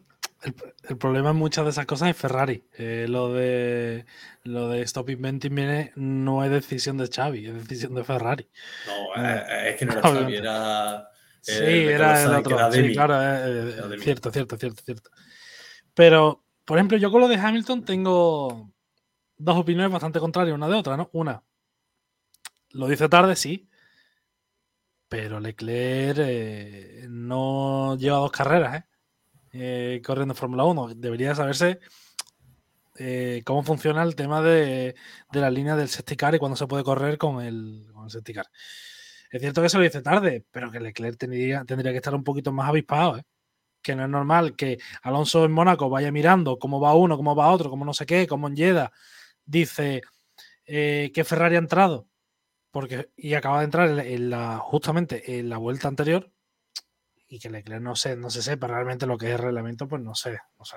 el- el problema en muchas de esas cosas es Ferrari. Eh, lo de lo de Stop Inventing viene, no es decisión de Xavi, es decisión de Ferrari. No, eh, es que no era. Xavi, era. Sí, el era el otro. era Sí, claro, eh, eh, cierto, cierto, cierto, cierto. Pero, por ejemplo, yo con lo de Hamilton tengo dos opiniones bastante contrarias una de otra, ¿no? Una, lo dice tarde, sí, pero Leclerc eh, no lleva dos carreras, ¿eh? Eh, corriendo Fórmula 1. Debería saberse eh, cómo funciona el tema de, la línea del safety car y cuándo se puede correr con el, con safety car. Es cierto que se lo dice tarde, pero que Leclerc tendría, tendría que estar un poquito más avispado, ¿eh? Que no es normal que Alonso en Mónaco vaya mirando cómo va uno, cómo va otro, cómo no sé qué, cómo en Jeddah dice eh, que Ferrari ha entrado porque, y acaba de entrar justamente en la vuelta anterior y que Leclerc no se, no se sepa realmente lo que es el reglamento, pues no sé, no sé.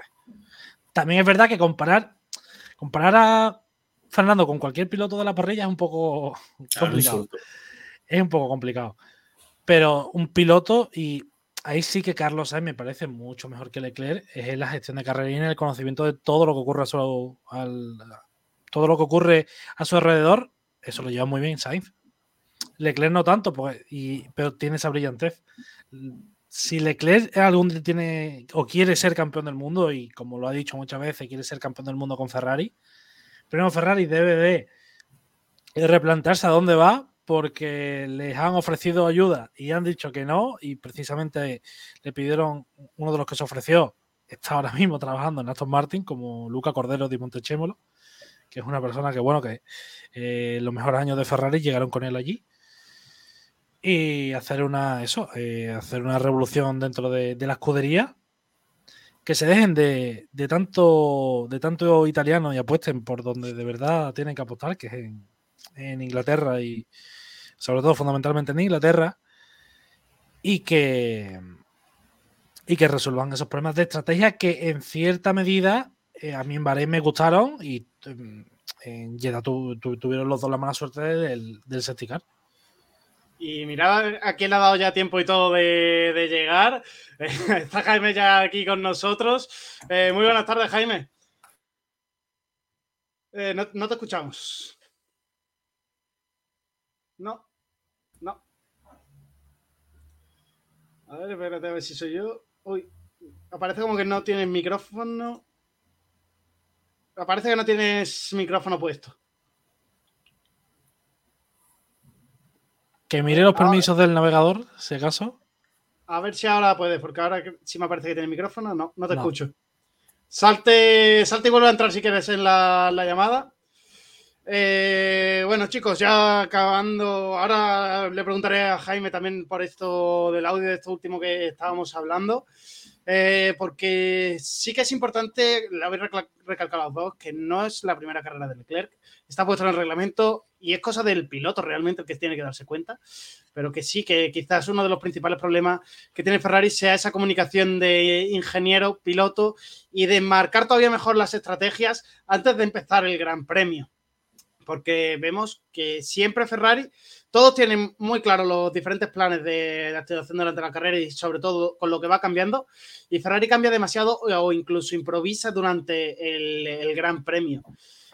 También es verdad que comparar, comparar a Fernando con cualquier piloto de la parrilla es un poco complicado es un poco complicado. Pero un piloto, y ahí sí que Carlos Sainz me parece mucho mejor que Leclerc, es en la gestión de carrera y en el conocimiento de todo lo que ocurre a su, al- todo lo que ocurre a su alrededor. Eso lo lleva muy bien Sainz. Leclerc no tanto, pues, y, pero tiene esa brillantez. Si Leclerc algún día tiene o quiere ser campeón del mundo, y como lo ha dicho muchas veces, quiere ser campeón del mundo con Ferrari, primero Ferrari debe de replantearse a dónde va porque les han ofrecido ayuda y han dicho que no y precisamente le pidieron uno de los que se ofreció está ahora mismo trabajando en Aston Martin como Luca Cordero de Montechémolo que es una persona que bueno que eh, los mejores años de Ferrari llegaron con él allí y hacer una eso eh, hacer una revolución dentro de, la escudería que se dejen de, tanto de tanto italiano y apuesten por donde de verdad tienen que apostar que es en, Inglaterra y sobre todo fundamentalmente en Inglaterra y que y que resuelvan esos problemas de estrategia que en cierta medida eh, a mí en Bahrein me gustaron y mm, en Jeddah tu- tu- tuvieron los dos la mala suerte del, del. Y mirad a quién le ha dado ya tiempo y todo de, llegar. *laughs* Está Jaime ya aquí con nosotros. Eh, muy buenas tardes, Jaime. Eh, no, no te escuchamos. No, no. A ver, espérate a ver si soy yo. Uy, aparece como que no tienes micrófono. Aparece que no tienes micrófono puesto. Que mire los permisos del navegador, si acaso. A ver si ahora puedes, porque ahora sí me parece que tiene micrófono. No, no te No. escucho. Salte, salte y vuelve a entrar si quieres en la, la llamada. Eh, bueno, chicos, ya acabando. Ahora le preguntaré a Jaime también por esto del audio de esto último que estábamos hablando. Eh, porque sí que es importante, le habéis recalcado los dos, que no es la primera carrera de Leclerc. Está puesto en el reglamento y es cosa del piloto realmente el que tiene que darse cuenta. Pero que sí, que quizás uno de los principales problemas que tiene Ferrari sea esa comunicación de ingeniero, piloto y de marcar todavía mejor las estrategias antes de empezar el Gran Premio porque vemos que siempre Ferrari, todos tienen muy claro los diferentes planes de, de activación durante la carrera y sobre todo con lo que va cambiando. Y Ferrari cambia demasiado o incluso improvisa durante el, Gran Premio.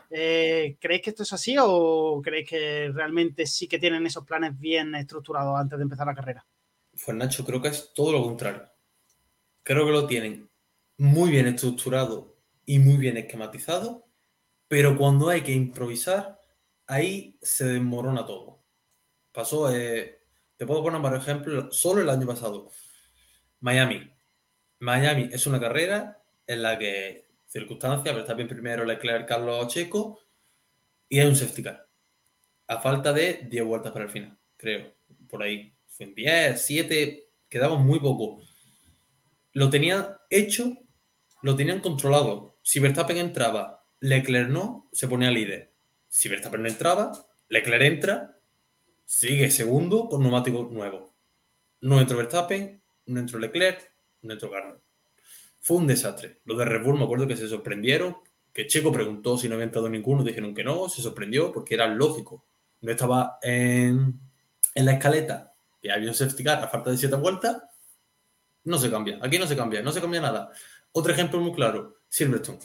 Eh, ¿Creéis que esto es así o creéis que realmente sí que tienen esos planes bien estructurados antes de empezar la carrera? Pues Nacho, creo que es todo lo contrario. Creo que lo tienen muy bien estructurado y muy bien esquematizado, pero cuando hay que improvisar, ahí se desmorona todo. Pasó, eh, te puedo poner varios ejemplos, solo el año pasado. Miami. Miami es una carrera en la que circunstancias, Verstappen primero, Leclerc, Carlos Checo, y hay un safety car. A falta de 10 vueltas para el final, creo. Por ahí. Fue en 10, 7, quedaba muy poco. Lo tenían hecho, lo tenían controlado. Si Verstappen entraba, Leclerc no, se ponía líder. Si Verstappen no entraba, Leclerc entra, sigue segundo con neumático nuevo. No entró Verstappen, no entró Leclerc, no entró Garner. Fue un desastre. Los de Red Bull me acuerdo que se sorprendieron, que Checo preguntó si no había entrado ninguno, dijeron que no, se sorprendió porque era lógico. No estaba en, en la escaleta, que había un safety car a falta de siete vueltas, no se cambia. Aquí no se cambia, no se cambia nada. Otro ejemplo muy claro, Silverstone.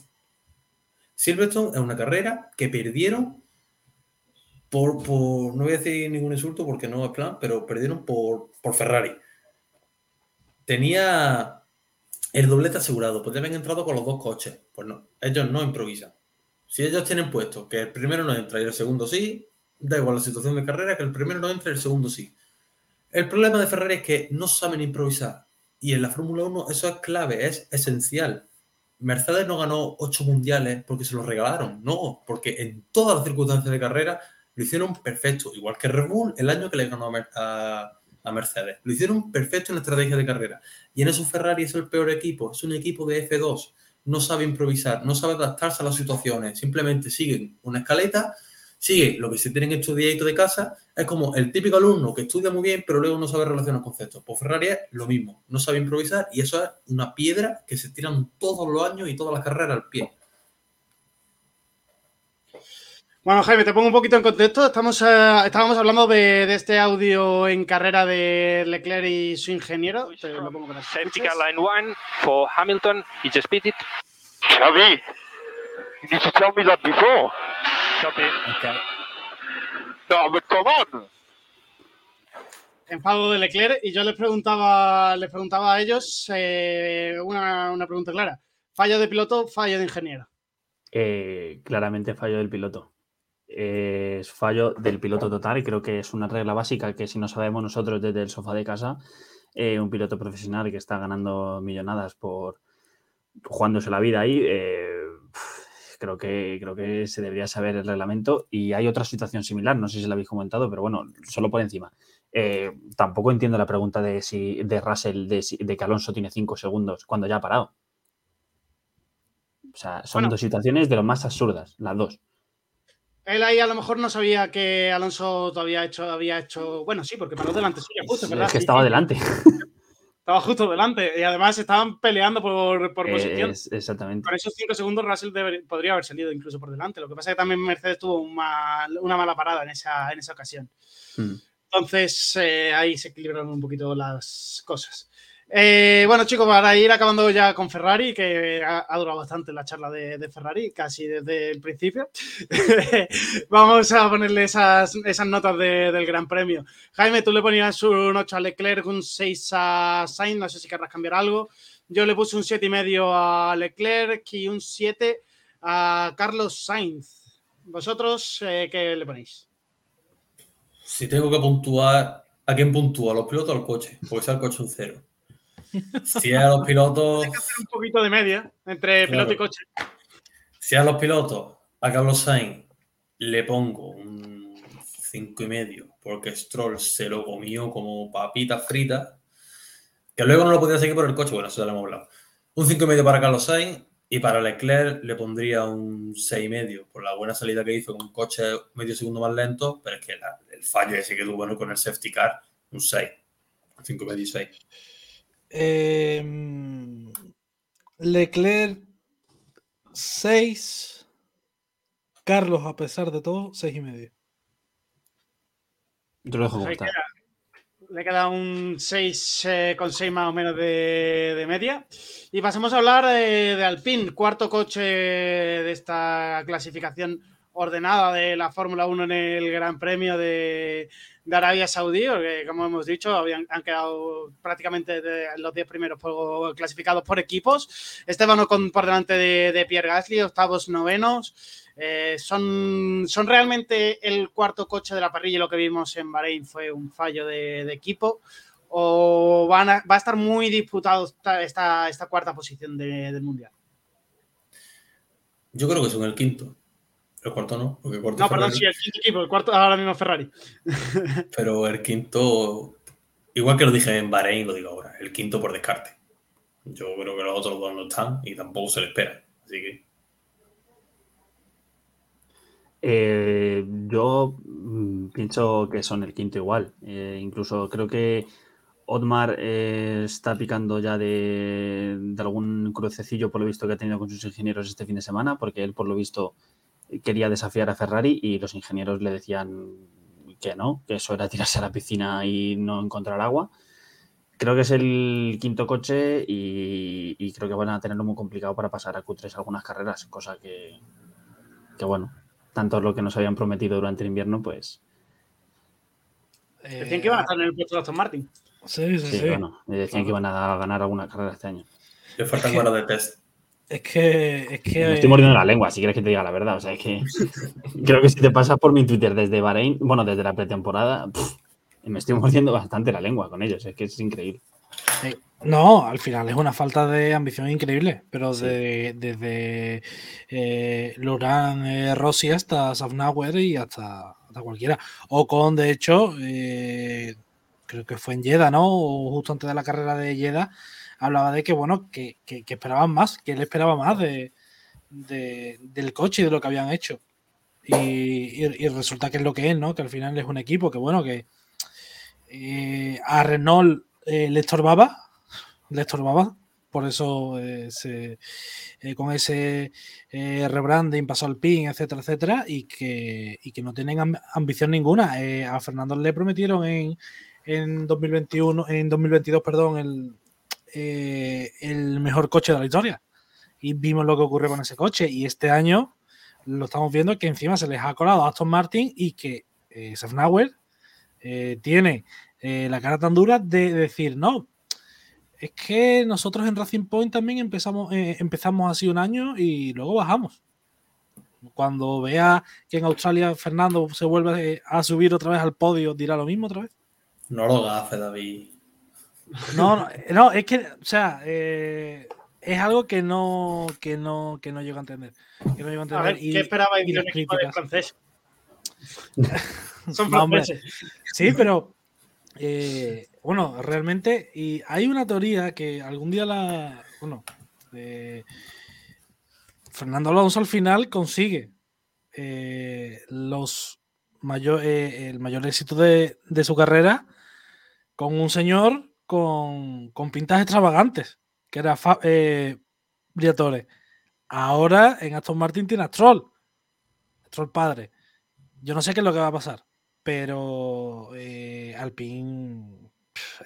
Silverstone es una carrera que perdieron por, no voy a decir ningún insulto porque no es plan, pero perdieron por, por Ferrari. Tenía el doblete asegurado, podrían haber entrado con los dos coches. Pues no, ellos no improvisan. Si ellos tienen puesto que el primero no entra y el segundo sí, da igual la situación de carrera, que el primero no entra y el segundo sí. El problema de Ferrari es que no saben improvisar. Y en la Fórmula 1 eso es clave, es esencial. Mercedes no ganó ocho mundiales porque se los regalaron, no, porque en todas las circunstancias de carrera lo hicieron perfecto, igual que Red Bull el año que le ganó a, a- Mercedes. Lo hicieron perfecto en la estrategia de carrera. Y en eso Ferrari es el peor equipo, es un equipo de F2, no sabe improvisar, no sabe adaptarse a las situaciones, simplemente siguen una escaleta, sigue lo que se tienen estudiado de casa, es como el típico alumno que estudia muy bien, pero luego no sabe relacionar conceptos. Pues Ferrari es lo mismo, no sabe improvisar y eso es una piedra que se tiran todos los años y todas las carreras al pie. Bueno, Jaime, te pongo un poquito en contexto. Estamos, eh, estábamos hablando de, de este audio en carrera de Leclerc y su ingeniero. Te lo pongo para que Safety car line one for Hamilton. He just pitted. Xavi, you need to tell me that before. Copy. No, but come on. enfado de Leclerc y yo les preguntaba, les preguntaba a ellos eh, una, una pregunta clara. ¿Fallo de piloto, fallo de ingeniero? Eh, claramente fallo del piloto. Eh, es fallo del piloto total y creo que es una regla básica que si no sabemos nosotros desde el sofá de casa, eh, un piloto profesional que está ganando millonadas por jugándose la vida ahí, eh, creo, que, creo que se debería saber el reglamento y hay otra situación similar, no sé si la habéis comentado, pero bueno, solo por encima. Eh, tampoco entiendo la pregunta de si de Russell de, que Alonso tiene cinco segundos cuando ya ha parado. O sea, son Bueno. dos situaciones de lo más absurdas, las dos. Él ahí a lo mejor no sabía que Alonso todavía hecho, había hecho. Bueno, sí, porque paró delante suya, justo, ¿verdad? es que estaba delante. *laughs* Estaba justo delante. Y además estaban peleando por, por posición. Es- exactamente. Con esos cinco segundos, Russell deber- podría haber salido incluso por delante. Lo que pasa es que también Mercedes tuvo un mal- una mala parada en esa, en esa ocasión. Mm. Entonces, eh, ahí se equilibraron un poquito las cosas. Eh, bueno, chicos, para ir acabando ya con Ferrari, que ha, durado bastante la charla de, Ferrari, casi desde el principio, *laughs* vamos a ponerle esas, esas notas de- del Gran Premio. Jaime, tú le ponías un 8 a Leclerc, un 6 a Sainz, no sé si querrás cambiar algo. Yo le puse un 7,5 a Leclerc y un 7 a Carlos Sainz. ¿Vosotros eh, qué le ponéis? Si tengo que puntuar, ¿a quién puntúa? ¿A los pilotos o al coche? Porque sea el coche un cero. Si a los pilotos. Hay que hacer un poquito de media entre Claro. piloto y coche. Si a los pilotos, a Carlos Sainz, le pongo un cinco y medio, porque Stroll se lo comió como papitas fritas, que luego no lo podía seguir por el coche, bueno, eso ya lo hemos hablado. Un cinco y medio para Carlos Sainz y para Leclerc le pondría un seis y medio por la buena salida que hizo con un coche medio segundo más lento, pero es que la- el fallo ese que tuvo ¿no? con el safety car, un 6. Un 5 y medio y 6. Eh, Leclerc 6. Carlos, a pesar de todo, 6 y medio. Yo lo dejo queda. Le queda un 6 con 6 más o menos de, de media. Y pasemos a hablar de, de Alpine, cuarto coche de esta clasificación ordenada de la Fórmula 1 en el Gran Premio de, Arabia Saudí, porque como hemos dicho, habían, han quedado prácticamente de los 10 primeros por- clasificados por equipos. Esteban Ocon por delante de, Pierre Gasly, octavos, novenos. Eh, son, son realmente el cuarto coche de la parrilla lo que vimos en Bahrein fue un fallo de, equipo o van a- va a estar muy disputado esta, esta, esta cuarta posición de- del mundial. Yo creo que son el quinto. El cuarto no, porque el cuarto No, perdón, sí, el quinto equipo, el cuarto ahora mismo Ferrari. *laughs* Pero el quinto, igual que lo dije en Bahrein, lo digo ahora, el quinto por descarte. Yo creo que los otros dos no están y tampoco se le espera. Así que Eh, yo mm, pienso que son el quinto igual. Eh, incluso creo que Otmar eh, está picando ya de, de algún crucecillo por lo visto que ha tenido con sus ingenieros este fin de semana, porque él por lo visto quería desafiar a Ferrari y los ingenieros le decían que no, que eso era tirarse a la piscina y no encontrar agua. Creo que es el quinto coche y, y creo que van a tenerlo muy complicado para pasar a Q3 algunas carreras, cosa que, que bueno, tanto lo que nos habían prometido durante el invierno, pues Decían que iban a estar en el puesto de Aston Martin. Sí, sí, sí, sí. bueno, decían que iban a ganar alguna carrera este año. le faltan horas de test. Es que. Es que Me estoy mordiendo la lengua, si quieres que te diga la verdad. O sea, es que *laughs* creo que si te pasas por mi Twitter desde Bahrein, bueno, desde la pretemporada, me estoy mordiendo bastante la lengua con ellos. Es que es increíble. No, al final es una falta de ambición increíble, pero Sí. de- desde eh, Laurent eh, Rossi hasta Safnauer y hasta, hasta cualquiera. O con, de hecho, eh, creo que fue en Jeddah, ¿no? O justo antes de la carrera de Jeddah, hablaba de que, bueno, que, que- esperaban más, que él esperaba más de, de- del coche y de lo que habían hecho. Y, resulta que es lo que es, ¿no? Que al final es un equipo que, bueno, que eh, a Renault eh, le estorbaba, le estorbaba, por eso eh, se- con ese eh, rebranding pasó al PIN, etcétera, etcétera, y que, y que no tienen amb- ambición ninguna. A Fernando le prometieron en, en 2021, en 2022, perdón, el, eh, el mejor coche de la historia. Y vimos lo que ocurrió con ese coche. Y este año lo estamos viendo que encima se les ha colado a Aston Martin y que eh, Safnauer eh, tiene eh, la cara tan dura de decir, no, es que nosotros en Racing Point también empezamos, empezamos así un año y luego bajamos. Cuando vea que en Australia Fernando se vuelve a subir otra vez al podio, dirá lo mismo otra vez. No lo gafe, David. No, no, eh, no, es que, o sea, eh, es algo que no, que no, que no llego a entender. Que no llego a ver, y- ¿qué esperabais de un las equipo de francés? *laughs* Son franceses. Sí, pero eh, bueno, realmente, y hay una teoría que algún día la, bueno, eh, Fernando Alonso al final consigue eh, los mayor, el mayor éxito de, de su carrera con un señor con, con pintas extravagantes, que era eh, Briatore. Ahora en Aston Martin tiene a Stroll, Stroll padre. Yo no sé qué es lo que va a pasar, pero eh, Alpine,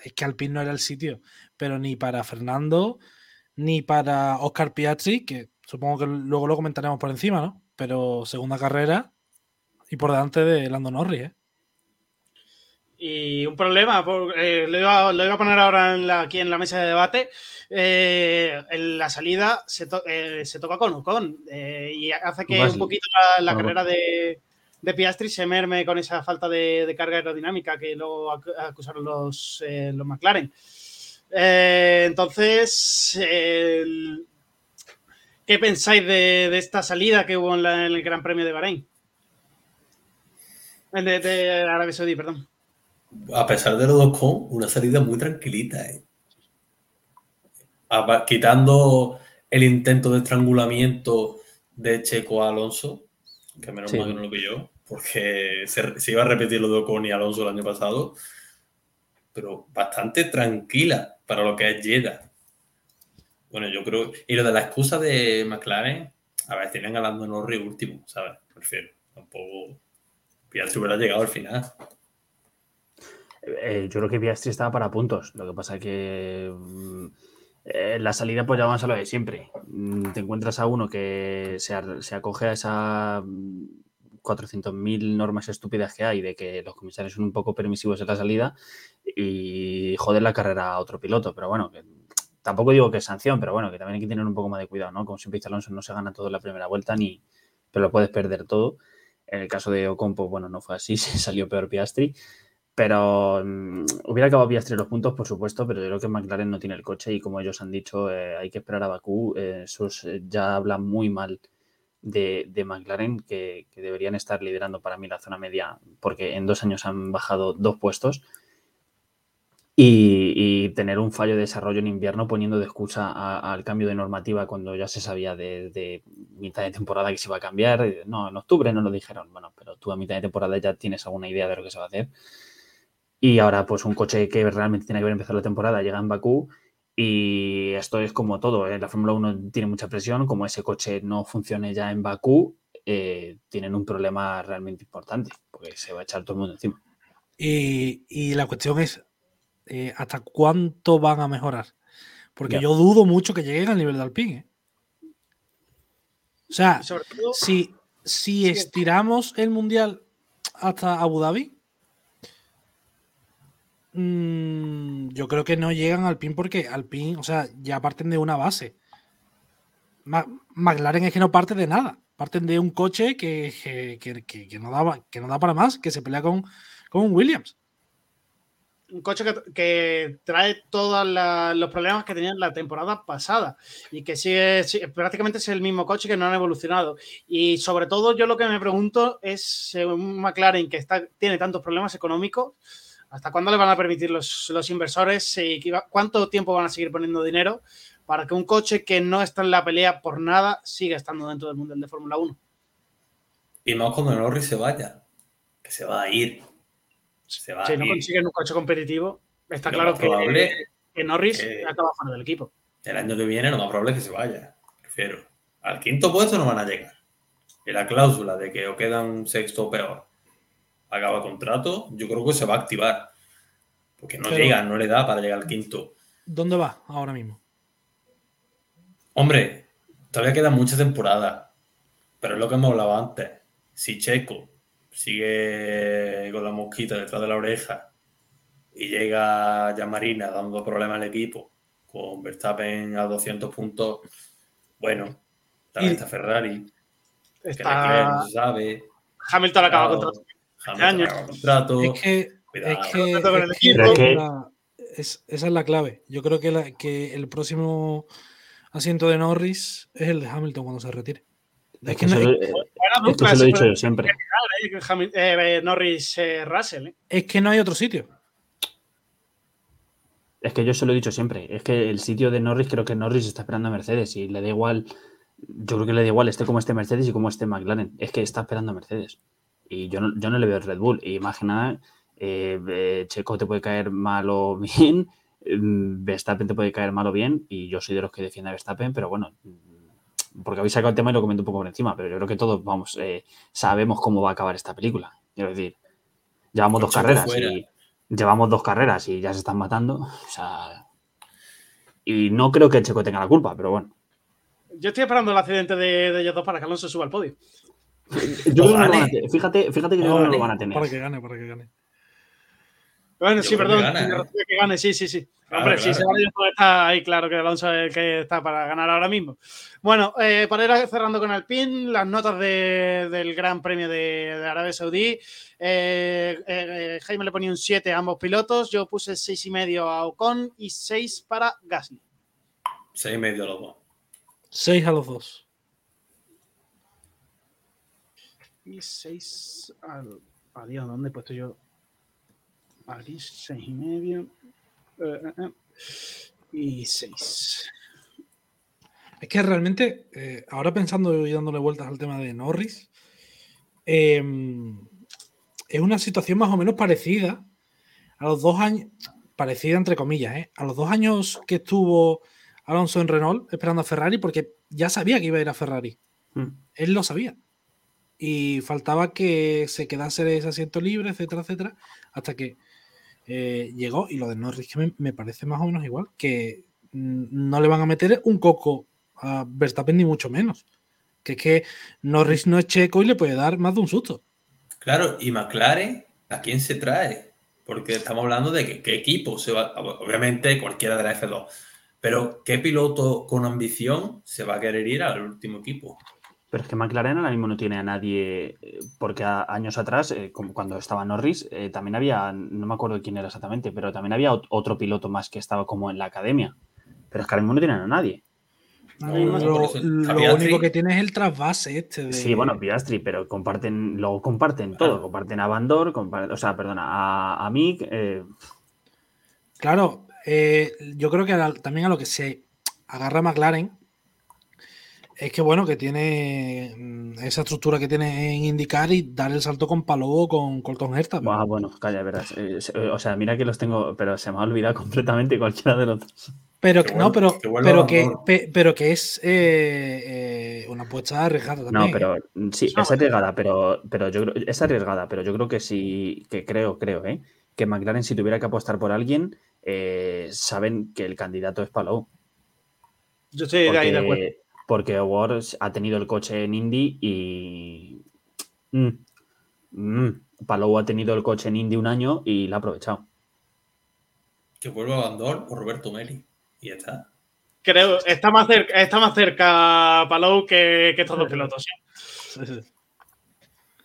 es que Alpine no era el sitio, pero ni para Fernando, ni para Oscar Piastri, que supongo que luego lo comentaremos por encima, ¿no? Pero segunda carrera y por delante de Lando Norris, ¿eh? Y un problema, eh, lo, iba, lo iba a poner ahora en la- aquí en la mesa de debate. eh, en la salida se, to- eh, se toca con Ocon eh, y hace que un poquito la, carrera de, de Piastri se merme con esa falta de, de carga aerodinámica que luego ac- acusaron los, los McLaren. Entonces, ¿qué pensáis de, de esta salida que hubo en, la- en el Gran Premio de Bahrein? De, de Arabia Saudí, perdón. A pesar de los dos con, una salida muy tranquilita, ¿eh? Quitando el intento de estrangulamiento de Checo a Alonso, que menos Sí. mal que no lo pilló, porque se, se iba a repetir lo de Ocon y Alonso el año pasado, pero bastante tranquila para lo que es Jeddah. Bueno, yo creo. Y lo de la excusa de McLaren, a ver, tienen ganando Norris último, ¿sabes? Prefiero. Tampoco. Piastri hubiera llegado al final. Eh, yo creo que Piastri estaba para puntos. Lo que pasa que mm, eh, la salida, pues ya vamos a lo de siempre. Mm, Te encuentras a uno que se, se acoge a esas mm, 400.000 normas estúpidas que hay de que los comisarios son un poco permisivos en la salida y joder la carrera a otro piloto. Pero bueno, tampoco digo que es sanción, pero bueno, que también hay que tener un poco más de cuidado, ¿no? Como siempre dice Alonso, no se gana todo en la primera vuelta, ni, pero lo puedes perder todo. En el caso de Ocon, pues bueno, no fue así, *laughs* se salió peor Piastri. Pero mm, hubiera acabado Piastri los puntos, por supuesto, pero yo creo que McLaren no tiene el coche y como ellos han dicho, eh, hay que esperar a Bakú. eh, es- eh, ya habla muy mal de, de McLaren, que, deberían estar liderando para mí la zona media, porque en dos años han bajado dos puestos. Y, tener un fallo de desarrollo en invierno poniendo de excusa al cambio de normativa cuando ya se sabía desde mitad de temporada que se iba a cambiar. No, en octubre no lo dijeron. Bueno, pero tú a mitad de temporada ya tienes alguna idea de lo que se va a hacer. Y ahora, pues un coche que realmente tiene que haber empezado la temporada llega en Bakú. Y esto es como todo. ¿eh? La Fórmula 1 tiene mucha presión. Como ese coche no funcione ya en Bakú, eh, tienen un problema realmente importante. Porque se va a echar todo el mundo encima. Y, y la cuestión es, eh, ¿hasta cuánto van a mejorar? Porque Ya. yo dudo mucho que lleguen al nivel de Alpine. ¿eh? O sea, todo, si, si estiramos el Mundial hasta Abu Dhabi, mm, yo creo que no llegan al PIN porque Alpine, o sea, ya parten de una base. McLaren es que no parte de nada. Parten de un coche que, que, que- no, da, que no da para más, que se pelea con, con Williams. un coche que, que trae todos los problemas que tenían la temporada pasada y que sigue, prácticamente es el mismo coche que no han evolucionado. Y sobre todo yo lo que me pregunto es, un McLaren que está, tiene tantos problemas económicos, ¿hasta cuándo le van a permitir los, los inversores y va- cuánto tiempo van a seguir poniendo dinero para que un coche que no está en la pelea por nada siga estando dentro del Mundial de Fórmula 1? Y más cuando Norris se vaya. Que se va a ir. Se va Si a no ir. consiguen un coche competitivo, está Lo claro que, Norris que- acaba fuera del equipo. El año que viene lo más probable es que se vaya. Prefiero. Al quinto puesto no van a llegar. Y la cláusula de que o quedan sexto o peor acaba contrato, yo creo que se va a activar. Porque no Pero- llega, no le da para llegar al quinto. ¿Dónde va ahora mismo? Hombre, todavía queda mucha temporada. Pero es lo que hemos hablado antes. Si Checo sigue con la mosquita detrás de la oreja y llega ya Marina dando problemas al equipo con Verstappen a 200 puntos, bueno, también Y- está Ferrari, que Está- Leclerc no sabe. Hamilton acaba Cuidado, contrato. Contrato. Es que, Cuidado. es que, Contrato con el es que equipo. Pero es que- la- es- esa es la clave. Yo creo que, la- que el próximo asiento de Norris es el de Hamilton cuando se retire. Es que no- se lo- es- eh, Buena esto dupla, se lo se he dicho puede yo siempre. eh, Hamil- eh, Norris eh, Russell. eh. es que no hay otro sitio. Es que yo se lo he dicho siempre. Es que el sitio de Norris, creo que Norris está esperando a Mercedes y le da igual. Yo creo que le da igual esté como esté Mercedes y como esté McLaren. Es que está esperando a Mercedes. Y yo no, yo no le veo el Red Bull. Y más que nada, eh, Checo te puede caer mal o *laughs* bien. mm, Verstappen te puede caer mal o bien. Y yo soy de los que defiende a Verstappen, pero bueno. mm, Porque habéis sacado el tema y lo comento un poco por encima. Pero yo creo que todos, vamos, eh, sabemos cómo va a acabar esta película. Quiero decir, llevamos Con dos Checo carreras fuera. y llevamos dos carreras y ya se están matando. O sea, y no creo que Checo tenga la culpa, pero bueno. Yo estoy esperando el accidente de, de ellos dos para que Alonso suba al podio. Yo creo que no lo gane. van a tener. Fíjate, fíjate que yo que no lo gane. van a tener. Para que gane, para que gane. Bueno, Yo sí, perdón. que ¿eh? refiero a que gane, sí, sí, sí. Claro, Hombre, sí, claro. se vale, pues está ahí, claro que Alonso es el que está para ganar ahora mismo. Bueno, eh, para ir cerrando con Alpine, las notas de- del Gran Premio de, de Arabia Saudí. Eh, eh, Jaime le ponía un 7 a ambos pilotos. Yo puse 6,5 a Ocon y 6 para Gasly. Seis y medio los dos. 6 a los dos. Y 6 al. Adiós, ¿dónde he puesto yo? Aquí, 6 y medio. Eh, eh, eh. Y 6. Es que realmente, eh, ahora pensando y dándole vueltas al tema de Norris, eh, es una situación más o menos parecida a los dos años, parecida entre comillas, ¿eh? a los dos años que estuvo Alonso en Renault esperando a Ferrari, porque ya sabía que iba a ir a Ferrari. Mm. Él lo sabía. Y faltaba que se quedase ese asiento libre, etcétera, etcétera, hasta que eh, llegó. Y lo de Norris, que me, me parece más o menos igual, que no le van a meter un coco a Verstappen, ni mucho menos. Que es que Norris no es checo y le puede dar más de un susto. Claro, y McLaren, ¿a quién se trae? Porque estamos hablando de que, qué equipo se va. Obviamente cualquiera de la F2. Pero ¿qué piloto con ambición se va a querer ir al último equipo? Pero es que McLaren ahora mismo no tiene a nadie, eh, porque a- años atrás, eh, como cuando estaba Norris, eh, también había, no me acuerdo quién era exactamente, pero también había ot- otro piloto más que estaba como en la academia. Pero es que ahora mismo no tienen a nadie. No, lo no, único que tiene es el trasvase este de. Sí, bueno, Piastri, pero comparten, luego comparten todo, comparten a Bandor, o sea, perdona, a, a Mick, eh, Claro, eh, yo creo que a la- también a lo que se agarra McLaren es que bueno, que tiene mm, esa estructura que tiene en indicar y dar el salto con Palou o con Colton Herta. ah, bueno, calla, verás. eh, eh, o sea, mira que los tengo, pero se me ha olvidado *laughs* completamente cualquiera de los dos. Pero Que no, pero, que pero, que, pe- pero que es eh, eh, una apuesta arriesgada también. No, ¿eh? pero mm, sí, es arriesgada, pero, pero yo creo, es arriesgada, pero yo creo que sí, que creo, creo, ¿eh? Que McLaren, si tuviera que apostar por alguien, eh, saben que el candidato es Palou. Yo estoy de ahí de acuerdo. Porque, Wars ha tenido el coche en Indy y. Mm, mm, Palou ha tenido el coche en Indy un año y lo ha aprovechado. Que vuelva Bandor o Roberto Meri. Y ya está. Creo, está más cerca, está más cerca Palou que, que estos dos pilotos. sí.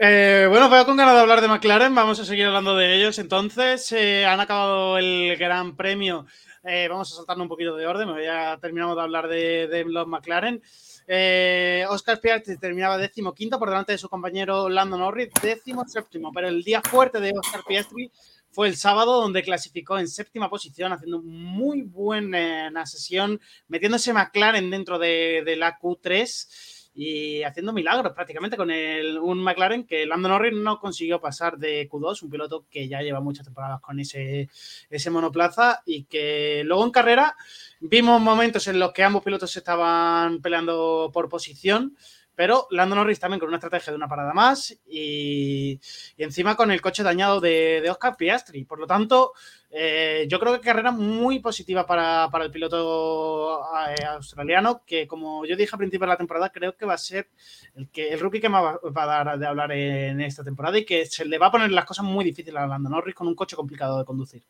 Eh, bueno, veo con ganas de hablar de McLaren. Vamos a seguir hablando de ellos. Entonces, eh, han acabado el Gran Premio. Eh, vamos a saltarnos un poquito de orden. Ya terminamos de hablar de, de los McLaren. Eh, Oscar Piastri terminaba décimo quinto por delante de su compañero Lando Norris, décimo séptimo. Pero el día fuerte de Oscar Piastri fue el sábado, donde clasificó en séptima posición, haciendo muy buena sesión, metiéndose McLaren dentro de, de la Q3 y haciendo milagros prácticamente con el, un McLaren que Lando Norris no consiguió pasar de Q2, un piloto que ya lleva muchas temporadas con ese, ese monoplaza y que luego en carrera vimos momentos en los que ambos pilotos estaban peleando por posición, pero Lando Norris también con una estrategia de una parada más y, encima con el coche dañado de Oscar Piastri. Por lo tanto, eh, yo creo que carrera muy positiva para, para el piloto eh, australiano, que como yo dije al principio de la temporada, creo que va a ser el, que, el rookie que más va, va a dar de hablar en esta temporada y que se le va a poner las cosas muy difíciles a Lando Norris con un coche complicado de conducir.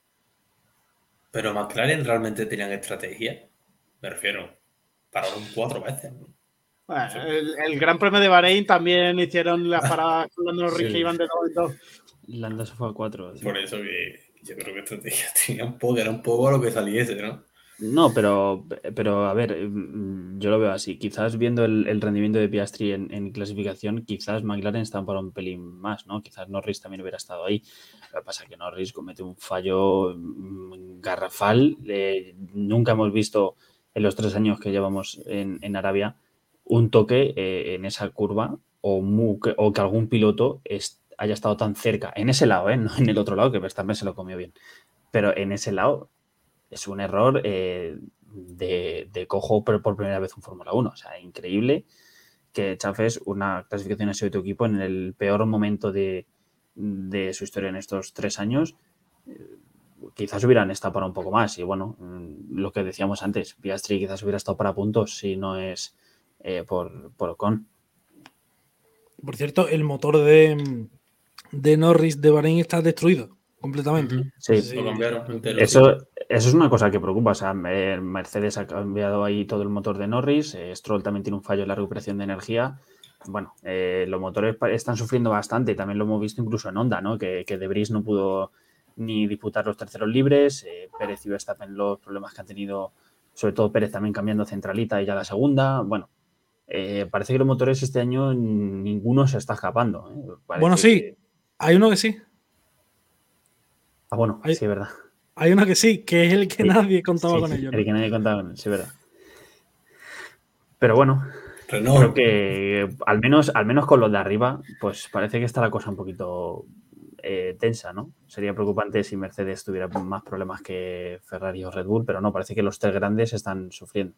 Pero McLaren realmente tenían estrategia. Me refiero, pararon cuatro veces. ¿no? Bueno, el, el Gran Premio de Bahrein también hicieron las paradas con Lando Norris Sí. que iban de dos en dos. Lando se fue a 4. Por eso que yo creo que estrategia *laughs* tenía un poco, era un poco a lo que saliese, ¿no? No, pero, pero a ver, mm, yo lo veo así. Quizás viendo el, rendimiento de Piastri en, clasificación, quizás McLaren está para un pelín más, ¿no? Quizás Norris también hubiera estado ahí. Lo que pasa es que Norris comete un fallo mm, garrafal. eh, nunca hemos visto en los tres años que llevamos en, Arabia un toque eh, en esa curva o, mu- que- o que algún piloto es- haya estado tan cerca, en ese lado, ¿eh? *laughs* no en el otro lado, que Verstappen se lo comió bien, pero en ese lado es un error eh, de, cojo por, por primera vez un Fórmula 1. O sea, increíble que chafes una clasificación así de tu equipo en el peor momento de, de su historia en estos tres años. Eh, Quizás hubieran estado para un poco más. Y bueno, mm, lo que decíamos antes, Piastri quizás hubiera estado para puntos si no es eh, por, por Ocon. Por cierto, el motor de, de Norris de Bahrein está destruido. completamente. Sí, Sí. Lo cambiaron entero. Eso, eso es una cosa que preocupa. O sea, Mercedes ha cambiado ahí todo el motor de Norris. eh, Stroll también tiene un fallo en la recuperación de energía. Bueno, eh, los motores están sufriendo bastante. También lo hemos visto incluso en Honda, ¿no? Que, que De Vries no pudo ni disputar los terceros libres. eh, Pérez y Verstappen los problemas que han tenido, sobre todo Pérez también cambiando centralita y ya la segunda. Bueno, eh, parece que los motores este año ninguno se está escapando. ¿eh? Bueno, sí. que- Hay uno que sí. Ah, bueno, Hay- sí, es verdad. Hay uno que sí, que es el que Sí. nadie contaba Sí, con sí, ellos. El que nadie contaba con él, sí, es verdad. Pero bueno, Renault. creo que al menos, al menos con los de arriba, pues parece que está la cosa un poquito eh, tensa, ¿no? Sería preocupante si Mercedes tuviera más problemas que Ferrari o Red Bull, pero no, parece que los tres grandes están sufriendo.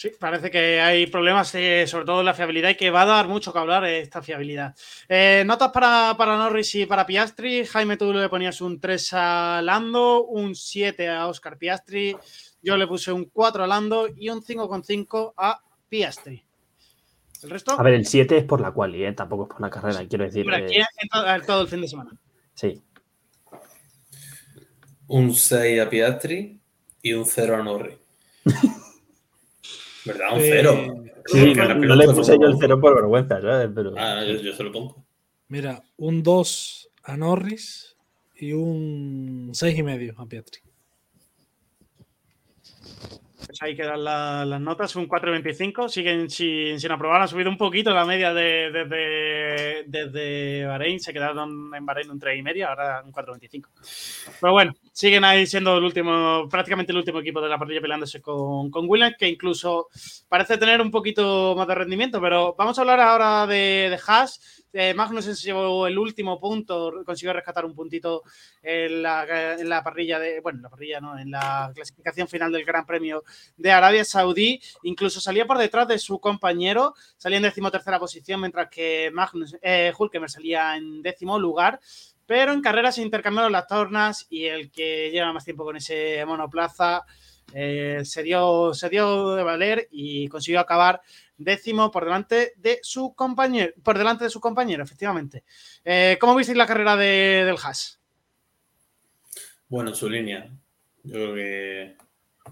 Sí, parece que hay problemas, eh, sobre todo en la fiabilidad, y que va a dar mucho que hablar eh, esta fiabilidad. Eh, notas para, para Norris y para Piastri. Jaime, tú le ponías un 3 a Lando, un 7 a Oscar Piastri. Yo le puse un 4 a Lando y un 5,5 a Piastri. ¿El resto? A ver, el 7 es por la quali, ¿eh? tampoco es por la carrera, quiero decir. Hombre, eh, aquí en to- en todo el fin de semana. sí, Un 6 a Piastri y un 0 a Norris. *laughs* ¿Verdad? Un Eh, 0. Sí, no, no le puse yo el 0 por vergüenza, ¿sabes? Pero Ah, yo, yo se lo pongo. Mira, un 2 a Norris y un 6 y medio a Piastri. Pues ahí quedan la- las notas, un 4,25. Siguen sin, aprobar, han subido un poquito la media de- desde, desde Bahrein. Se quedaron en Bahrein un 3,5, ahora un 4,25. Pero bueno, siguen ahí siendo el último, prácticamente el último equipo de la parrilla peleándose con, con Williams, que incluso parece tener un poquito más de rendimiento. Pero vamos a hablar ahora de, de Haas. Eh, Magnussen se llevó el último punto, consiguió rescatar un puntito en la, parrilla de, bueno, en la parrilla no, en la clasificación final del Gran Premio de Arabia Saudí. Incluso salía por detrás de su compañero, salía en decimotercera posición, mientras que Magnus, eh, Hulkenberg salía en décimo lugar. Pero en carrera se intercambiaron las tornas y el que lleva más tiempo con ese monoplaza eh, se, dio, se dio de valer y consiguió acabar décimo por delante de su compañero, por delante de su compañero, efectivamente. Eh, ¿Cómo visteis la carrera de- del Haas? Bueno, en su línea. Yo creo que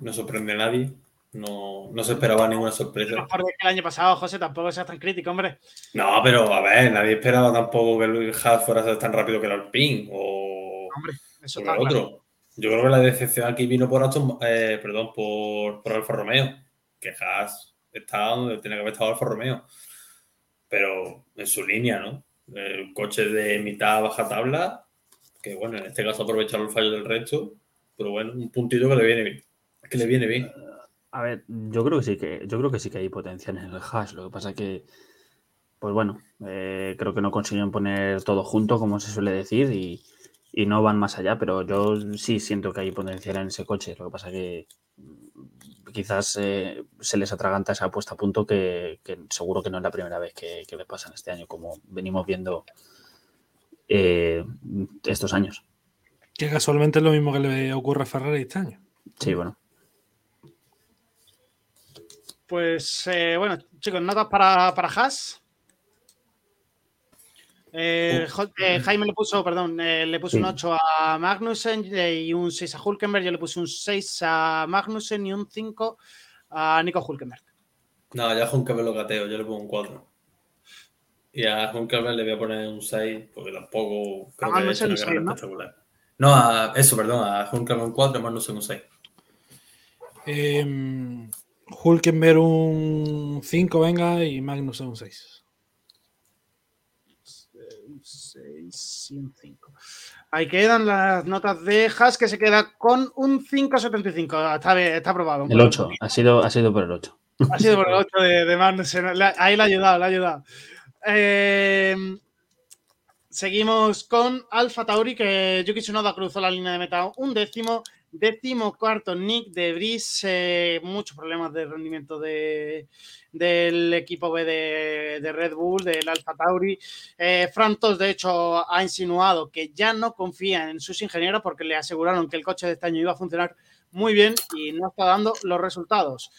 no sorprende a nadie. No, no se esperaba ninguna sorpresa. Mejor que el año pasado, José, tampoco seas tan crítico, hombre. No, pero a ver, nadie esperaba tampoco que el Haas fuera a ser tan rápido que el Alpine o, Hombre, eso o el claro. otro. Yo creo que la decepción aquí vino por Aston, eh, perdón, por, por Alfa Romeo. Que Haas está donde tiene que haber estado Alfa Romeo. Pero en su línea, ¿no? El coche de mitad baja tabla, que bueno, en este caso aprovechar el fallo del resto, pero bueno, un puntito que le viene bien. Que le viene bien. A ver, yo creo que sí que, yo creo que sí que hay potencial en el hash. Lo que pasa que, pues bueno, eh, creo que no consiguen poner todo junto, como se suele decir, y, y no van más allá, pero yo sí siento que hay potencial en ese coche. Lo que pasa que quizás eh, se les atraganta esa puesta a punto que, que seguro que no es la primera vez que, que les pasan este año, como venimos viendo eh, estos años. Que casualmente es lo mismo que le ocurre a Ferrari este año. Sí, bueno. Pues eh, bueno, chicos, notas para, para Haas. Eh, eh, Jaime le puso, perdón, eh, le puso Sí. un 8 a Magnussen eh, y un 6 a Hulkenberg. Yo le puse un 6 a Magnussen y un 5 a Nico Hulkenberg. No, ya a Junkerberg lo cateo, yo le pongo un 4. Y a Junkerberg le voy a poner un 6, porque tampoco creo A que Magnussen 6, ¿no? espectacular. No, a eso, perdón, a Junkerberg un 4, a Magnussen un 6. Eh, Hulkenberg un 5, venga, y Magnus un 6. Un 6 y un 5. Ahí quedan las notas de Haas que se queda con un 5,75. Está, está aprobado. El 8, ha sido, ha sido por el 8. Ha sido por el 8 de, de Magnussen. Ahí le ha ayudado, le ha ayudado. Eh, seguimos con Alfa Tauri, que Yuki Tsunoda cruzó la línea de meta un décimo. Décimo cuarto, Nick de Vries. eh, muchos problemas de rendimiento de, del equipo B de, de Red Bull, del Alfa Tauri. Eh, Frantos, de hecho, ha insinuado que ya no confía en sus ingenieros porque le aseguraron que el coche de este año iba a funcionar muy bien y no está dando los resultados.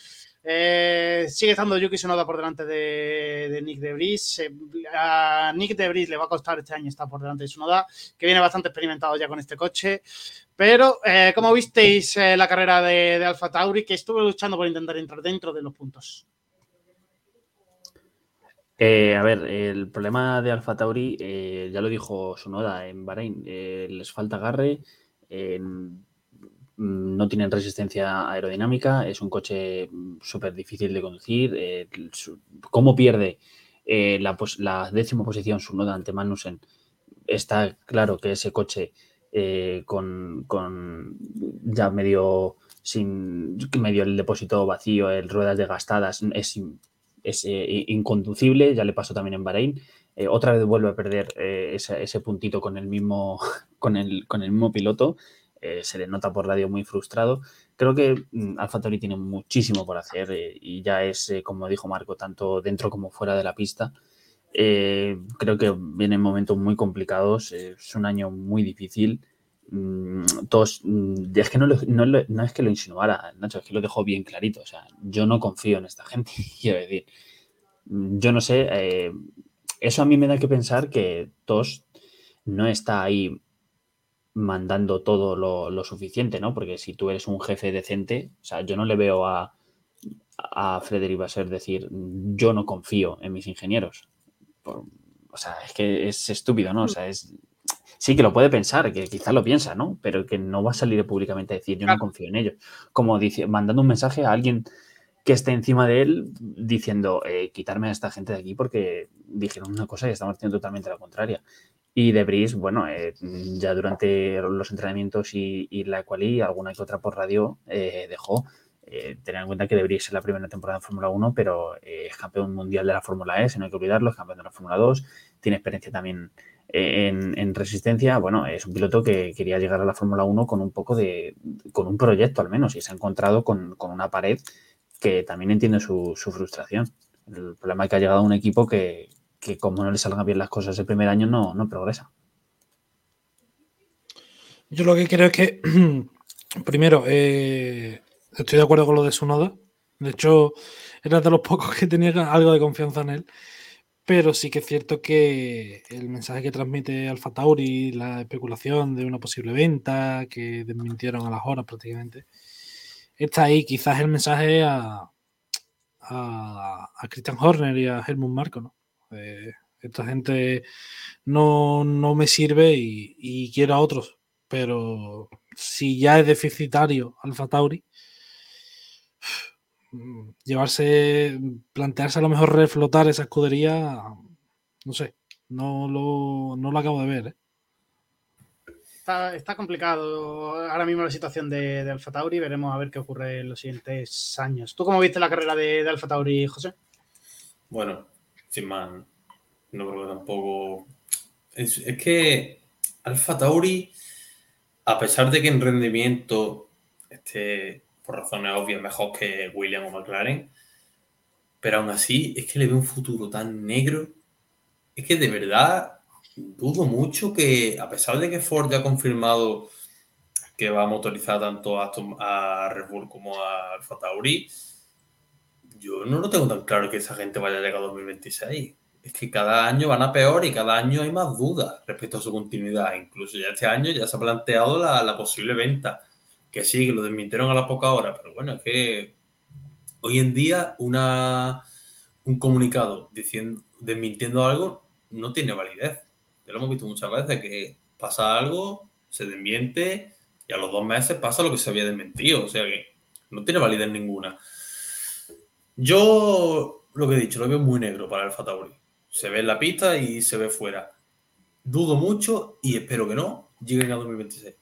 Eh, sigue estando Yuki Tsunoda por delante de, Nick Debris. Eh, a Nick Debris le va a costar este año estar por delante de Tsunoda, que viene bastante experimentado ya con este coche. Pero, eh, ¿cómo visteis eh, la carrera de, de Alfa Tauri, que estuvo luchando por intentar entrar dentro de los puntos? Eh, a ver, el problema de Alfa Tauri, ya lo dijo Sonoda en Bahrein, les falta agarre, no tienen resistencia aerodinámica, es un coche súper difícil de conducir. eh, su- ¿Cómo pierde eh, la, décima posición Sonoda ante Magnussen? Está claro que ese coche eh, con, con ya medio sin medio el depósito vacío, el ruedas desgastadas, es eh, inconducible, ya le pasó también en Bahrein. Otra vez vuelve a perder ese, ese puntito con el mismo, *laughs* con el, con el mismo piloto. Eh, se le nota por radio muy frustrado. Creo que mm, Alfa Tauri tiene muchísimo por hacer eh, y ya es, eh, como dijo Marco, tanto dentro como fuera de la pista. Creo que vienen momentos muy complicados. es un año muy difícil. Mm, todos, mm, es que no, lo- no es que lo insinuara, Nacho, es que lo dejó bien clarito. O sea, yo no confío en esta gente, *laughs* quiero decir. Mm, Yo no sé, eso a mí me da que pensar que Tosh no está ahí mandando todo lo, lo suficiente, ¿no? Porque si tú eres un jefe decente, o sea, yo no le veo a, a Frederick Basser decir, yo no confío en mis ingenieros. Por- o sea, es que es estúpido, ¿no? O sea, es... Sí que lo puede pensar, que quizá lo piensa, ¿no? Pero que no va a salir públicamente a decir, yo no confío en ellos. Como dice, mandando un mensaje a alguien que esté encima de él diciendo, eh, quitarme a esta gente de aquí porque dijeron una cosa y estamos haciendo totalmente la contraria. Y Debris, bueno, eh, ya durante los entrenamientos y, la quali, alguna que otra por radio eh, dejó. Eh, tener en cuenta que Debris es la primera temporada en Fórmula 1, pero eh, es campeón mundial de la Fórmula E, si no hay que olvidarlo, es campeón de la Fórmula 2, tiene experiencia también en, en resistencia. Bueno, es un piloto que quería llegar a la Fórmula 1 con un poco de, con un proyecto al menos, y se ha encontrado con, con una pared que también entiende su, su frustración. El problema es que ha llegado a un equipo que, que como no le salgan bien las cosas el primer año, no, no progresa. Yo lo que creo es que, *clears throat* primero, eh, estoy de acuerdo con lo de Sunoda. De hecho, era de los pocos que tenía algo de confianza en él. Pero sí que es cierto que el mensaje que transmite Alfa Tauri, la especulación de una posible venta, que desmintieron a las horas prácticamente, está ahí. Quizás el mensaje a, a, a Christian Horner y a Helmut Marko, ¿no? Eh, esta gente no, no me sirve y, y quiero a otros pero si ya es deficitario Alfa Tauri, mm, llevarse, plantearse a lo mejor reflotar esa escudería, no sé, no lo, no lo acabo de ver. ¿eh? Está, está complicado ahora mismo la situación de, de Alfa Tauri. Veremos a ver qué ocurre en los siguientes años. ¿Tú cómo viste la carrera de, de Alfa Tauri, José? Bueno, sin más, no creo que tampoco. Es, es que Alfa Tauri, a pesar de que en rendimiento esté, por razones obvias, mejor que William o McLaren, pero aún así es que le veo un futuro tan negro. Es que de verdad dudo mucho que, a pesar de que Ford ya ha confirmado que va a motorizar tanto a, a Red Bull como a Alfa Tauri, yo no lo tengo tan claro que esa gente vaya a llegar a 2026. Es que cada año van a peor y cada año hay más dudas respecto a su continuidad. Incluso ya este año ya se ha planteado la, la posible venta. Que sí, que lo desmintieron a la poca hora, pero bueno, es que hoy en día una, un comunicado diciendo, desmintiendo algo no tiene validez. Ya lo hemos visto muchas veces que pasa algo, se desmiente y a los dos meses pasa lo que se había desmentido. O sea que no tiene validez ninguna. Yo lo que he dicho, lo veo muy negro para el Tauri. Se ve en la pista y se ve fuera. Dudo mucho y espero que no lleguen a 2026.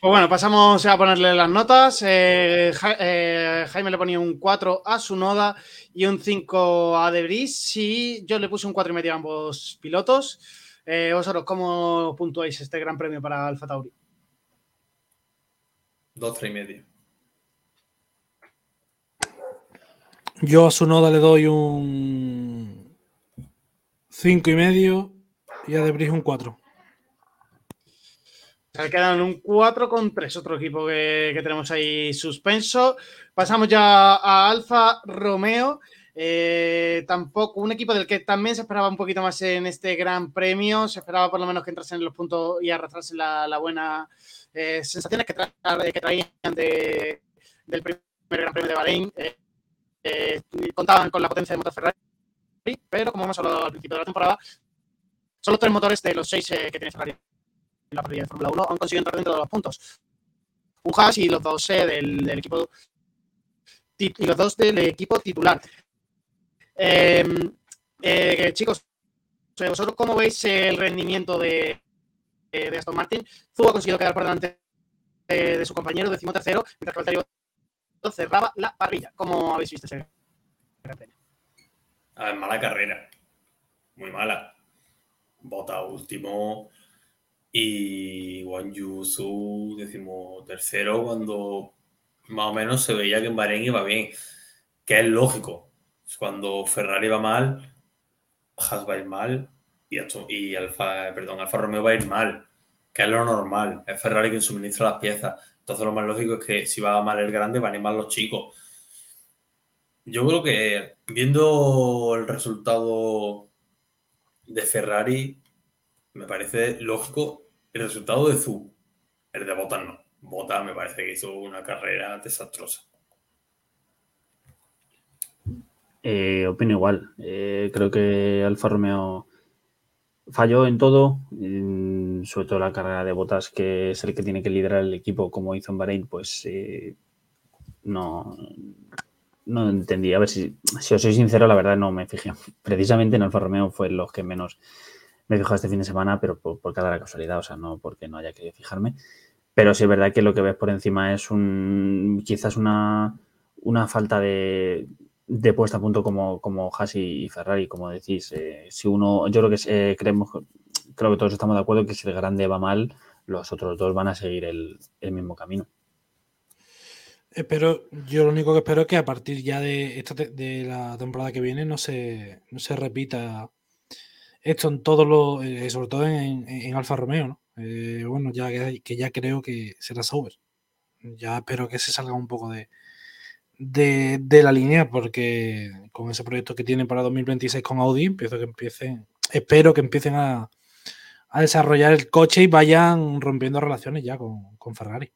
Pues bueno, pasamos a ponerle las notas. Eh, Ja- eh, Jaime le ponía un 4 a su noda y un 5 a Debris. Y yo le puse un 4 y medio a ambos pilotos. Eh, vosotros, ¿cómo puntuáis este gran premio para Alfa Tauri? Dos, tres y medio. Yo a su noda le doy un 5 y medio y a Debris un 4. Se quedan un 4 con 3, otro equipo que, que, tenemos ahí suspenso. Pasamos ya a Alfa Romeo. Eh, tampoco, un equipo del que también se esperaba un poquito más en este gran premio. Se esperaba por lo menos que entrasen en los puntos y arrastrarse la, la buena eh, sensaciones que, que traían de, del primer gran premio de Bahrein. Eh, eh, contaban con la potencia de motor Ferrari, pero como hemos hablado al principio de la temporada, son los tres motores de los seis que tiene Ferrari la parrilla de Fórmula 1 han conseguido entrar dentro de los puntos. Un y los dos eh, del, equipo y los dos del equipo titular. Eh, eh, chicos, ¿vosotros cómo veis el rendimiento de, Aston Martin? Zu ha conseguido quedar por delante de su compañero, decimotercero, mientras que el cerraba la parrilla. ¿Cómo habéis visto ese A ver, mala carrera. Muy mala. Bota último y Wang Yusu decimos tercero cuando más o menos se veía que en Bahrein iba bien, que es lógico. Cuando Ferrari va mal, Haas va a ir mal y, y Alfa, perdón, Alfa Romeo va a ir mal, que es lo normal. Es Ferrari quien suministra las piezas. Entonces lo más lógico es que si va mal el grande, van a ir mal los chicos. Yo creo que viendo el resultado de Ferrari, me parece lógico el resultado de Zu, el de Bottas no. Bottas me parece que hizo una carrera desastrosa. Eh, opino igual. Eh, creo que Alfa Romeo falló en todo, sobre todo la carrera de Botas, que es el que tiene que liderar el equipo como hizo en Bahrein, pues eh, no, no entendí. A ver, si, si os soy sincero, la verdad no me fijé. *laughs* Precisamente en Alfa Romeo fue los que menos me fijado este fin de semana, pero por, por cada casualidad, o sea, no porque no haya querido fijarme. Pero sí es verdad que lo que ves por encima es un quizás una, una falta de, de puesta a punto como, como y Ferrari, como decís. Eh, si uno, yo creo que eh, creemos, creo que todos estamos de acuerdo que si el grande va mal, los otros dos van a seguir el, el mismo camino. Espero, yo lo único que espero es que a partir ya de, esta de la temporada que viene no se, no se repita esto en todos los, eh, sobre todo en, en, Alfa Romeo, ¿no? Eh, bueno, ya que, ya creo que será Sauber. Ya espero que se salga un poco de, de, de, la línea, porque con ese proyecto que tienen para 2026 con Audi, empiezo que empiecen, espero que empiecen a, a desarrollar el coche y vayan rompiendo relaciones ya con, con Ferrari.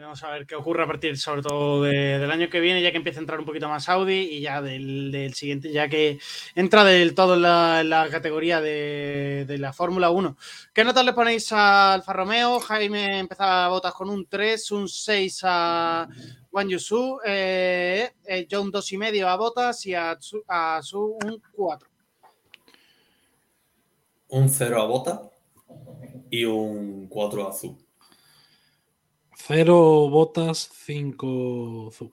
Vamos a ver qué ocurre a partir, sobre todo de, del año que viene, ya que empieza a entrar un poquito más Audi y ya del, del siguiente, ya que entra del todo en la, la categoría de, de la Fórmula 1. ¿Qué notas le ponéis a Alfa Romeo? Jaime empezaba a botas con un 3, un 6 a Wang Yusu, eh, eh, John 2,5 a botas y a, a Su un 4. Un 0 a Bota y un 4 a Zu. 0 botas, 5 Zu.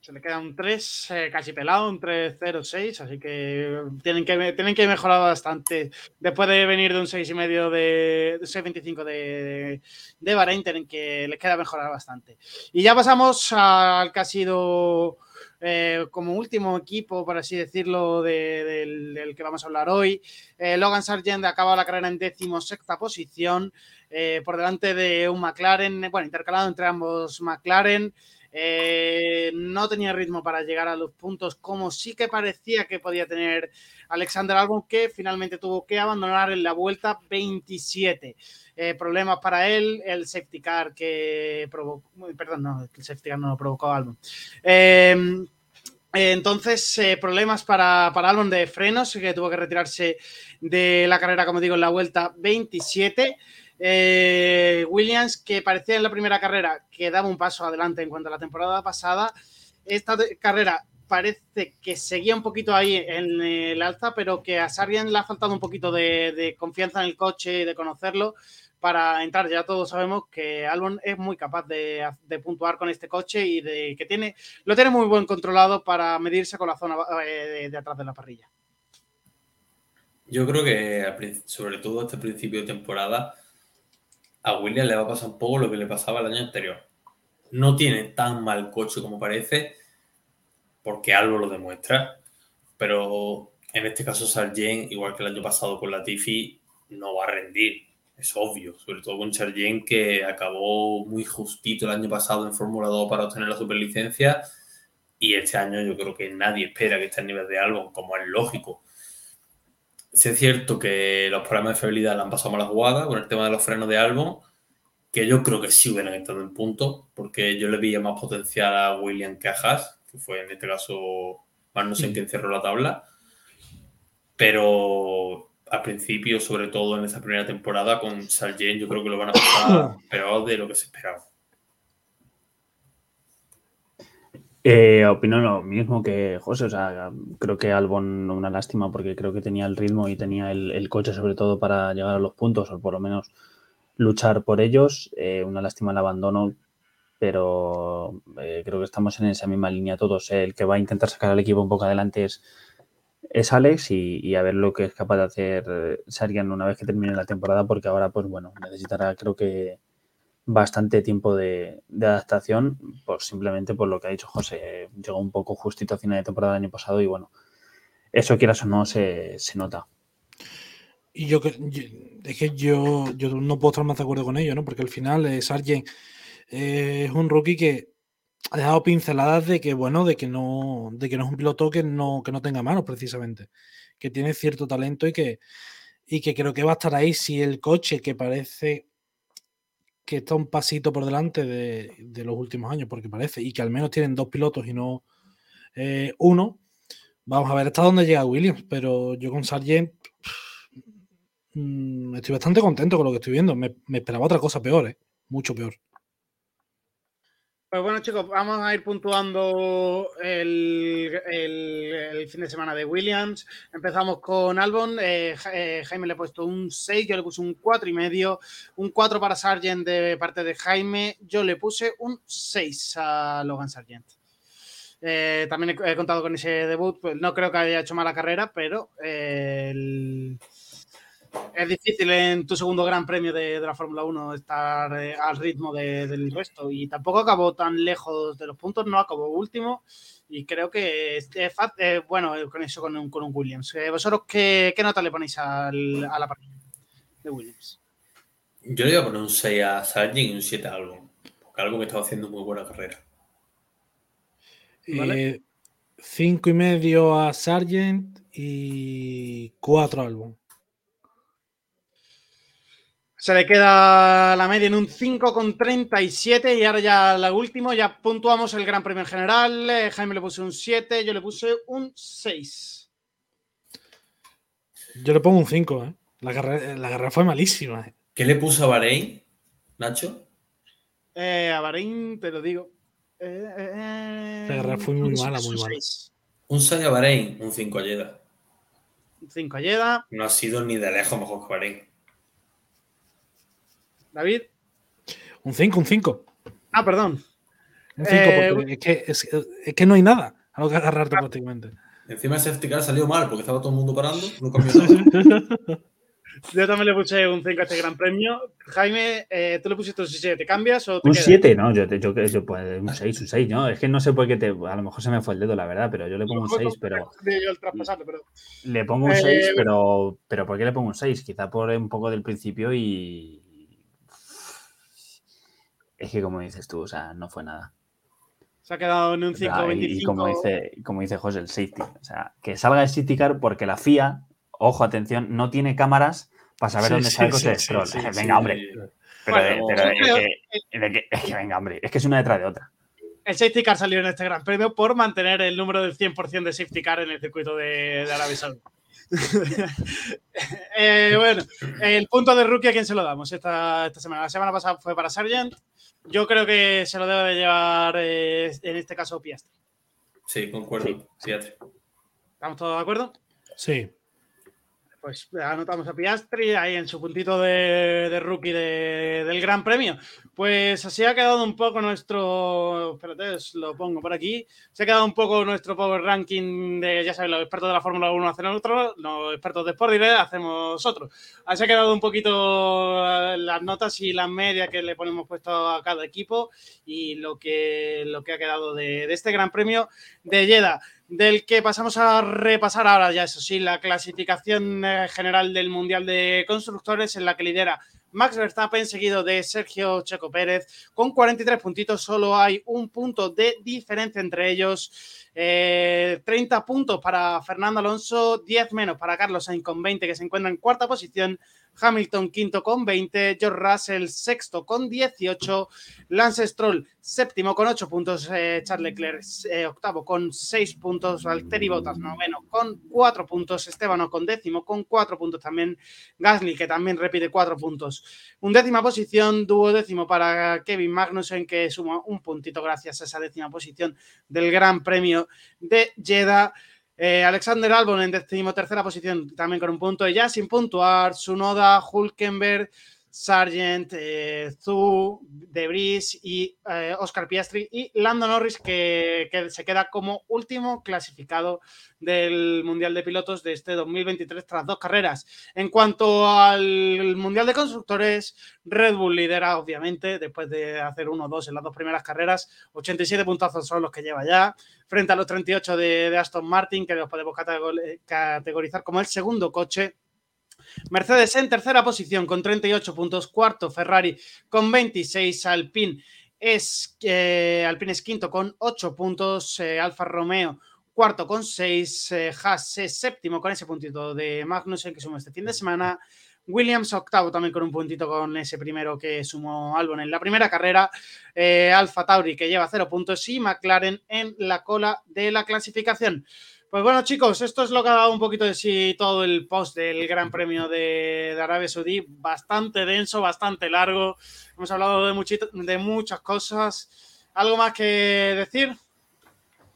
Se le queda un 3 eh, casi pelado, un 3-0-6, así que tienen, que tienen que mejorar bastante. Después de venir de un 6,5 de, de 6,25 de, de, de Bahrein, tienen que les queda mejorar bastante. Y ya pasamos al que ha sido eh, como último equipo, por así decirlo, de, del, del, que vamos a hablar hoy. Eh, Logan Sargent acaba la carrera en décimo sexta posición, eh, por delante de un McLaren, bueno, intercalado entre ambos McLaren. Eh, no tenía ritmo para llegar a los puntos como sí que parecía que podía tener Alexander Albon, que finalmente tuvo que abandonar en la vuelta 27. Eh, problemas para él, el safety car que provocó, perdón, no, el safety car no lo provocó Albon. Eh, entonces, problemas para, para Albon de frenos, que tuvo que retirarse de la carrera, como digo, en la vuelta 27. Eh, Williams, que parecía en la primera carrera que daba un paso adelante en cuanto a la temporada pasada, esta carrera parece que seguía un poquito ahí en el alza, pero que a Sargent le ha faltado un poquito de, confianza en el coche y de conocerlo para entrar. Ya todos sabemos que Albon es muy capaz de, de, puntuar con este coche y de que tiene lo tiene muy buen controlado para medirse con la zona eh, de, de atrás de la parrilla. Yo creo que sobre todo este principio de temporada a Williams le va a pasar un poco lo que le pasaba el año anterior. No tiene tan mal coche como parece, porque algo lo demuestra, pero en este caso Sargent, igual que el año pasado con la Tiffy, no va a rendir. Es obvio, sobre todo con Chargent que acabó muy justito el año pasado en Fórmula 2 para obtener la superlicencia y este año yo creo que nadie espera que esté a nivel de Albon, como es lógico. Sí es cierto que los problemas de fiabilidad le han pasado mala jugada con el tema de los frenos de Albon, que yo creo que sí hubieran estado en punto, porque yo le veía más potencial a William que a Haas, que fue en este caso más no sé en quién cerró la tabla. Pero al principio, sobre todo en esa primera temporada con Sargent, yo creo que lo van a pasar *coughs* peor de lo que se esperaba. Eh, opino lo mismo que José, o sea, creo que Albon una lástima porque creo que tenía el ritmo y tenía el, el coche sobre todo para llegar a los puntos o por lo menos luchar por ellos. Eh, una lástima el abandono, pero eh, creo que estamos en esa misma línea todos. El que va a intentar sacar al equipo un poco adelante es, es Alex y, a ver lo que es capaz de hacer eh, Sarian una vez que termine la temporada, porque ahora, pues bueno, necesitará creo que bastante tiempo de, adaptación, pues simplemente por lo que ha dicho José. Llegó un poco justito a final de temporada del año pasado y bueno, eso quieras o no se, se nota. Y yo, es que yo, yo no puedo estar más de acuerdo con ello, ¿no? Porque al final Sargent es un rookie que ha dejado pinceladas de que, bueno, de que no, de que no es un piloto que no, que no tenga manos, precisamente. Que tiene cierto talento y que, y que creo que va a estar ahí si el coche que parece que está un pasito por delante de, los últimos años, porque parece, y que al menos tienen dos pilotos y no eh, uno. Vamos a ver hasta dónde llega Williams, pero yo con Sargent mm, estoy bastante contento con lo que estoy viendo. Me, me esperaba otra cosa peor, ¿eh? Mucho peor. Pues bueno, chicos, vamos a ir puntuando el, fin de semana de Williams. Empezamos con Albon. eh, eh, Jaime le ha puesto un 6, yo le puse un 4 y medio. Un 4 para Sargent de parte de Jaime. Yo le puse un 6 a Logan Sargent. Eh, también he, he contado con ese debut. Pues no creo que haya hecho mala carrera, pero el- es difícil en tu segundo gran premio de, de la Fórmula 1 estar eh, al ritmo de- del resto. Y tampoco acabó tan lejos de los puntos, no acabó último. Y creo que es, eh, bueno eh, con eso, con un, con un Williams. Eh, ¿Vosotros qué, qué nota le ponéis al- a la partida de Williams? Yo le iba a poner un 6 a Sargent y un 7 a Albon, porque Albon estaba haciendo muy buena carrera. Vale. Eh, cinco y medio a Sargent y cuatro a Albon. Se le queda la media en un 5,37 y ahora ya la última, ya puntuamos el Gran Premio en general. Eh, Jaime le puse un 7, yo le puse un 6. Yo le pongo un 5, ¿eh? La carrera, la carrera fue malísima. ¿eh? ¿Qué le puso a Bahrein, Nacho? Eh, a Bahrein, te lo digo. Eh, La carrera fue muy un mala, muy un mala. seis. Un 6 a Bahrein, un 5 a Jeddah. Un 5 a Jeddah. No ha sido ni de lejos mejor que Bahrein. David. Un 5, un 5. Ah, perdón. Un 5, Eh, porque es que, es, es que no hay nada a lo que agarrarte prácticamente. Encima el safety car salió mal porque estaba todo el mundo parando, no cambió nada. *laughs* Yo también le puse un 5 a este gran premio. Jaime, eh, tú le pusiste un 6, ¿te cambias o te Un quedas? 7, ¿no? Yo, te- yo, yo, pues, un 6, un 6, ¿no? Es que no sé por qué te. A lo mejor se me fue el dedo, la verdad, pero yo le pongo un 6, pero. Yo el traspasarlo, pero... Le pongo un Eh, 6, pero, pero ¿por qué le pongo un 6? Quizá por un poco del principio y. Es que como dices tú, o sea, no fue nada. Se ha quedado en un O sea, 5, y, 25. y como dice, como dice José, el safety. O sea, que salga el safety car porque la FIA, ojo, atención, no tiene cámaras para saber Sí, dónde sí, está el sí, venga, hombre. Pero, de- Bueno, pero yo de creo que- de que- es que venga, hombre. Es que es una detrás de otra. El safety car salió en este gran premio por mantener el número del 100% de safety car en el circuito de, de Arabia Saudí. *laughs* Eh, bueno, el punto de rookie, ¿a quién se lo damos esta, esta semana? La semana pasada fue para Sargent. Yo creo que se lo debe de llevar, eh, en este caso, Piastri. Sí, concuerdo. Sí. Fíjate. ¿Estamos todos de acuerdo? Sí. Pues anotamos a Piastri ahí en su puntito de, de rookie de- del Gran Premio. Pues así ha quedado un poco nuestro. Espérate, os lo pongo por aquí. Se ha quedado un poco nuestro power ranking de, ya sabéis, los expertos de la Fórmula 1 hacen otro, los expertos de Sport Direct hacemos otro. Así ha quedado un poquito eh, las notas y las medias que le ponemos puesto a cada equipo y lo que, lo que ha quedado de, de este Gran Premio de Jeddah. Del que pasamos a repasar ahora ya, eso sí, la clasificación eh, general del Mundial de Constructores en la que lidera Max Verstappen, seguido de Sergio Checo Pérez, con 43 puntitos, solo hay un punto de diferencia entre ellos. 30 eh, puntos para Fernando Alonso, 10 menos para Carlos Sainz con 20, que se encuentra en cuarta posición. Hamilton quinto con 20, George Russell sexto con 18, Lance Stroll séptimo con 8 puntos, eh, Charles Leclerc eh, octavo con 6 puntos, Valtteri Bottas noveno con 4 puntos, Esteban con décimo con 4 puntos también, Gasly que también repite 4 puntos. Un décima posición, dúo décimo para Kevin Magnussen que suma un puntito gracias a esa décima posición del Gran Premio de Jeddah. Eh, Alexander Albon en tercera posición, también con un punto. Y ya sin puntuar, Sunoda, Hulkenberg, Sargent, eh, Zu, Debris y eh, Oscar Piastri y Lando Norris que, se queda como último clasificado del Mundial de Pilotos de este 2023 tras dos carreras. En cuanto al Mundial de Constructores, Red Bull lidera obviamente después de hacer 1-2 en las dos primeras carreras, 87 puntazos son los que lleva ya, frente a los 38 de, de Aston Martin que los podemos categorizar como el segundo coche Mercedes en tercera posición con 38 puntos, cuarto Ferrari con 26, Alpine es, eh, Alpine es quinto con 8 puntos, eh, Alfa Romeo cuarto con 6, eh, Haas es séptimo con ese puntito de Magnussen que sumó este fin de semana, Williams octavo también con un puntito con ese primero que sumó Albon en la primera carrera, Alfa Tauri que lleva 0 puntos y McLaren en la cola de la clasificación. Pues bueno, chicos, esto es lo que ha dado un poquito de sí todo el post del Gran Premio de, Arabia Saudí. Bastante denso, bastante largo. Hemos hablado de, de muchas cosas. ¿Algo más que decir?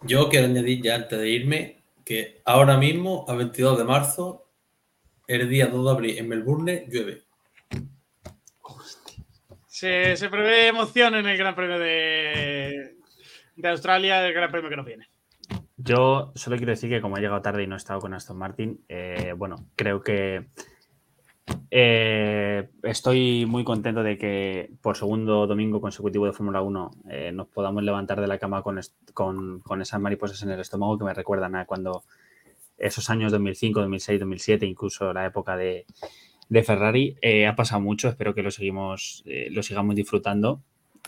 Yo quiero añadir ya antes de irme que ahora mismo, a 22 de marzo, el día 2 de abril en Melbourne, llueve. Se, se prevé emoción en el Gran Premio de, de Australia, el Gran Premio que nos viene. Yo solo quiero decir que como he llegado tarde y no he estado con Aston Martin, eh, bueno, creo que eh, estoy muy contento de que por segundo domingo consecutivo de Fórmula 1 eh, nos podamos levantar de la cama con, con, esas mariposas en el estómago que me recuerdan a cuando esos años 2005, 2006, 2007, incluso la época de, Ferrari. ha pasado mucho, espero que lo, seguimos, lo sigamos disfrutando.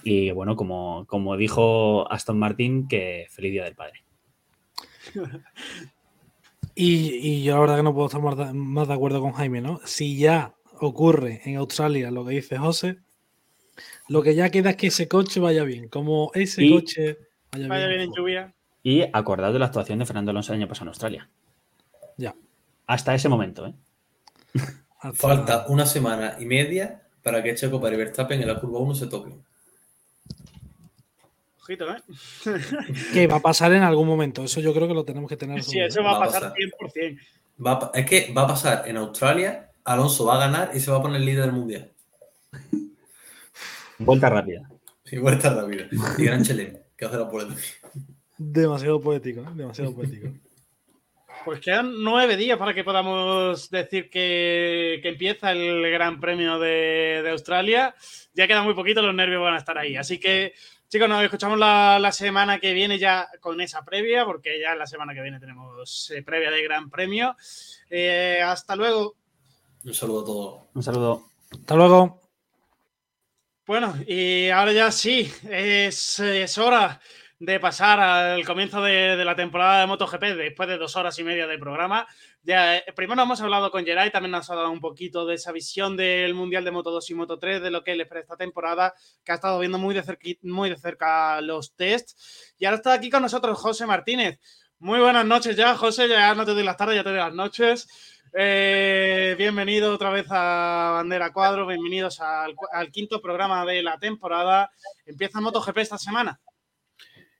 Y bueno, como, como dijo Aston Martin, que feliz Día del Padre. Y, yo la verdad que no puedo estar más de, acuerdo con Jaime, ¿no? Si ya ocurre en Australia lo que dice José, lo que ya queda es que ese coche vaya bien, como ese coche vaya, bien. en lluvia. Y acordado de la actuación de Fernando Alonso el año pasado en Australia. Ya. Hasta ese momento, ¿eh? Falta una semana y media para que Checo para Verstappen en la curva 1 se ¿eh? *laughs* que va a pasar en algún momento. Eso yo creo que lo tenemos que tener. Sí, eso va, a pasar, 100%. es que va a pasar en Australia, Alonso va a ganar y se va a poner líder del mundial. *laughs* Vuelta rápida. Sí, vuelta rápida. Y gran Chelem, que hace la polémica. Demasiado poético, ¿eh? demasiado poético. Pues quedan nueve días para que podamos decir que, empieza el Gran Premio de, de, Australia. Ya queda muy poquito, los nervios van a estar ahí. Así que Chicos, nos escuchamos la, semana que viene ya con esa previa, porque ya la semana que viene tenemos eh, previa de Gran Premio. Eh, hasta luego. Un saludo a todos. Un saludo. Hasta luego. Bueno, y ahora ya sí, es, hora de pasar al comienzo de, de, la temporada de MotoGP después de dos horas y media de programa. Ya, eh, primero hemos hablado con Geray, también nos ha dado un poquito de esa visión del Mundial de Moto 2 y Moto 3, de lo que le espera esta temporada, que ha estado viendo muy de, cerca, muy cerca los tests. Y ahora está aquí con nosotros José Martínez. Muy buenas noches ya, José, ya no te doy las tardes, ya te doy las noches. Eh, bienvenido otra vez a Bandera Cuadro, bienvenidos al, al, quinto programa de la temporada. Empieza MotoGP esta semana.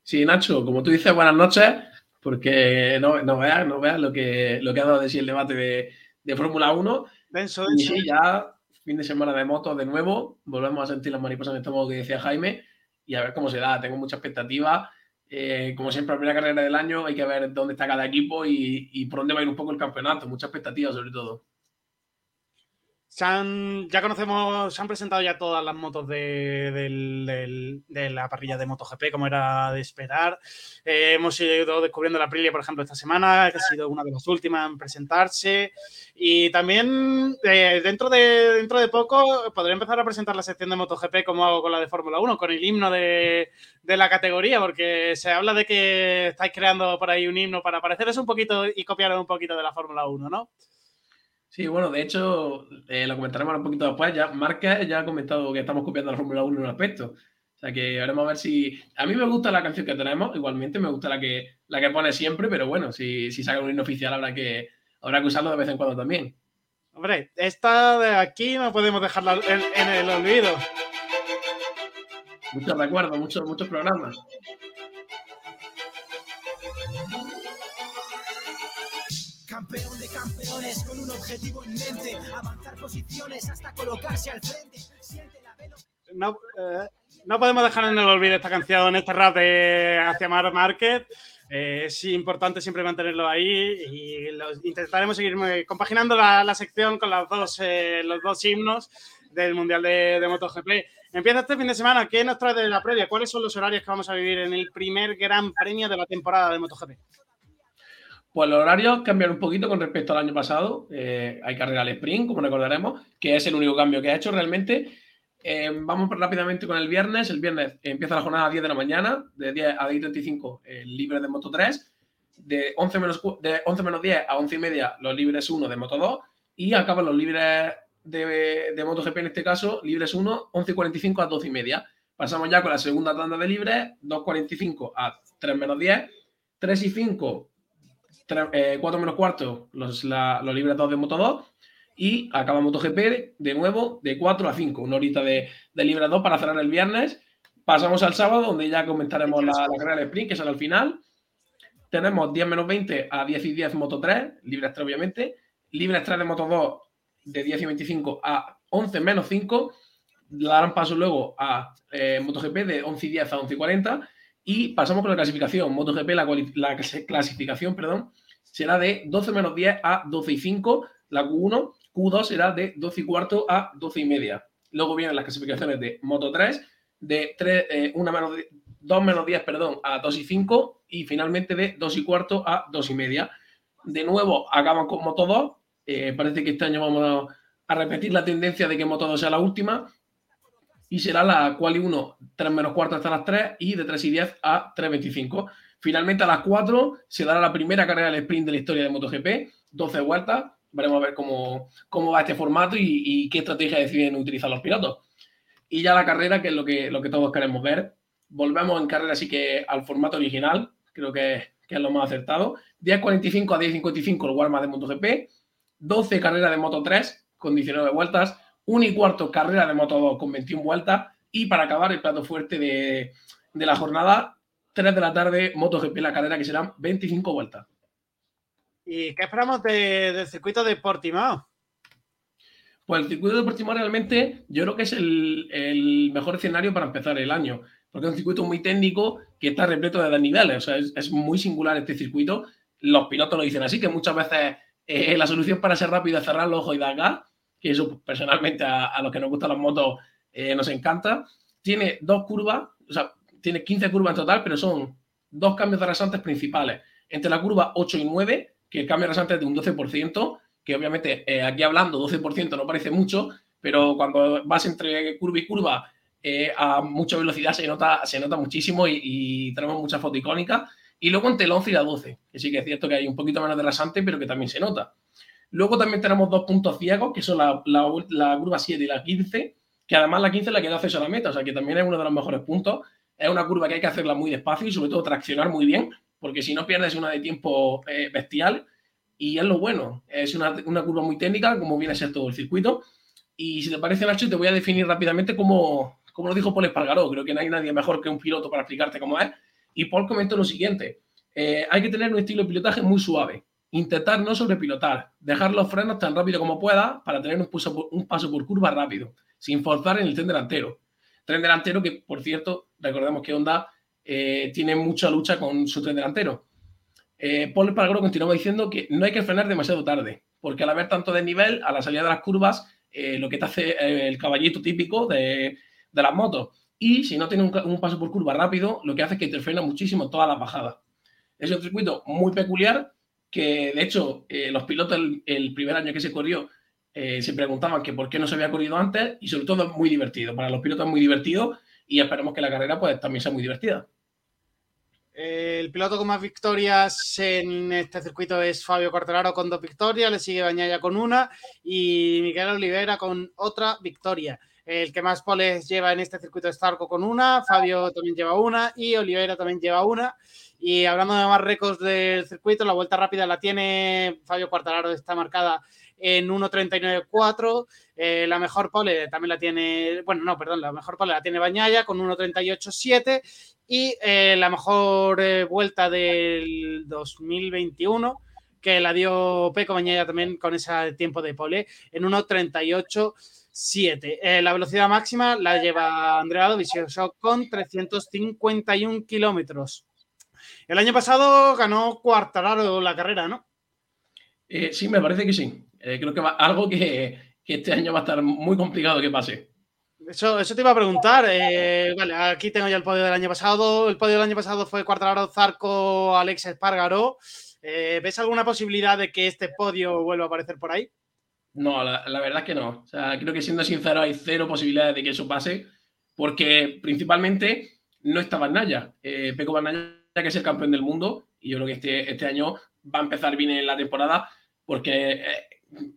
Sí, Nacho, como tú dices, buenas noches porque no, no veas, no veas lo que, lo que ha dado de sí el debate de, de Fórmula 1. Denso, Y sí, ya fin de semana de moto de nuevo, volvemos a sentir las mariposas en el estómago que decía Jaime y a ver cómo se da. Tengo mucha expectativa. Eh, como siempre, la primera carrera del año hay que ver dónde está cada equipo y, y, por dónde va a ir un poco el campeonato. Mucha expectativa, sobre todo. Se han, ya conocemos, se han presentado ya todas las motos de, de la parrilla de MotoGP, como era de esperar. Eh, hemos ido descubriendo la Aprilia, por ejemplo, esta semana, que ha sido una de las últimas en presentarse. Y también eh, dentro, de, dentro de poco podré empezar a presentar la sección de MotoGP como hago con la de Fórmula 1, con el himno de, la categoría, porque se habla de que estáis creando por ahí un himno para pareceros un poquito y copiar un poquito de la Fórmula 1, ¿no? Sí, bueno, de hecho, eh, lo comentaremos un poquito después. Ya Márquez ya ha comentado que estamos copiando la Fórmula 1 en un aspecto. O sea que veremos a ver si. A mí me gusta la canción que tenemos, igualmente me gusta la que, la que pone siempre, pero bueno, si, si saca un himno oficial habrá que, habrá que usarlo de vez en cuando también. Hombre, esta de aquí no podemos dejarla en, en el olvido. Muchos recuerdos, muchos, muchos programas. Campeón de campeones con un objetivo en mente, avanzar posiciones hasta colocarse al frente. Siente la velo- No, eh, no podemos dejar en el olvido esta canción, este rap de hacia Mar Márquez. Eh, es importante siempre mantenerlo ahí y intentaremos seguir compaginando la, la sección con las dos, eh, los dos himnos del Mundial de, de MotoGP. Empieza este fin de semana. ¿Qué nos trae de la previa? ¿Cuáles son los horarios que vamos a vivir en el primer gran premio de la temporada de MotoGP? Pues los horarios cambian un poquito con respecto al año pasado. Eh, hay carrera al sprint, como recordaremos, que es el único cambio que ha hecho realmente. Eh, vamos rápidamente con el viernes. El viernes empieza la jornada a 10 de la mañana, de 10 a 10.35, el libre de Moto 3. De 11, menos, de 11 menos 10 a 11 y media, los libres 1 de Moto 2. Y acaban los libres de, de MotoGP en este caso, libres 1, 11 y 45 a 12 y media. Pasamos ya con la segunda tanda de libres, 2.45 a 3 menos 10, 3 y 5 4 menos cuarto los, la- los libres 2 de Moto 2 y acaba MotoGP de nuevo de 4 a 5, una horita de, de libres 2 para cerrar el viernes. Pasamos al sábado donde ya comentaremos la, la carrera de sprint que será al final. Tenemos 10 menos 20 a 10 y 10 Moto 3, libres 3 obviamente, libres 3 de Moto 2 de 10 y 25 a 11 menos 5, darán paso luego a eh, MotoGP de 11 y 10 a 11 y 40 y pasamos con la clasificación. MotoGP, la, la clasi- clasificación, perdón, será de 12 menos 10 a 12 y 5. La Q1, Q2 será de 12 y cuarto a 12 y media. Luego vienen las clasificaciones de Moto 3, de 3, eh, una menos, di- 2 menos 10 perdón, a 2 y 5. Y finalmente de 2 y cuarto a 2 y media. De nuevo, acaban con Moto 2. Eh, parece que este año vamos a repetir la tendencia de que Moto 2 sea la última y será la quali 1 3 menos cuarto hasta las 3 y de 3 y 10 a 3.25. Finalmente a las 4 se dará la primera carrera del sprint de la historia de MotoGP, 12 vueltas. Veremos a ver cómo, cómo va este formato y, qué estrategia deciden utilizar los pilotos. Y ya la carrera, que es lo que, lo que todos queremos ver. Volvemos en carrera así que al formato original, creo que, es lo más acertado. 10.45 a 10.55 el warm de MotoGP, 12 carreras de Moto 3 con 19 vueltas, 1 y cuarto carrera de Moto 2 con 21 vueltas y para acabar el plato fuerte de, de la jornada, 3 de la tarde, MotoGP la carrera que serán 25 vueltas. ¿Y qué esperamos de- del circuito de Portimao? Pues el circuito de Portimao realmente yo creo que es el, el mejor escenario para empezar el año, porque es un circuito muy técnico que está repleto de desniveles, o sea, es, es muy singular este circuito. Los pilotos lo dicen así, que muchas veces eh, la solución para ser rápido es cerrar los ojos y dar gas, que eso personalmente a, a los que nos gustan las motos eh, nos encanta. Tiene dos curvas, o sea, tiene 15 curvas en total, pero son dos cambios de rasantes principales. Entre la curva 8 y 9, que el cambio de rasante es de un 12%, que obviamente eh, aquí hablando 12% no parece mucho, pero cuando vas entre curva y curva eh, a mucha velocidad se nota, se nota muchísimo y, tenemos mucha foto icónica. Y luego entre el 11 y la 12, que sí que es cierto que hay un poquito menos de rasante, pero que también se nota. Luego también tenemos dos puntos ciegos, que son la curva 7 y la 15, que además la 15 es la que da acceso a la meta, o sea que también es uno de los mejores puntos. Es una curva que hay que hacerla muy despacio y sobre todo traccionar muy bien, porque si no pierdes una de tiempo eh, bestial. Y es lo bueno, es una, una, curva muy técnica, como viene a ser todo el circuito. Y si te parece, Nacho, te voy a definir rápidamente cómo, como lo dijo Paul Espargaró. Creo que no hay nadie mejor que un piloto para explicarte cómo es. Y Paul comentó lo siguiente, eh, hay que tener un estilo de pilotaje muy suave, intentar no sobrepilotar, dejar los frenos tan rápido como pueda para tener un un paso por curva rápido, sin forzar en el tren delantero. Tren delantero que, por cierto, recordemos que Honda eh, tiene mucha lucha con su tren delantero. Eh, Paul Espargaro continuaba diciendo que no hay que frenar demasiado tarde, porque al haber tanto desnivel, a la salida de las curvas, eh, lo que te hace el caballito típico de, las motos. Y si no tiene un, paso por curva rápido, lo que hace es que te frena muchísimo todas las bajadas. Es un circuito muy peculiar que, de hecho, los pilotos el primer año que se corrió eh, se preguntaban que por qué no se había corrido antes y sobre todo es muy divertido. Para los pilotos es muy divertido y esperemos que la carrera pues también sea muy divertida. El piloto con más victorias en este circuito es Fabio Quartararo con dos victorias, le sigue Bañaya con una y Miguel Olivera con otra victoria. El que más poles lleva en este circuito es Zarco con una, Fabio también lleva una y Olivera también lleva una. Y hablando de más récords del circuito, la vuelta rápida la tiene Fabio Quartararo, está marcada en 1.39.4. Eh, la mejor pole también la tiene, bueno, no, perdón, la mejor pole la tiene Bañaya con 1.38.7 y eh, la mejor eh, vuelta del 2021 que la dio Peco Bañaya también con ese tiempo de pole en 1.38.7. Eh, la velocidad máxima la lleva Andrea Dovizioso con 351 kilómetros. El año pasado ganó Quartararo la carrera, ¿no? Eh, sí, me parece que sí. Eh, creo que va, algo que, que, este año va a estar muy complicado que pase. Eso, eso te iba a preguntar. Eh, vale, aquí tengo ya el podio del año pasado. El podio del año pasado fue Quartararo, Zarco, Alex Espargaró. Eh, ¿Ves alguna posibilidad de que este podio vuelva a aparecer por ahí? No, la, la, verdad es que no. O sea, creo que siendo sincero, hay cero posibilidades de que eso pase, porque principalmente no está Naya. Eh, Peco Naya, que es el campeón del mundo, y yo creo que este, este año va a empezar bien en la temporada, porque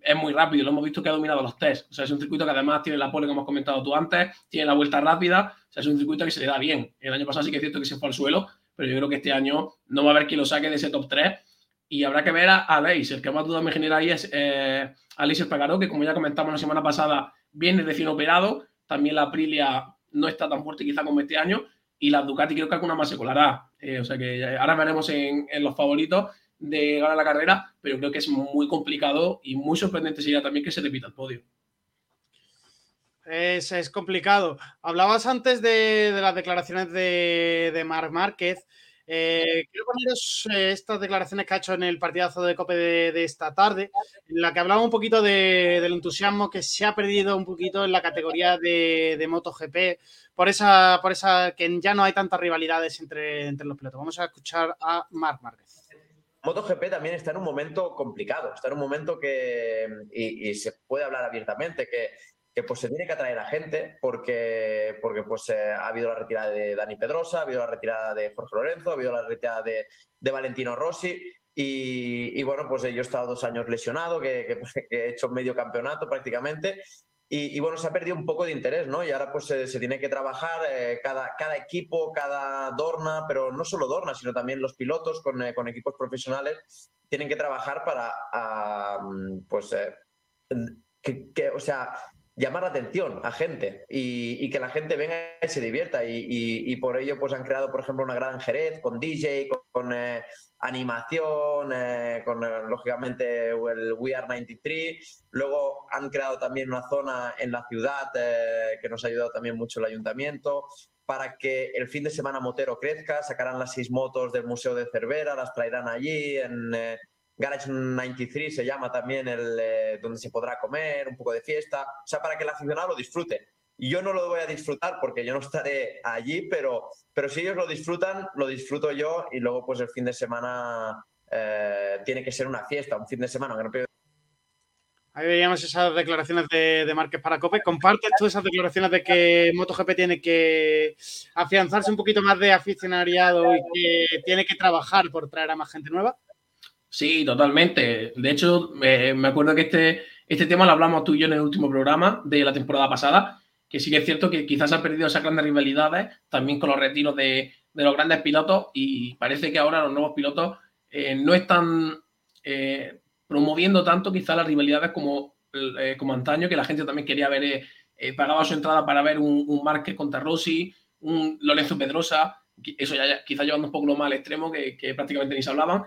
es muy rápido. Lo hemos visto que ha dominado los test. O sea, es un circuito que además tiene la pole que hemos comentado tú antes, tiene la vuelta rápida. O sea, es un circuito que se le da bien. El año pasado sí que es cierto que se fue al suelo, pero yo creo que este año no va a haber quien lo saque de ese top 3 y habrá que ver a Aleix. El que más dudas me genera ahí es eh, Espargaró, que como ya comentamos la semana pasada, viene recién operado. También la Aprilia no está tan fuerte quizá como este año. Y la Ducati creo que alguna más se colará. Eh, o sea que ahora veremos en, en, los favoritos de ganar la carrera, pero creo que es muy complicado y muy sorprendente sería también que se repita el podio. Es, complicado. Hablabas antes de, las declaraciones de, de Marc Márquez. Eh, quiero poneros eh, estas declaraciones que ha hecho en el partidazo de COPE de, de esta tarde, en la que hablaba un poquito de, del entusiasmo que se ha perdido un poquito en la categoría de, de MotoGP, por esa, por esa que ya no hay tantas rivalidades entre, entre los pilotos. Vamos a escuchar a Marc Márquez. MotoGP también está en un momento complicado, está en un momento que, y, se puede hablar abiertamente, que que pues se tiene que atraer a gente porque, porque pues eh, ha habido la retirada de Dani Pedrosa, ha habido la retirada de Jorge Lorenzo, ha habido la retirada de, Valentino Rossi y, y, bueno, pues yo he estado dos años lesionado, que, que, *laughs* que he hecho medio campeonato prácticamente y, bueno, se ha perdido un poco de interés, ¿no? Y ahora pues se, tiene que trabajar eh, cada, cada equipo, cada Dorna, pero no solo Dorna, sino también los pilotos con, eh, con equipos profesionales tienen que trabajar para, uh, pues, eh, que, o sea, llamar la atención a gente y, que la gente venga y se divierta. Y, por ello pues han creado por ejemplo una gran Jerez con DJ, con, con eh, animación, eh, con eh, lógicamente el We Are 93, luego han creado también una zona en la ciudad eh, que nos ha ayudado también mucho el ayuntamiento para que el fin de semana motero crezca, sacarán las seis motos del Museo de Cervera, las traerán allí en eh, Garage 93 se llama también el eh, donde se podrá comer, un poco de fiesta, o sea, para que el aficionado lo disfrute. Y yo no lo voy a disfrutar porque yo no estaré allí, pero, pero si ellos lo disfrutan, lo disfruto yo y luego pues el fin de semana eh, tiene que ser una fiesta, un fin de semana que no. Ahí veíamos esas declaraciones de, de Márquez para COPE. ¿Compartes tú esas declaraciones de que MotoGP tiene que afianzarse un poquito más de aficionariado y que tiene que trabajar por traer a más gente nueva? Sí, totalmente. De hecho, me acuerdo que este, este tema lo hablamos tú y yo en el último programa de la temporada pasada, que sí que es cierto que quizás han perdido esas grandes rivalidades, también con los retiros de, de los grandes pilotos, y parece que ahora los nuevos pilotos eh, no están eh, promoviendo tanto quizás las rivalidades como, eh, como antaño, que la gente también quería ver, pagaba su entrada para ver un, un Márquez contra Rossi, un Lorenzo Pedrosa, eso ya, ya quizás llevando un poco lo más al extremo, que, que prácticamente ni se hablaban,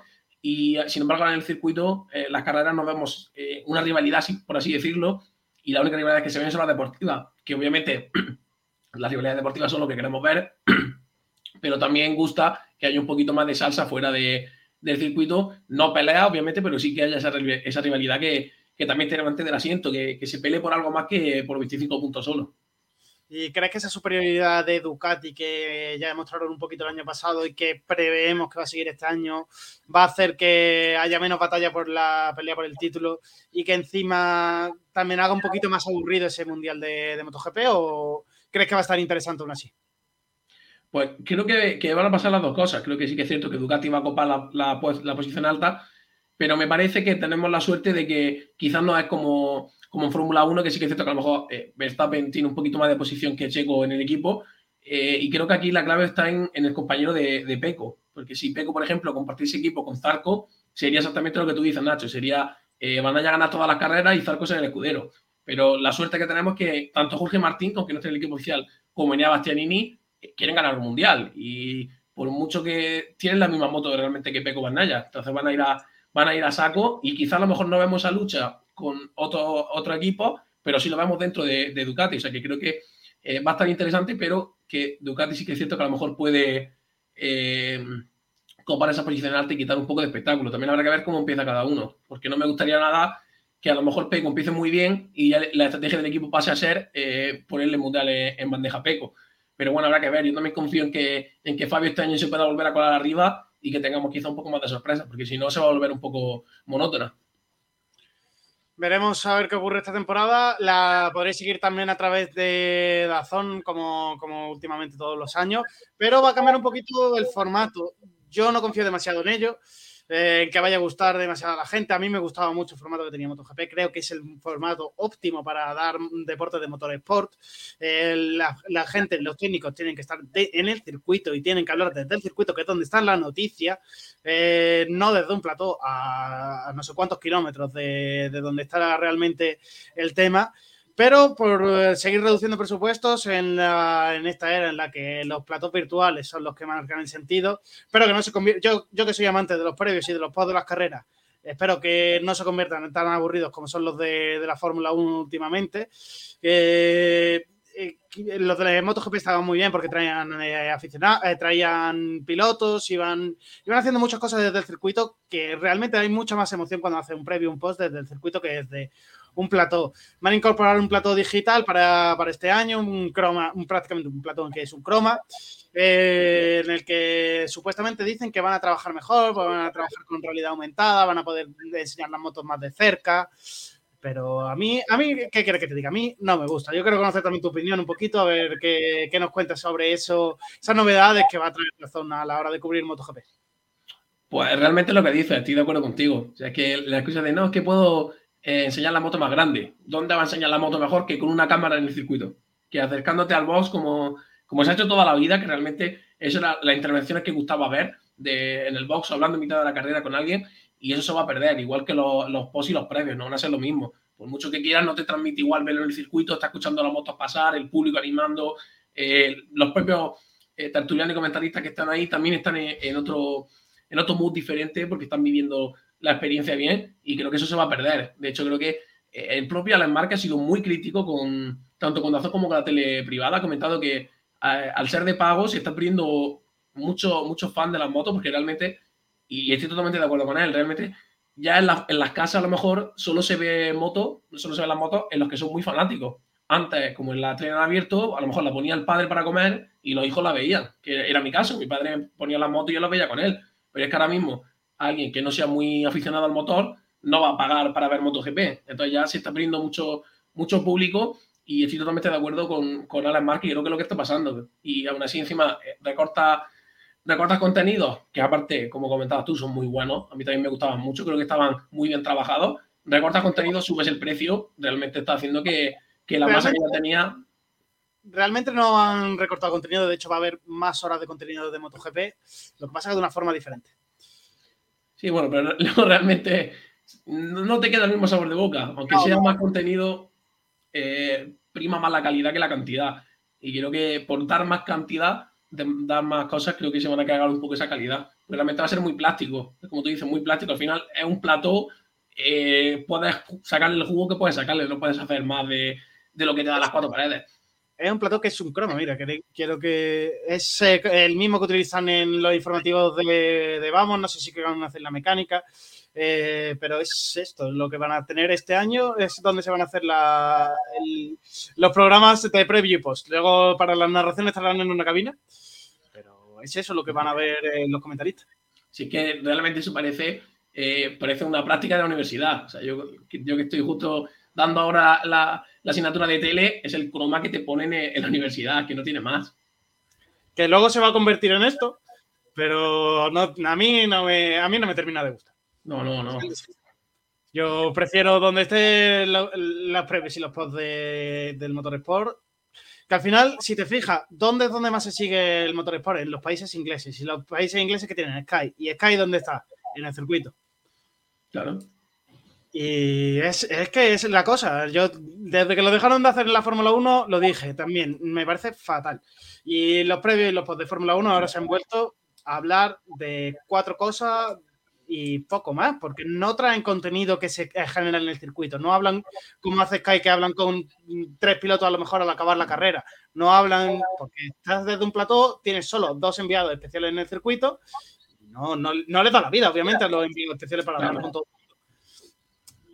y sin embargo en el circuito, eh, las carreras no vemos eh, una rivalidad, por así decirlo, y la única rivalidad que se ven son las deportivas, que obviamente *clears throat* las rivalidades deportivas son lo que queremos ver, *clears throat* pero también gusta que haya un poquito más de salsa fuera de, del circuito, no pelea obviamente, pero sí que haya esa, esa rivalidad que, que también tiene que mantener asiento, que, que se pelee por algo más que por 25 puntos solo. ¿Y crees que esa superioridad de Ducati que ya demostraron un poquito el año pasado y que preveemos que va a seguir este año va a hacer que haya menos batalla por la pelea por el título y que encima también haga un poquito más aburrido ese mundial de, de MotoGP o crees que va a estar interesante aún así? Pues creo que, que van a pasar las dos cosas. Creo que sí que es cierto que Ducati va a copar la, la, la posición alta, pero me parece que tenemos la suerte de que quizás no es como como en Fórmula 1, que sí que es cierto que a lo mejor eh, Verstappen tiene un poquito más de posición que Checo en el equipo. eh, y creo que aquí la clave está en, en el compañero de, de, Peco. Porque si Peco, por ejemplo, compartiese equipo con Zarco, sería exactamente lo que tú dices, Nacho. Sería eh, van ganar todas las carreras y Zarco ser el escudero. Pero la suerte que tenemos es que tanto Jorge Martín, aunque no esté en el equipo oficial, como Enea Bastianini, eh, quieren ganar un mundial. Y por mucho que tienen la misma moto realmente que Peco Bandaya. Entonces van a ir a, van a, ir a saco y quizás a lo mejor no vemos esa lucha con otro, otro equipo, pero sí lo vemos dentro de, Ducati. O sea que creo que eh, va a estar interesante, pero que Ducati sí que es cierto que a lo mejor puede eh, copar esa posición alta y quitar un poco de espectáculo. También habrá que ver cómo empieza cada uno, porque no me gustaría nada que a lo mejor Peco empiece muy bien y ya la estrategia del equipo pase a ser eh, ponerle mundial en bandeja a Peco. Pero bueno, habrá que ver. Yo también confío en que, en que Fabio este año se pueda volver a colar arriba y que tengamos quizá un poco más de sorpresa, porque si no se va a volver un poco monótona. Veremos a ver qué ocurre esta temporada. La podréis seguir también a través de Dazón, como, como últimamente todos los años, pero va a cambiar un poquito el formato. Yo no confío demasiado en ello, eh, que vaya a gustar demasiado a la gente. A mí me gustaba mucho el formato que tenía MotoGP. Creo que es el formato óptimo para dar un deporte de motor sport. Eh, la, gente, los técnicos tienen que estar en el circuito y tienen que hablar desde el circuito, que es donde está la noticia, eh, no desde un plató a, a, no sé cuántos kilómetros de, de donde está realmente el tema. Pero por eh, seguir reduciendo presupuestos en, la, en, esta era en la que los platos virtuales son los que marcan el sentido, pero que no se. Yo, yo que soy amante de los previos y de los posts de las carreras, espero que no se conviertan en tan aburridos como son los de, la Fórmula 1 últimamente. Eh, eh, los de MotoGP estaban muy bien porque traían eh, aficionados, eh, traían pilotos, iban, iban haciendo muchas cosas desde el circuito que realmente hay mucha más emoción cuando hace un previo, un post desde el circuito que desde un plató. Van a incorporar un plató digital para, para este año, un croma, un, prácticamente un plató que es un croma, eh, en el que supuestamente dicen que van a trabajar mejor, van a trabajar con realidad aumentada, van a poder enseñar las motos más de cerca. Pero a mí, a mí, ¿qué quieres que te diga? A mí no me gusta. Yo quiero conocer también tu opinión un poquito, a ver qué, qué nos cuentas sobre eso, esas novedades que va a traer la zona a la hora de cubrir MotoGP. Pues realmente lo que dices, estoy de acuerdo contigo. O sea, que la excusa de no, es que puedo eh, enseñar la moto más grande. ¿Dónde va a enseñar la moto mejor que con una cámara en el circuito? Que acercándote al box como, como se ha hecho toda la vida, que realmente eso era las intervenciones que gustaba ver de, en el box, hablando en mitad de la carrera con alguien, y eso se va a perder, igual que los, los y los previos, no van a ser lo mismo. Por mucho que quieras, no te transmite igual verlo en el circuito, está escuchando las motos pasar, el público animando, eh, los propios eh, tertulianos y comentaristas que están ahí también están en, en, otro, en otro mood diferente porque están viviendo la experiencia bien y creo que eso se va a perder. De hecho, creo que eh, el propio Alan Mark ha sido muy crítico con tanto con Dazón como con la tele privada. Ha comentado que al ser de pago se está perdiendo mucho, muchos fans de las motos porque realmente, y estoy totalmente de acuerdo con él, realmente ya en, la, en, las casas a lo mejor solo se ve moto, solo se ven las motos en los que son muy fanáticos. Antes, como en la tren abierto, a lo mejor la ponía el padre para comer y los hijos la veían, que era mi caso. Mi padre ponía la moto y yo la veía con él. Pero es que ahora mismo alguien que no sea muy aficionado al motor no va a pagar para ver MotoGP. Entonces ya se está perdiendo mucho, mucho público y estoy totalmente de acuerdo con, con Alan Mark y creo que es lo que está pasando. Y aún así encima eh, recorta, recortas contenidos que aparte, como comentabas tú, son muy buenos. A mí también me gustaban mucho, creo que estaban muy bien trabajados. Recortas contenidos, subes el precio, realmente está haciendo que, que la masa que ya tenía realmente no han recortado contenido, de hecho va a haber más horas de contenido de MotoGP, lo que pasa es que de una forma diferente. Sí, bueno, pero *laughs* no, realmente no te queda el mismo sabor de boca, aunque no, sea no. más contenido, eh, prima más la calidad que la cantidad. Y creo que por dar más cantidad, de, dar más cosas, creo que se van a cargar un poco esa calidad. Pero realmente va a ser muy plástico, como tú dices, muy plástico. Al final es un plató, eh, puedes sacarle el jugo que puedes sacarle, no puedes hacer más de, de lo que te dan las cuatro paredes. Es un plató que es un cromo, mira, que quiero que es eh, el mismo que utilizan en los informativos de, de Vamos, no sé si que van a hacer la mecánica, eh, pero es esto, lo que van a tener este año es donde se van a hacer la, el- los programas de preview y post. Luego para las narraciones estarán en una cabina, pero es eso lo que van a ver eh, los comentaristas. Sí que realmente eso parece, eh, parece una práctica de la universidad. O sea, yo, yo que estoy justo dando ahora la, la asignatura de tele, es el croma que te ponen en, en la universidad, que no tiene más. Que luego se va a convertir en esto, pero no, a, mí no me, a mí no me termina de gustar. No, no, no. Yo prefiero donde estén las previas y los posts de- del Motorsport. Que al final, si te fijas, ¿dónde es donde más se sigue el Motorsport? En los países ingleses. Y los países ingleses que tienen Sky. ¿Y Sky dónde está? En el circuito. Claro. Y es, es que es la cosa. Yo, desde que lo dejaron de hacer en la Fórmula 1, lo dije también. Me parece fatal. Y los previos y los posts de Fórmula 1 ahora se han vuelto a hablar de cuatro cosas y poco más, porque no traen contenido que se genera en el circuito. No hablan como hace Sky, que hablan con tres pilotos a lo mejor al acabar la carrera. No hablan, porque estás desde un plató, tienes solo dos enviados especiales en el circuito. No, no, no les da la vida, obviamente, a los enviados especiales para hablar con todo.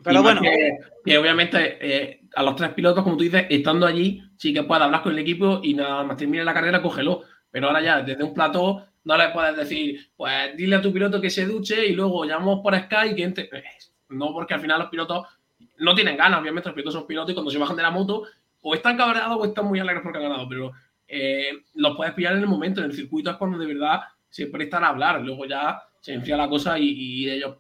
Y Pero bueno, Que, que obviamente eh, a los tres pilotos, como tú dices, estando allí, sí que puedes hablar con el equipo y nada más termine la carrera, cógelo. Pero ahora ya, desde un plató, no le puedes decir, pues dile a tu piloto que se duche y luego llamamos por Sky que entre. No, porque al final los pilotos no tienen ganas, obviamente, los pilotos son pilotos y cuando se bajan de la moto, o están cabreados o están muy alegres porque han ganado, pero eh, los puedes pillar en el momento, en el circuito es cuando de verdad se prestan a hablar. Luego ya se enfría la cosa y, y ellos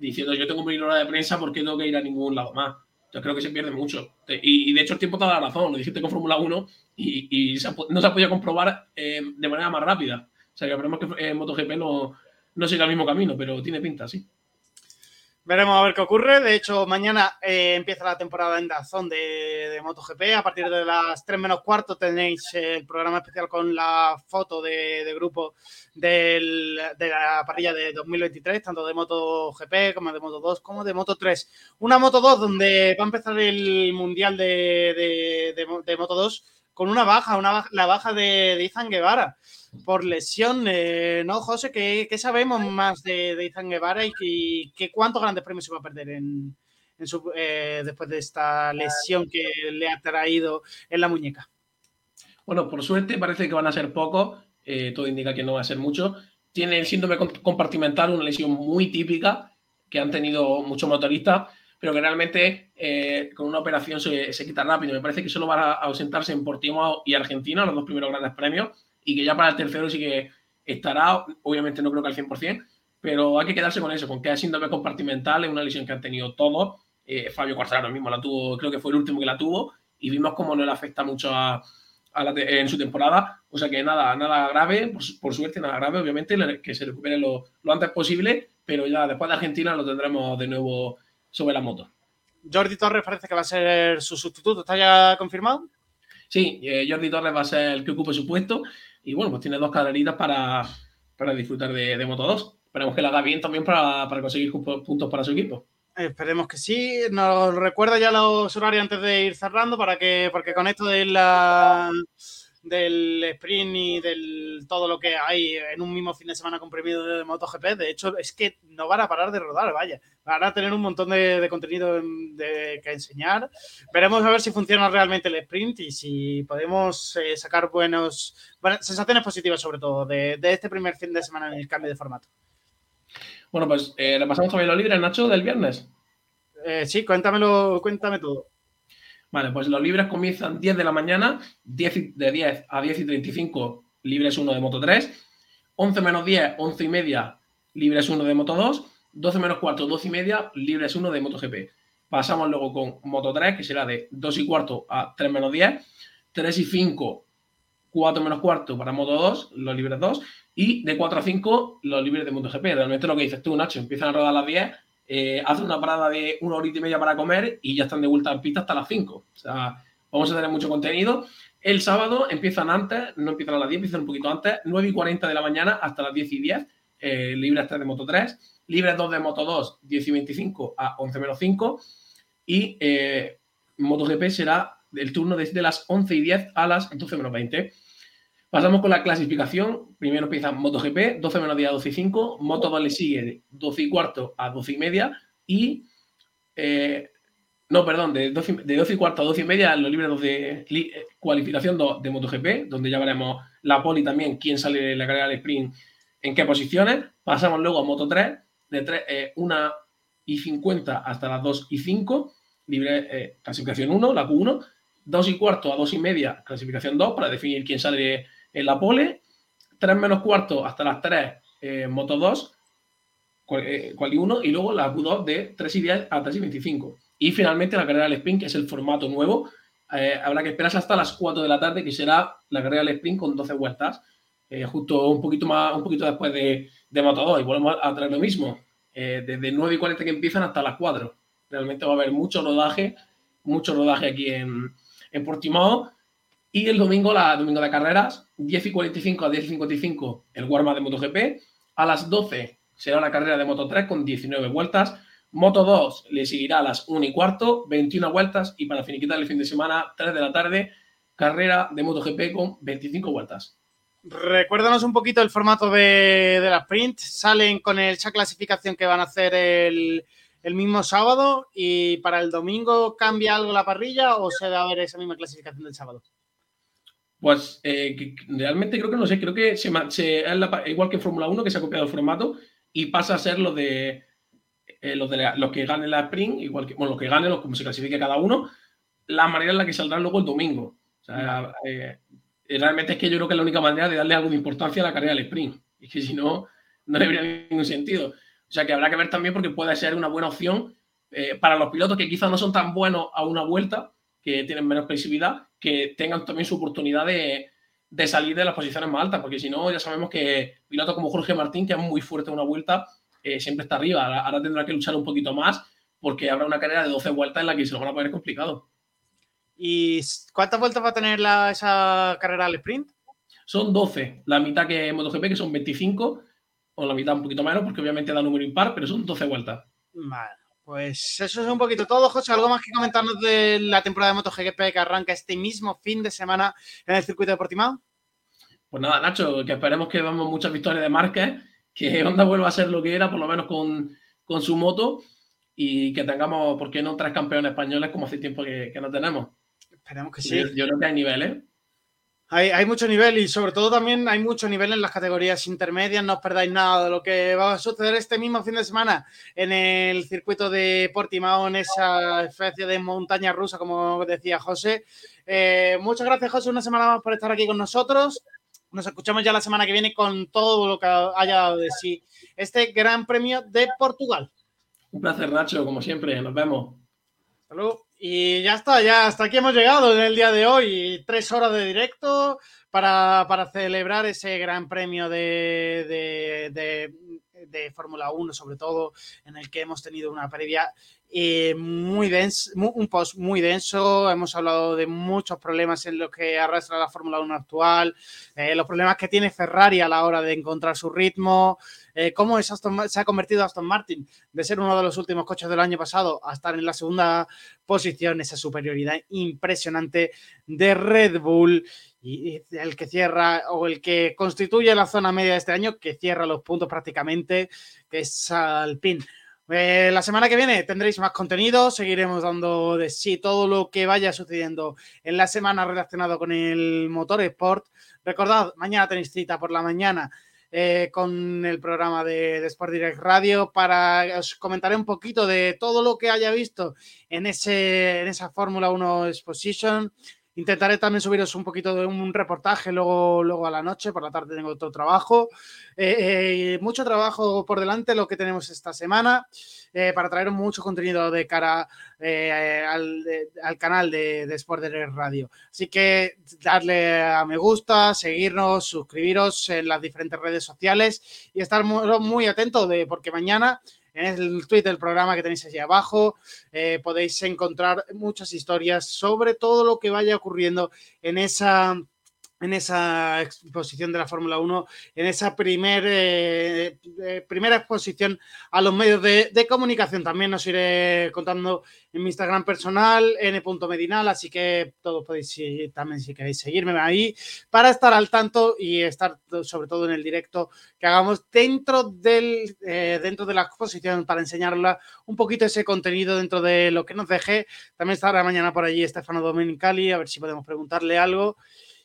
diciendo yo tengo mi hora de prensa, ¿por qué tengo que ir a ningún lado más? Yo creo que se pierde mucho. Y, de hecho el tiempo te da la razón, lo dijiste con Fórmula 1 y, no se ha podido comprobar eh, de manera más rápida. O sea que esperemos que eh, MotoGP no, no siga el mismo camino, pero tiene pinta, sí. Veremos a ver qué ocurre. De hecho, mañana eh, empieza la temporada en Dazón de, de MotoGP. A partir de las 3 menos cuarto tenéis eh, el programa especial con la foto de, grupo de la parrilla de 2023, tanto de MotoGP como de Moto 2 como de Moto 3. Una Moto 2 donde va a empezar el Mundial de, de- de Mo- de Moto 2 con una baja, una la baja de Izan Guevara por lesión. eh, ¿No, José? ¿Qué, qué sabemos más de, de Izan Guevara y, que- que cuántos grandes premios se va a perder en, en su- eh, después de esta lesión que le ha traído en la muñeca? Bueno, por suerte parece que van a ser pocos, eh, todo indica que no va a ser mucho. Tiene el síndrome compartimental, una lesión muy típica que han tenido muchos motoristas, pero que realmente eh, con una operación se, se quita rápido. Me parece que solo va a ausentarse en Portimao y Argentina, los dos primeros grandes premios, y que ya para el tercero sí que estará, obviamente no creo que al 100%, pero hay que quedarse con eso, con que es síndrome compartimental, es una lesión que han tenido todos. Eh, Fabio Quartararo mismo la tuvo, creo que fue el último que la tuvo, y vimos cómo no le afecta mucho a, a la te- en su temporada. O sea que nada, nada grave, por, por suerte nada grave, obviamente, que se recupere lo, lo antes posible, pero ya después de Argentina lo tendremos de nuevo sobre la moto. Jordi Torres parece que va a ser su sustituto. ¿Está ya confirmado? Sí, eh, Jordi Torres va a ser el que ocupe su puesto y bueno, pues tiene dos carreritas para, para disfrutar de, Moto 2. Esperemos que lo haga bien también para, para conseguir pu- puntos para su equipo. Esperemos que sí. Nos recuerda ya los horarios antes de ir cerrando para que, porque con esto de la, del sprint y del todo lo que hay en un mismo fin de semana comprimido de MotoGP, de hecho, es que no van a parar de rodar, vaya. Van a tener un montón de, de contenido en- de- que enseñar. Veremos a ver si funciona realmente el sprint y si podemos eh, sacar buenos, buenas sensaciones positivas, sobre todo, de, de este primer fin de semana en el cambio de formato. Bueno, pues eh, repasamos también los libres, Nacho, del viernes. Eh, sí, cuéntamelo, cuéntame todo. Vale, pues los libres comienzan 10 de la mañana, 10 y- de 10 a 10 y 35, libres 1 de Moto 3, 11 menos 10, 11 y media, libres 1 de Moto 2, 12 menos cuarto, 12 y media, libres 1 de MotoGP. Pasamos luego con Moto 3, que será de 2 y cuarto a 3 menos 10, 3 y 5, 4 menos cuarto para Moto 2, los libres 2, y de 4 a 5, los libres de MotoGP. Realmente lo que dices tú, Nacho, empiezan a rodar a las 10, eh, una parada de una horita y media para comer y ya están de vuelta en pista hasta las 5. O sea, vamos a tener mucho contenido. El sábado empiezan antes, no empiezan a las 10, empiezan un poquito antes, 9 y 40 de la mañana hasta las 10 y 10, eh, libres 3 de Moto 3, libres 2 de Moto 2, 10 y 25 a 11 menos 5, y eh, MotoGP será el turno desde las 11 y 10 a las 12 menos 20. Pasamos con la clasificación. Primero empieza MotoGP, 12 menos 10 a 12 y 5. Moto 2 le sigue 12 y cuarto a 12 y media. Y. eh, no, perdón, de 12, y- de 12 y cuarto a 12 y media, los libres de li- eh, cualificación 2 de MotoGP, donde ya veremos la poli también, quién sale de la carrera del sprint, en qué posiciones. Pasamos luego a Moto 3, de 3, eh, 1 y 50 hasta las 2 y 5, libre eh, clasificación 1, la Q1. 2 y cuarto a 2 y media, clasificación 2, para definir quién sale en la pole. 3 menos cuarto hasta las 3, eh, Moto 2, cual, eh, quali 1, y luego la Q2 de 3 y 10 a 3 y 25. Y finalmente la carrera del sprint, que es el formato nuevo. Eh, habrá que esperarse hasta las 4 de la tarde, que será la carrera del sprint con 12 vueltas, eh, justo un poquito más, un poquito después de, de Moto 2. Y volvemos a traer lo mismo, eh, desde 9 y 40 que empiezan hasta las 4. Realmente va a haber mucho rodaje, mucho rodaje aquí en, en Portimao. Y el domingo, la domingo de carreras, 10 y 45 a 10 y 55, el warm de MotoGP. A las 12 será la carrera de Moto 3 con 19 vueltas. Moto 2 le seguirá a las 1 y cuarto, 21 vueltas. Y para finiquitar el fin de semana, 3 de la tarde, carrera de MotoGP con 25 vueltas. Recuérdanos un poquito el formato de, de la sprint. Salen con esa clasificación que van a hacer el, el mismo sábado y para el domingo cambia algo la parrilla o se va a ver esa misma clasificación del sábado. Pues eh, realmente creo que no sé, creo que se, es la igual que Fórmula 1 que se ha copiado el formato y pasa a ser lo de, eh, los, de los que ganen la sprint, igual que, bueno, los que ganen, los, como se clasifique cada uno, la manera en la que saldrán luego el domingo. O sea, eh, realmente es que yo creo que es la única manera de darle algo de importancia a la carrera del sprint. *laughs* Y que si no, no debería ningún sentido. O sea, que habrá que ver también porque puede ser una buena opción para los pilotos que quizás no son tan buenos a una vuelta, que tienen menos flexibilidad, que tengan también su oportunidad de, de salir de las posiciones más altas, porque si no, ya sabemos que pilotos como Jorge Martín, que es muy fuerte en una vuelta, eh, siempre está arriba. Ahora, ahora tendrá que luchar un poquito más, porque habrá una carrera de 12 vueltas en la que se lo van a poner complicado. ¿Y cuántas vueltas va a tener la- esa carrera al sprint? Son 12, la mitad que MotoGP, que son 25, o la mitad un poquito menos, porque obviamente da número impar, pero son 12 vueltas. Vale, pues eso es un poquito todo, José. ¿Algo más que comentarnos de la temporada de MotoGP que arranca este mismo fin de semana en el circuito de Portimao? Pues nada, Nacho, que esperemos que veamos muchas victorias de Márquez, que Honda vuelva a ser lo que era, por lo menos con, con su moto, y que tengamos, ¿por qué no, tres campeones españoles como hace tiempo que, que no tenemos? Esperemos que sí. Yo, yo creo que hay nivel, ¿eh? Hay, hay mucho nivel y sobre todo también hay mucho nivel en las categorías intermedias. No os perdáis nada de lo que va a suceder este mismo fin de semana en el circuito de Portimao, en esa especie de montaña rusa, como decía José. Eh, muchas gracias, José, una semana más por estar aquí con nosotros. Nos escuchamos ya la semana que viene con todo lo que haya dado de sí este Gran Premio de Portugal. Un placer, Nacho, como siempre. Nos vemos. Luego. Y ya está, ya hasta aquí hemos llegado en el día de hoy. Tres horas de directo para, para celebrar ese gran premio de, de, de- Fórmula 1, sobre todo, en el que hemos tenido una previa eh, muy denso, un post muy denso. Hemos hablado de muchos problemas en los que arrastra la Fórmula 1 actual, eh, los problemas que tiene Ferrari a la hora de encontrar su ritmo, eh, cómo es Aston se ha convertido Aston Martin de ser uno de los últimos coches del año pasado a estar en la segunda posición, esa superioridad impresionante de Red Bull y y el que cierra o el que constituye la zona media de este año, que cierra los puntos prácticamente, que es Alpine. Eh, la semana que viene tendréis más contenido, seguiremos dando de sí todo lo que vaya sucediendo en la semana relacionado con el motor sport. Recordad, mañana tenéis cita por la mañana eh, con el programa de, Sport Direct Radio para os comentaré un poquito de todo lo que haya visto en, ese, en esa Fórmula 1 Exposition. Intentaré también subiros un poquito de un reportaje luego, luego a la noche, por la tarde tengo otro trabajo. Eh, eh, mucho trabajo por delante lo que tenemos esta semana eh, para traer mucho contenido de cara al, de- al canal de, de Sport Direct Radio. Así que darle a me gusta, seguirnos, suscribiros en las diferentes redes sociales y estar muy, muy atento de porque mañana en el tweet del programa que tenéis allí abajo eh, podéis encontrar muchas historias sobre todo lo que vaya ocurriendo en esa en esa exposición de la Fórmula 1, en esa primer, eh, eh, primera exposición a los medios de, comunicación. También os iré contando en mi Instagram personal, n.medinal, así que todos podéis también si queréis seguirme ahí para estar al tanto y estar sobre todo en el directo que hagamos dentro, del, eh, dentro de la exposición para enseñarla un poquito ese contenido dentro de lo que nos dejé. También estará mañana por allí Estefano Domenicali, a ver si podemos preguntarle algo.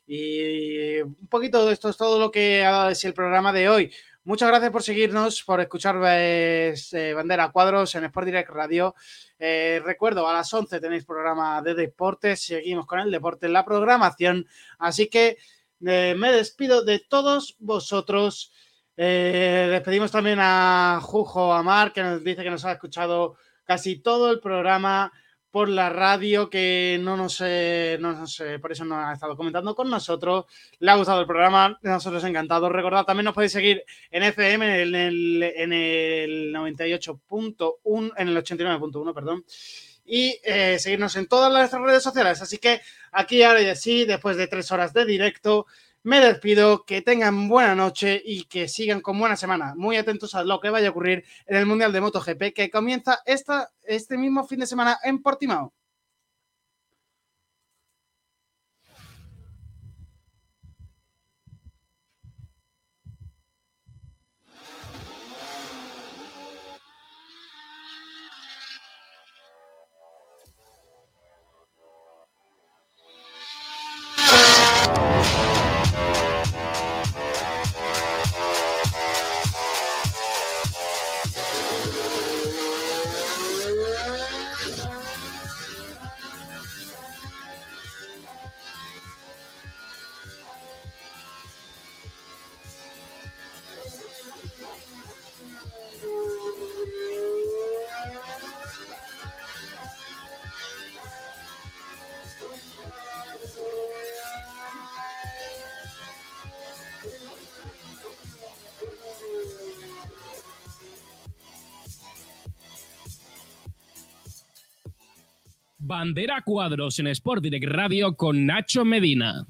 Y un poquito de esto es todo lo que sido el programa de hoy. Muchas gracias por seguirnos, por escuchar eh, Bandera Cuadros en Sport Direct Radio. Eh, recuerdo, a las 11 tenéis programa de deportes. Seguimos con el deporte en la programación. Así que eh, me despido de todos vosotros. Eh, despedimos también a Jujo Amar, que nos dice que nos ha escuchado casi todo el programa por la radio, que no nos, eh, no nos eh, por eso no ha estado comentando con nosotros. Le ha gustado el programa, nosotros encantados. Recordad, también nos podéis seguir en FM, en el, en el 98.1, en el 89.1, perdón. Y eh, seguirnos en todas las redes sociales. Así que aquí ahora y así, después de tres horas de directo, me despido, que tengan buena noche y que sigan con buena semana. Muy atentos a lo que vaya a ocurrir en el Mundial de MotoGP que comienza esta, este mismo fin de semana en Portimao. Bandera Cuadros en Sport Direct Radio con Nacho Medina.